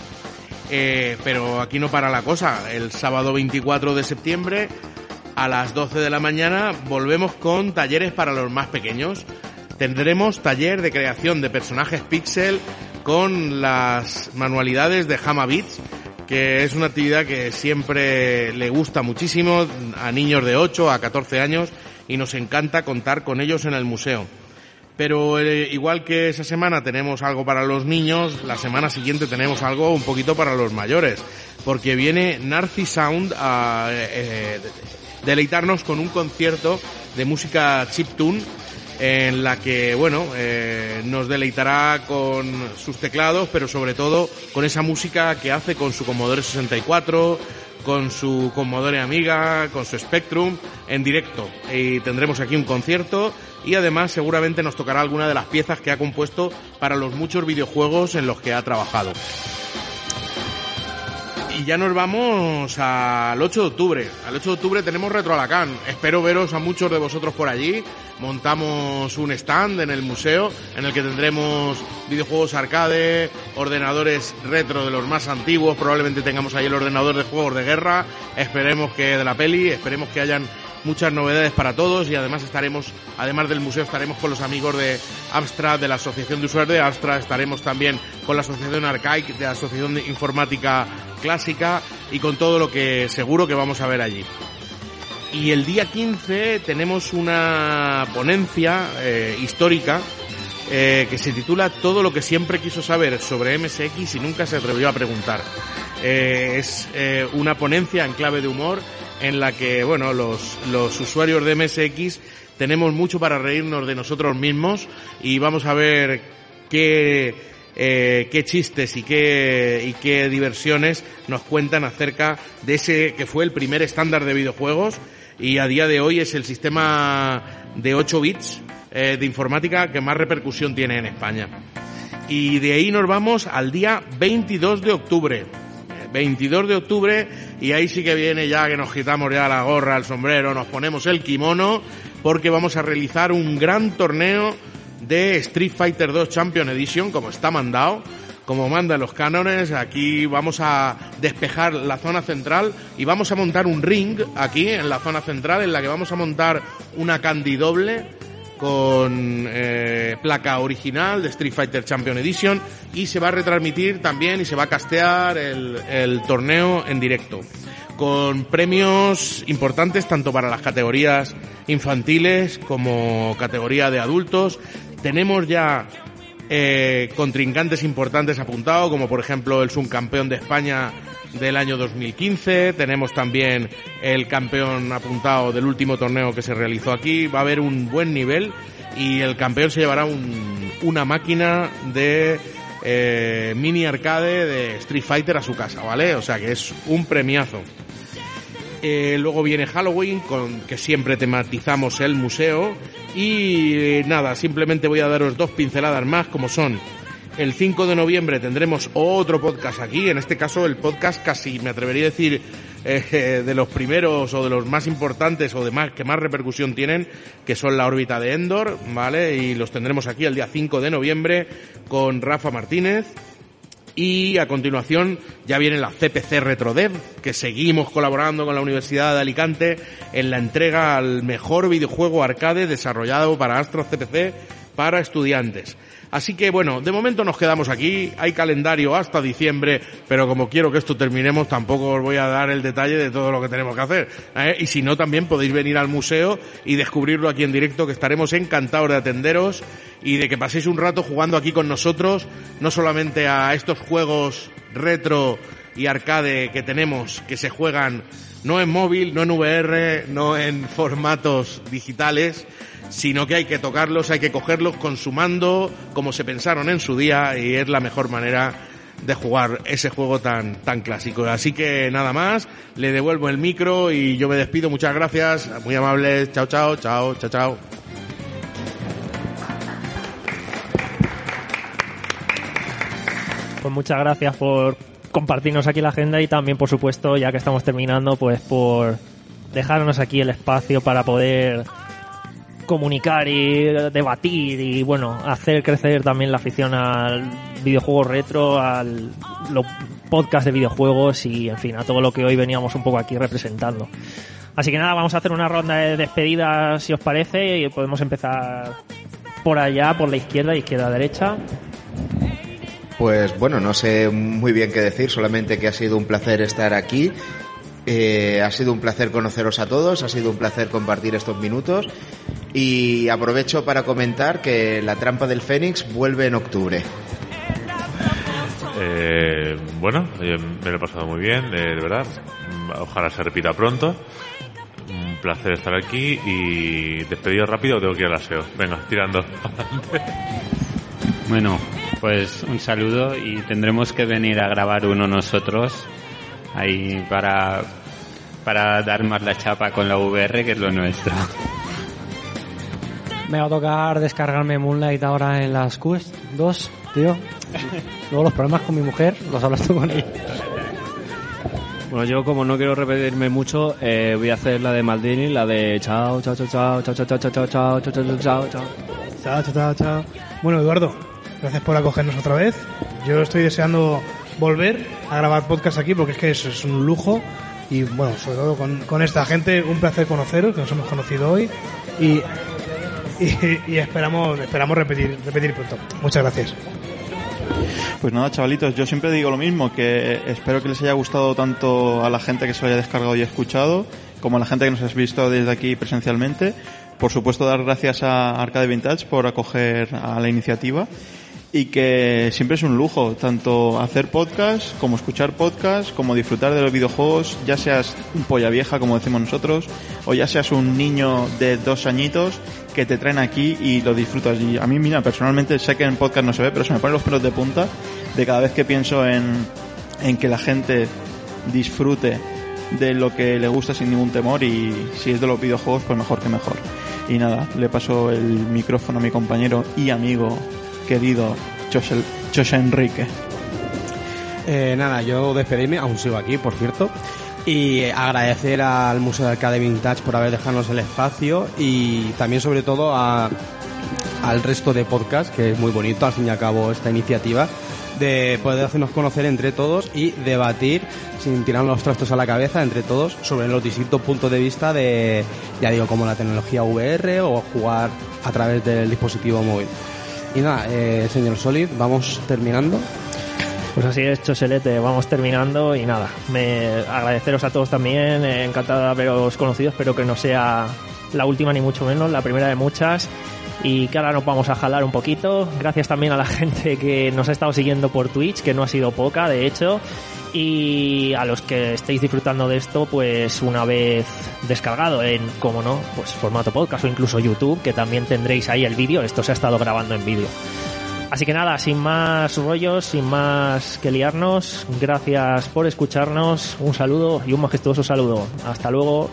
Eh, pero aquí no para la cosa. El sábado 24 de septiembre a las 12 de la mañana volvemos con talleres para los más pequeños. Tendremos taller de creación de personajes pixel con las manualidades de Hama Beats, que es una actividad que siempre le gusta muchísimo a niños de 8 a 14 años y nos encanta contar con ellos en el museo. Pero eh, igual que esa semana tenemos algo para los niños, la semana siguiente tenemos algo un poquito para los mayores, porque viene Narci Sound a eh, deleitarnos con un concierto de música chiptune en la que, bueno, eh, nos deleitará con sus teclados, pero sobre todo con esa música que hace con su Commodore 64, con su Commodore Amiga, con su Spectrum, en directo. Y tendremos aquí un concierto y además seguramente nos tocará alguna de las piezas que ha compuesto para los muchos videojuegos en los que ha trabajado. Y ya nos vamos al 8 de octubre. Al 8 de octubre tenemos Retro Alacán. Espero veros a muchos de vosotros por allí. Montamos un stand en el museo en el que tendremos videojuegos arcade, ordenadores retro de los más antiguos. Probablemente tengamos ahí el ordenador de juegos de guerra. Esperemos que de la peli, esperemos que hayan muchas novedades para todos y además estaremos, además del museo, estaremos con los amigos de Abstract, de la Asociación de Usuarios de Abstract, estaremos también con la Asociación Arcaic, de la Asociación de Informática Clásica y con todo lo que seguro que vamos a ver allí. Y el día 15 tenemos una ponencia eh, histórica eh, que se titula Todo lo que siempre quiso saber sobre MSX y nunca se atrevió a preguntar. Eh, es una ponencia en clave de humor en la que, bueno, los, los usuarios de MSX tenemos mucho para reírnos de nosotros mismos y vamos a ver qué, qué chistes y qué, y qué diversiones nos cuentan acerca de ese que fue el primer estándar de videojuegos y a día de hoy es el sistema de 8 bits eh, de informática que más repercusión tiene en España. Y de ahí nos vamos al día 22 de octubre. 22 de octubre y ahí sí que viene ya que nos quitamos ya la gorra, el sombrero, nos ponemos el kimono porque vamos a realizar un gran torneo de Street Fighter 2 Champion Edition como está mandado como mandan los cánones. Aquí vamos a despejar la zona central y vamos a montar un ring aquí en la zona central en la que vamos a montar una candy doble con eh, placa original de Street Fighter Champion Edition y se va a retransmitir también y se va a castear el, torneo en directo con premios importantes tanto para las categorías infantiles como categoría de adultos. Tenemos ya eh, contrincantes importantes apuntados, como por ejemplo el subcampeón de España del año 2015. Tenemos también el campeón apuntado del último torneo que se realizó aquí. Va a haber un buen nivel y el campeón se llevará un, una máquina de eh, mini arcade de Street Fighter a su casa, ¿vale? O sea que es un premiazo. Eh, luego viene Halloween, con que siempre tematizamos el museo. Y eh, nada, simplemente voy a daros dos pinceladas más, como son. El 5 de noviembre tendremos otro podcast aquí, en este caso el podcast casi me atrevería a decir eh, de los primeros o de los más importantes o de más que más repercusión tienen, que son la órbita de Endor, ¿vale? Y los tendremos aquí el día 5 de noviembre con Rafa Martínez, y a continuación ya viene la CPC RetroDev, que seguimos colaborando con la Universidad de Alicante en la entrega al mejor videojuego arcade desarrollado para Astro CPC para estudiantes. Así que bueno, de momento nos quedamos aquí, hay calendario hasta diciembre, pero como quiero que esto terminemos, tampoco os voy a dar el detalle de todo lo que tenemos que hacer. ¿eh? Y si no, también podéis venir al museo y descubrirlo aquí en directo, que estaremos encantados de atenderos y de que paséis un rato jugando aquí con nosotros, no solamente a estos juegos retro y arcade que tenemos, que se juegan no en móvil, no en VR, no en formatos digitales, sino que hay que tocarlos, hay que cogerlos consumando como se pensaron en su día y es la mejor manera de jugar ese juego tan, tan clásico. Así que nada más, le devuelvo el micro y yo me despido. Muchas gracias, muy amables. Chao, chao, chao, chao, chao. Pues muchas gracias por compartirnos aquí la agenda y también, por supuesto, ya que estamos terminando, pues por dejarnos aquí el espacio para poder comunicar y debatir y bueno, hacer crecer también la afición al videojuego retro, al los podcast de videojuegos y en fin, a todo lo que hoy veníamos un poco aquí representando. Así que nada, vamos a hacer una ronda de despedidas si os parece y podemos empezar por allá, por la izquierda, izquierda, derecha. Pues bueno, no sé muy bien qué decir, solamente que ha sido un placer estar aquí. Eh, ha sido un placer conoceros a todos, ha sido un placer compartir estos minutos y aprovecho para comentar que La Trampa del Fénix vuelve en octubre. Eh, bueno, eh, me lo he pasado muy bien, eh, de verdad. Ojalá se repita pronto. Un placer estar aquí y despedido rápido tengo que ir al aseo. Venga, tirando. bueno, pues un saludo y tendremos que venir a grabar uno nosotros ahí para, para dar más la chapa con la VR que es lo nuestro. Me va a tocar descargarme Moonlight ahora en las Quest 2, tío. Luego los problemas con mi mujer los hablas tú con ella. Bueno, yo como no quiero repetirme mucho, eh, voy a hacer la de Maldini, la de chao, chao, chao, chao, chao, chao, chao, chao, chao, chao, chao, chao, chao, chao. Chao, chao, chao, chao. Bueno, Eduardo, gracias por acogernos otra vez. Yo estoy deseando volver a grabar podcast aquí porque es que es, es un lujo y bueno, sobre todo con, con esta gente, un placer conoceros, que nos hemos conocido hoy y, y, y esperamos, esperamos repetir, repetir pronto. Muchas gracias. Pues nada, chavalitos, yo siempre digo lo mismo, que espero que les haya gustado tanto a la gente que se lo haya descargado y escuchado, como a la gente que nos has visto desde aquí presencialmente. Por supuesto, dar gracias a Arcade Vintage por acoger a la iniciativa y que siempre es un lujo, tanto hacer podcast, como escuchar podcast, como disfrutar de los videojuegos, ya seas un polla vieja, como decimos nosotros, o ya seas un niño de dos añitos que te traen aquí y lo disfrutas. Y a mí, mira, personalmente sé que en podcast no se ve, pero se me ponen los pelos de punta de cada vez que pienso en, en que la gente disfrute de lo que le gusta sin ningún temor y si es de los videojuegos, pues mejor que mejor. Y nada, le paso el micrófono a mi compañero y amigo querido José, Enrique. Eh, nada, yo despedirme, aún sigo aquí, por cierto. Y agradecer al Museo de Arcade Vintage por haber dejado el espacio y también sobre todo a, al resto de podcast, que es muy bonito al fin y al cabo esta iniciativa, de poder hacernos conocer entre todos y debatir sin tirarnos los trastos a la cabeza entre todos sobre los distintos puntos de vista de, ya digo, como la tecnología VR o jugar a través del dispositivo móvil. Y nada, eh, señor Solid, vamos terminando. Pues así es, Choselete, vamos terminando y nada, agradeceros a todos también, eh, encantado de haberos conocido, espero que no sea la última ni mucho menos, la primera de muchas y que ahora nos vamos a jalar un poquito. Gracias también a la gente que nos ha estado siguiendo por Twitch, que no ha sido poca, de hecho. Y a los que estéis disfrutando de esto, pues una vez descargado en, como no, pues formato podcast o incluso YouTube, que también tendréis ahí el vídeo. Esto se ha estado grabando en vídeo. Así que nada, sin más rollos, sin más que liarnos, gracias por escucharnos, un saludo y un majestuoso saludo. Hasta luego.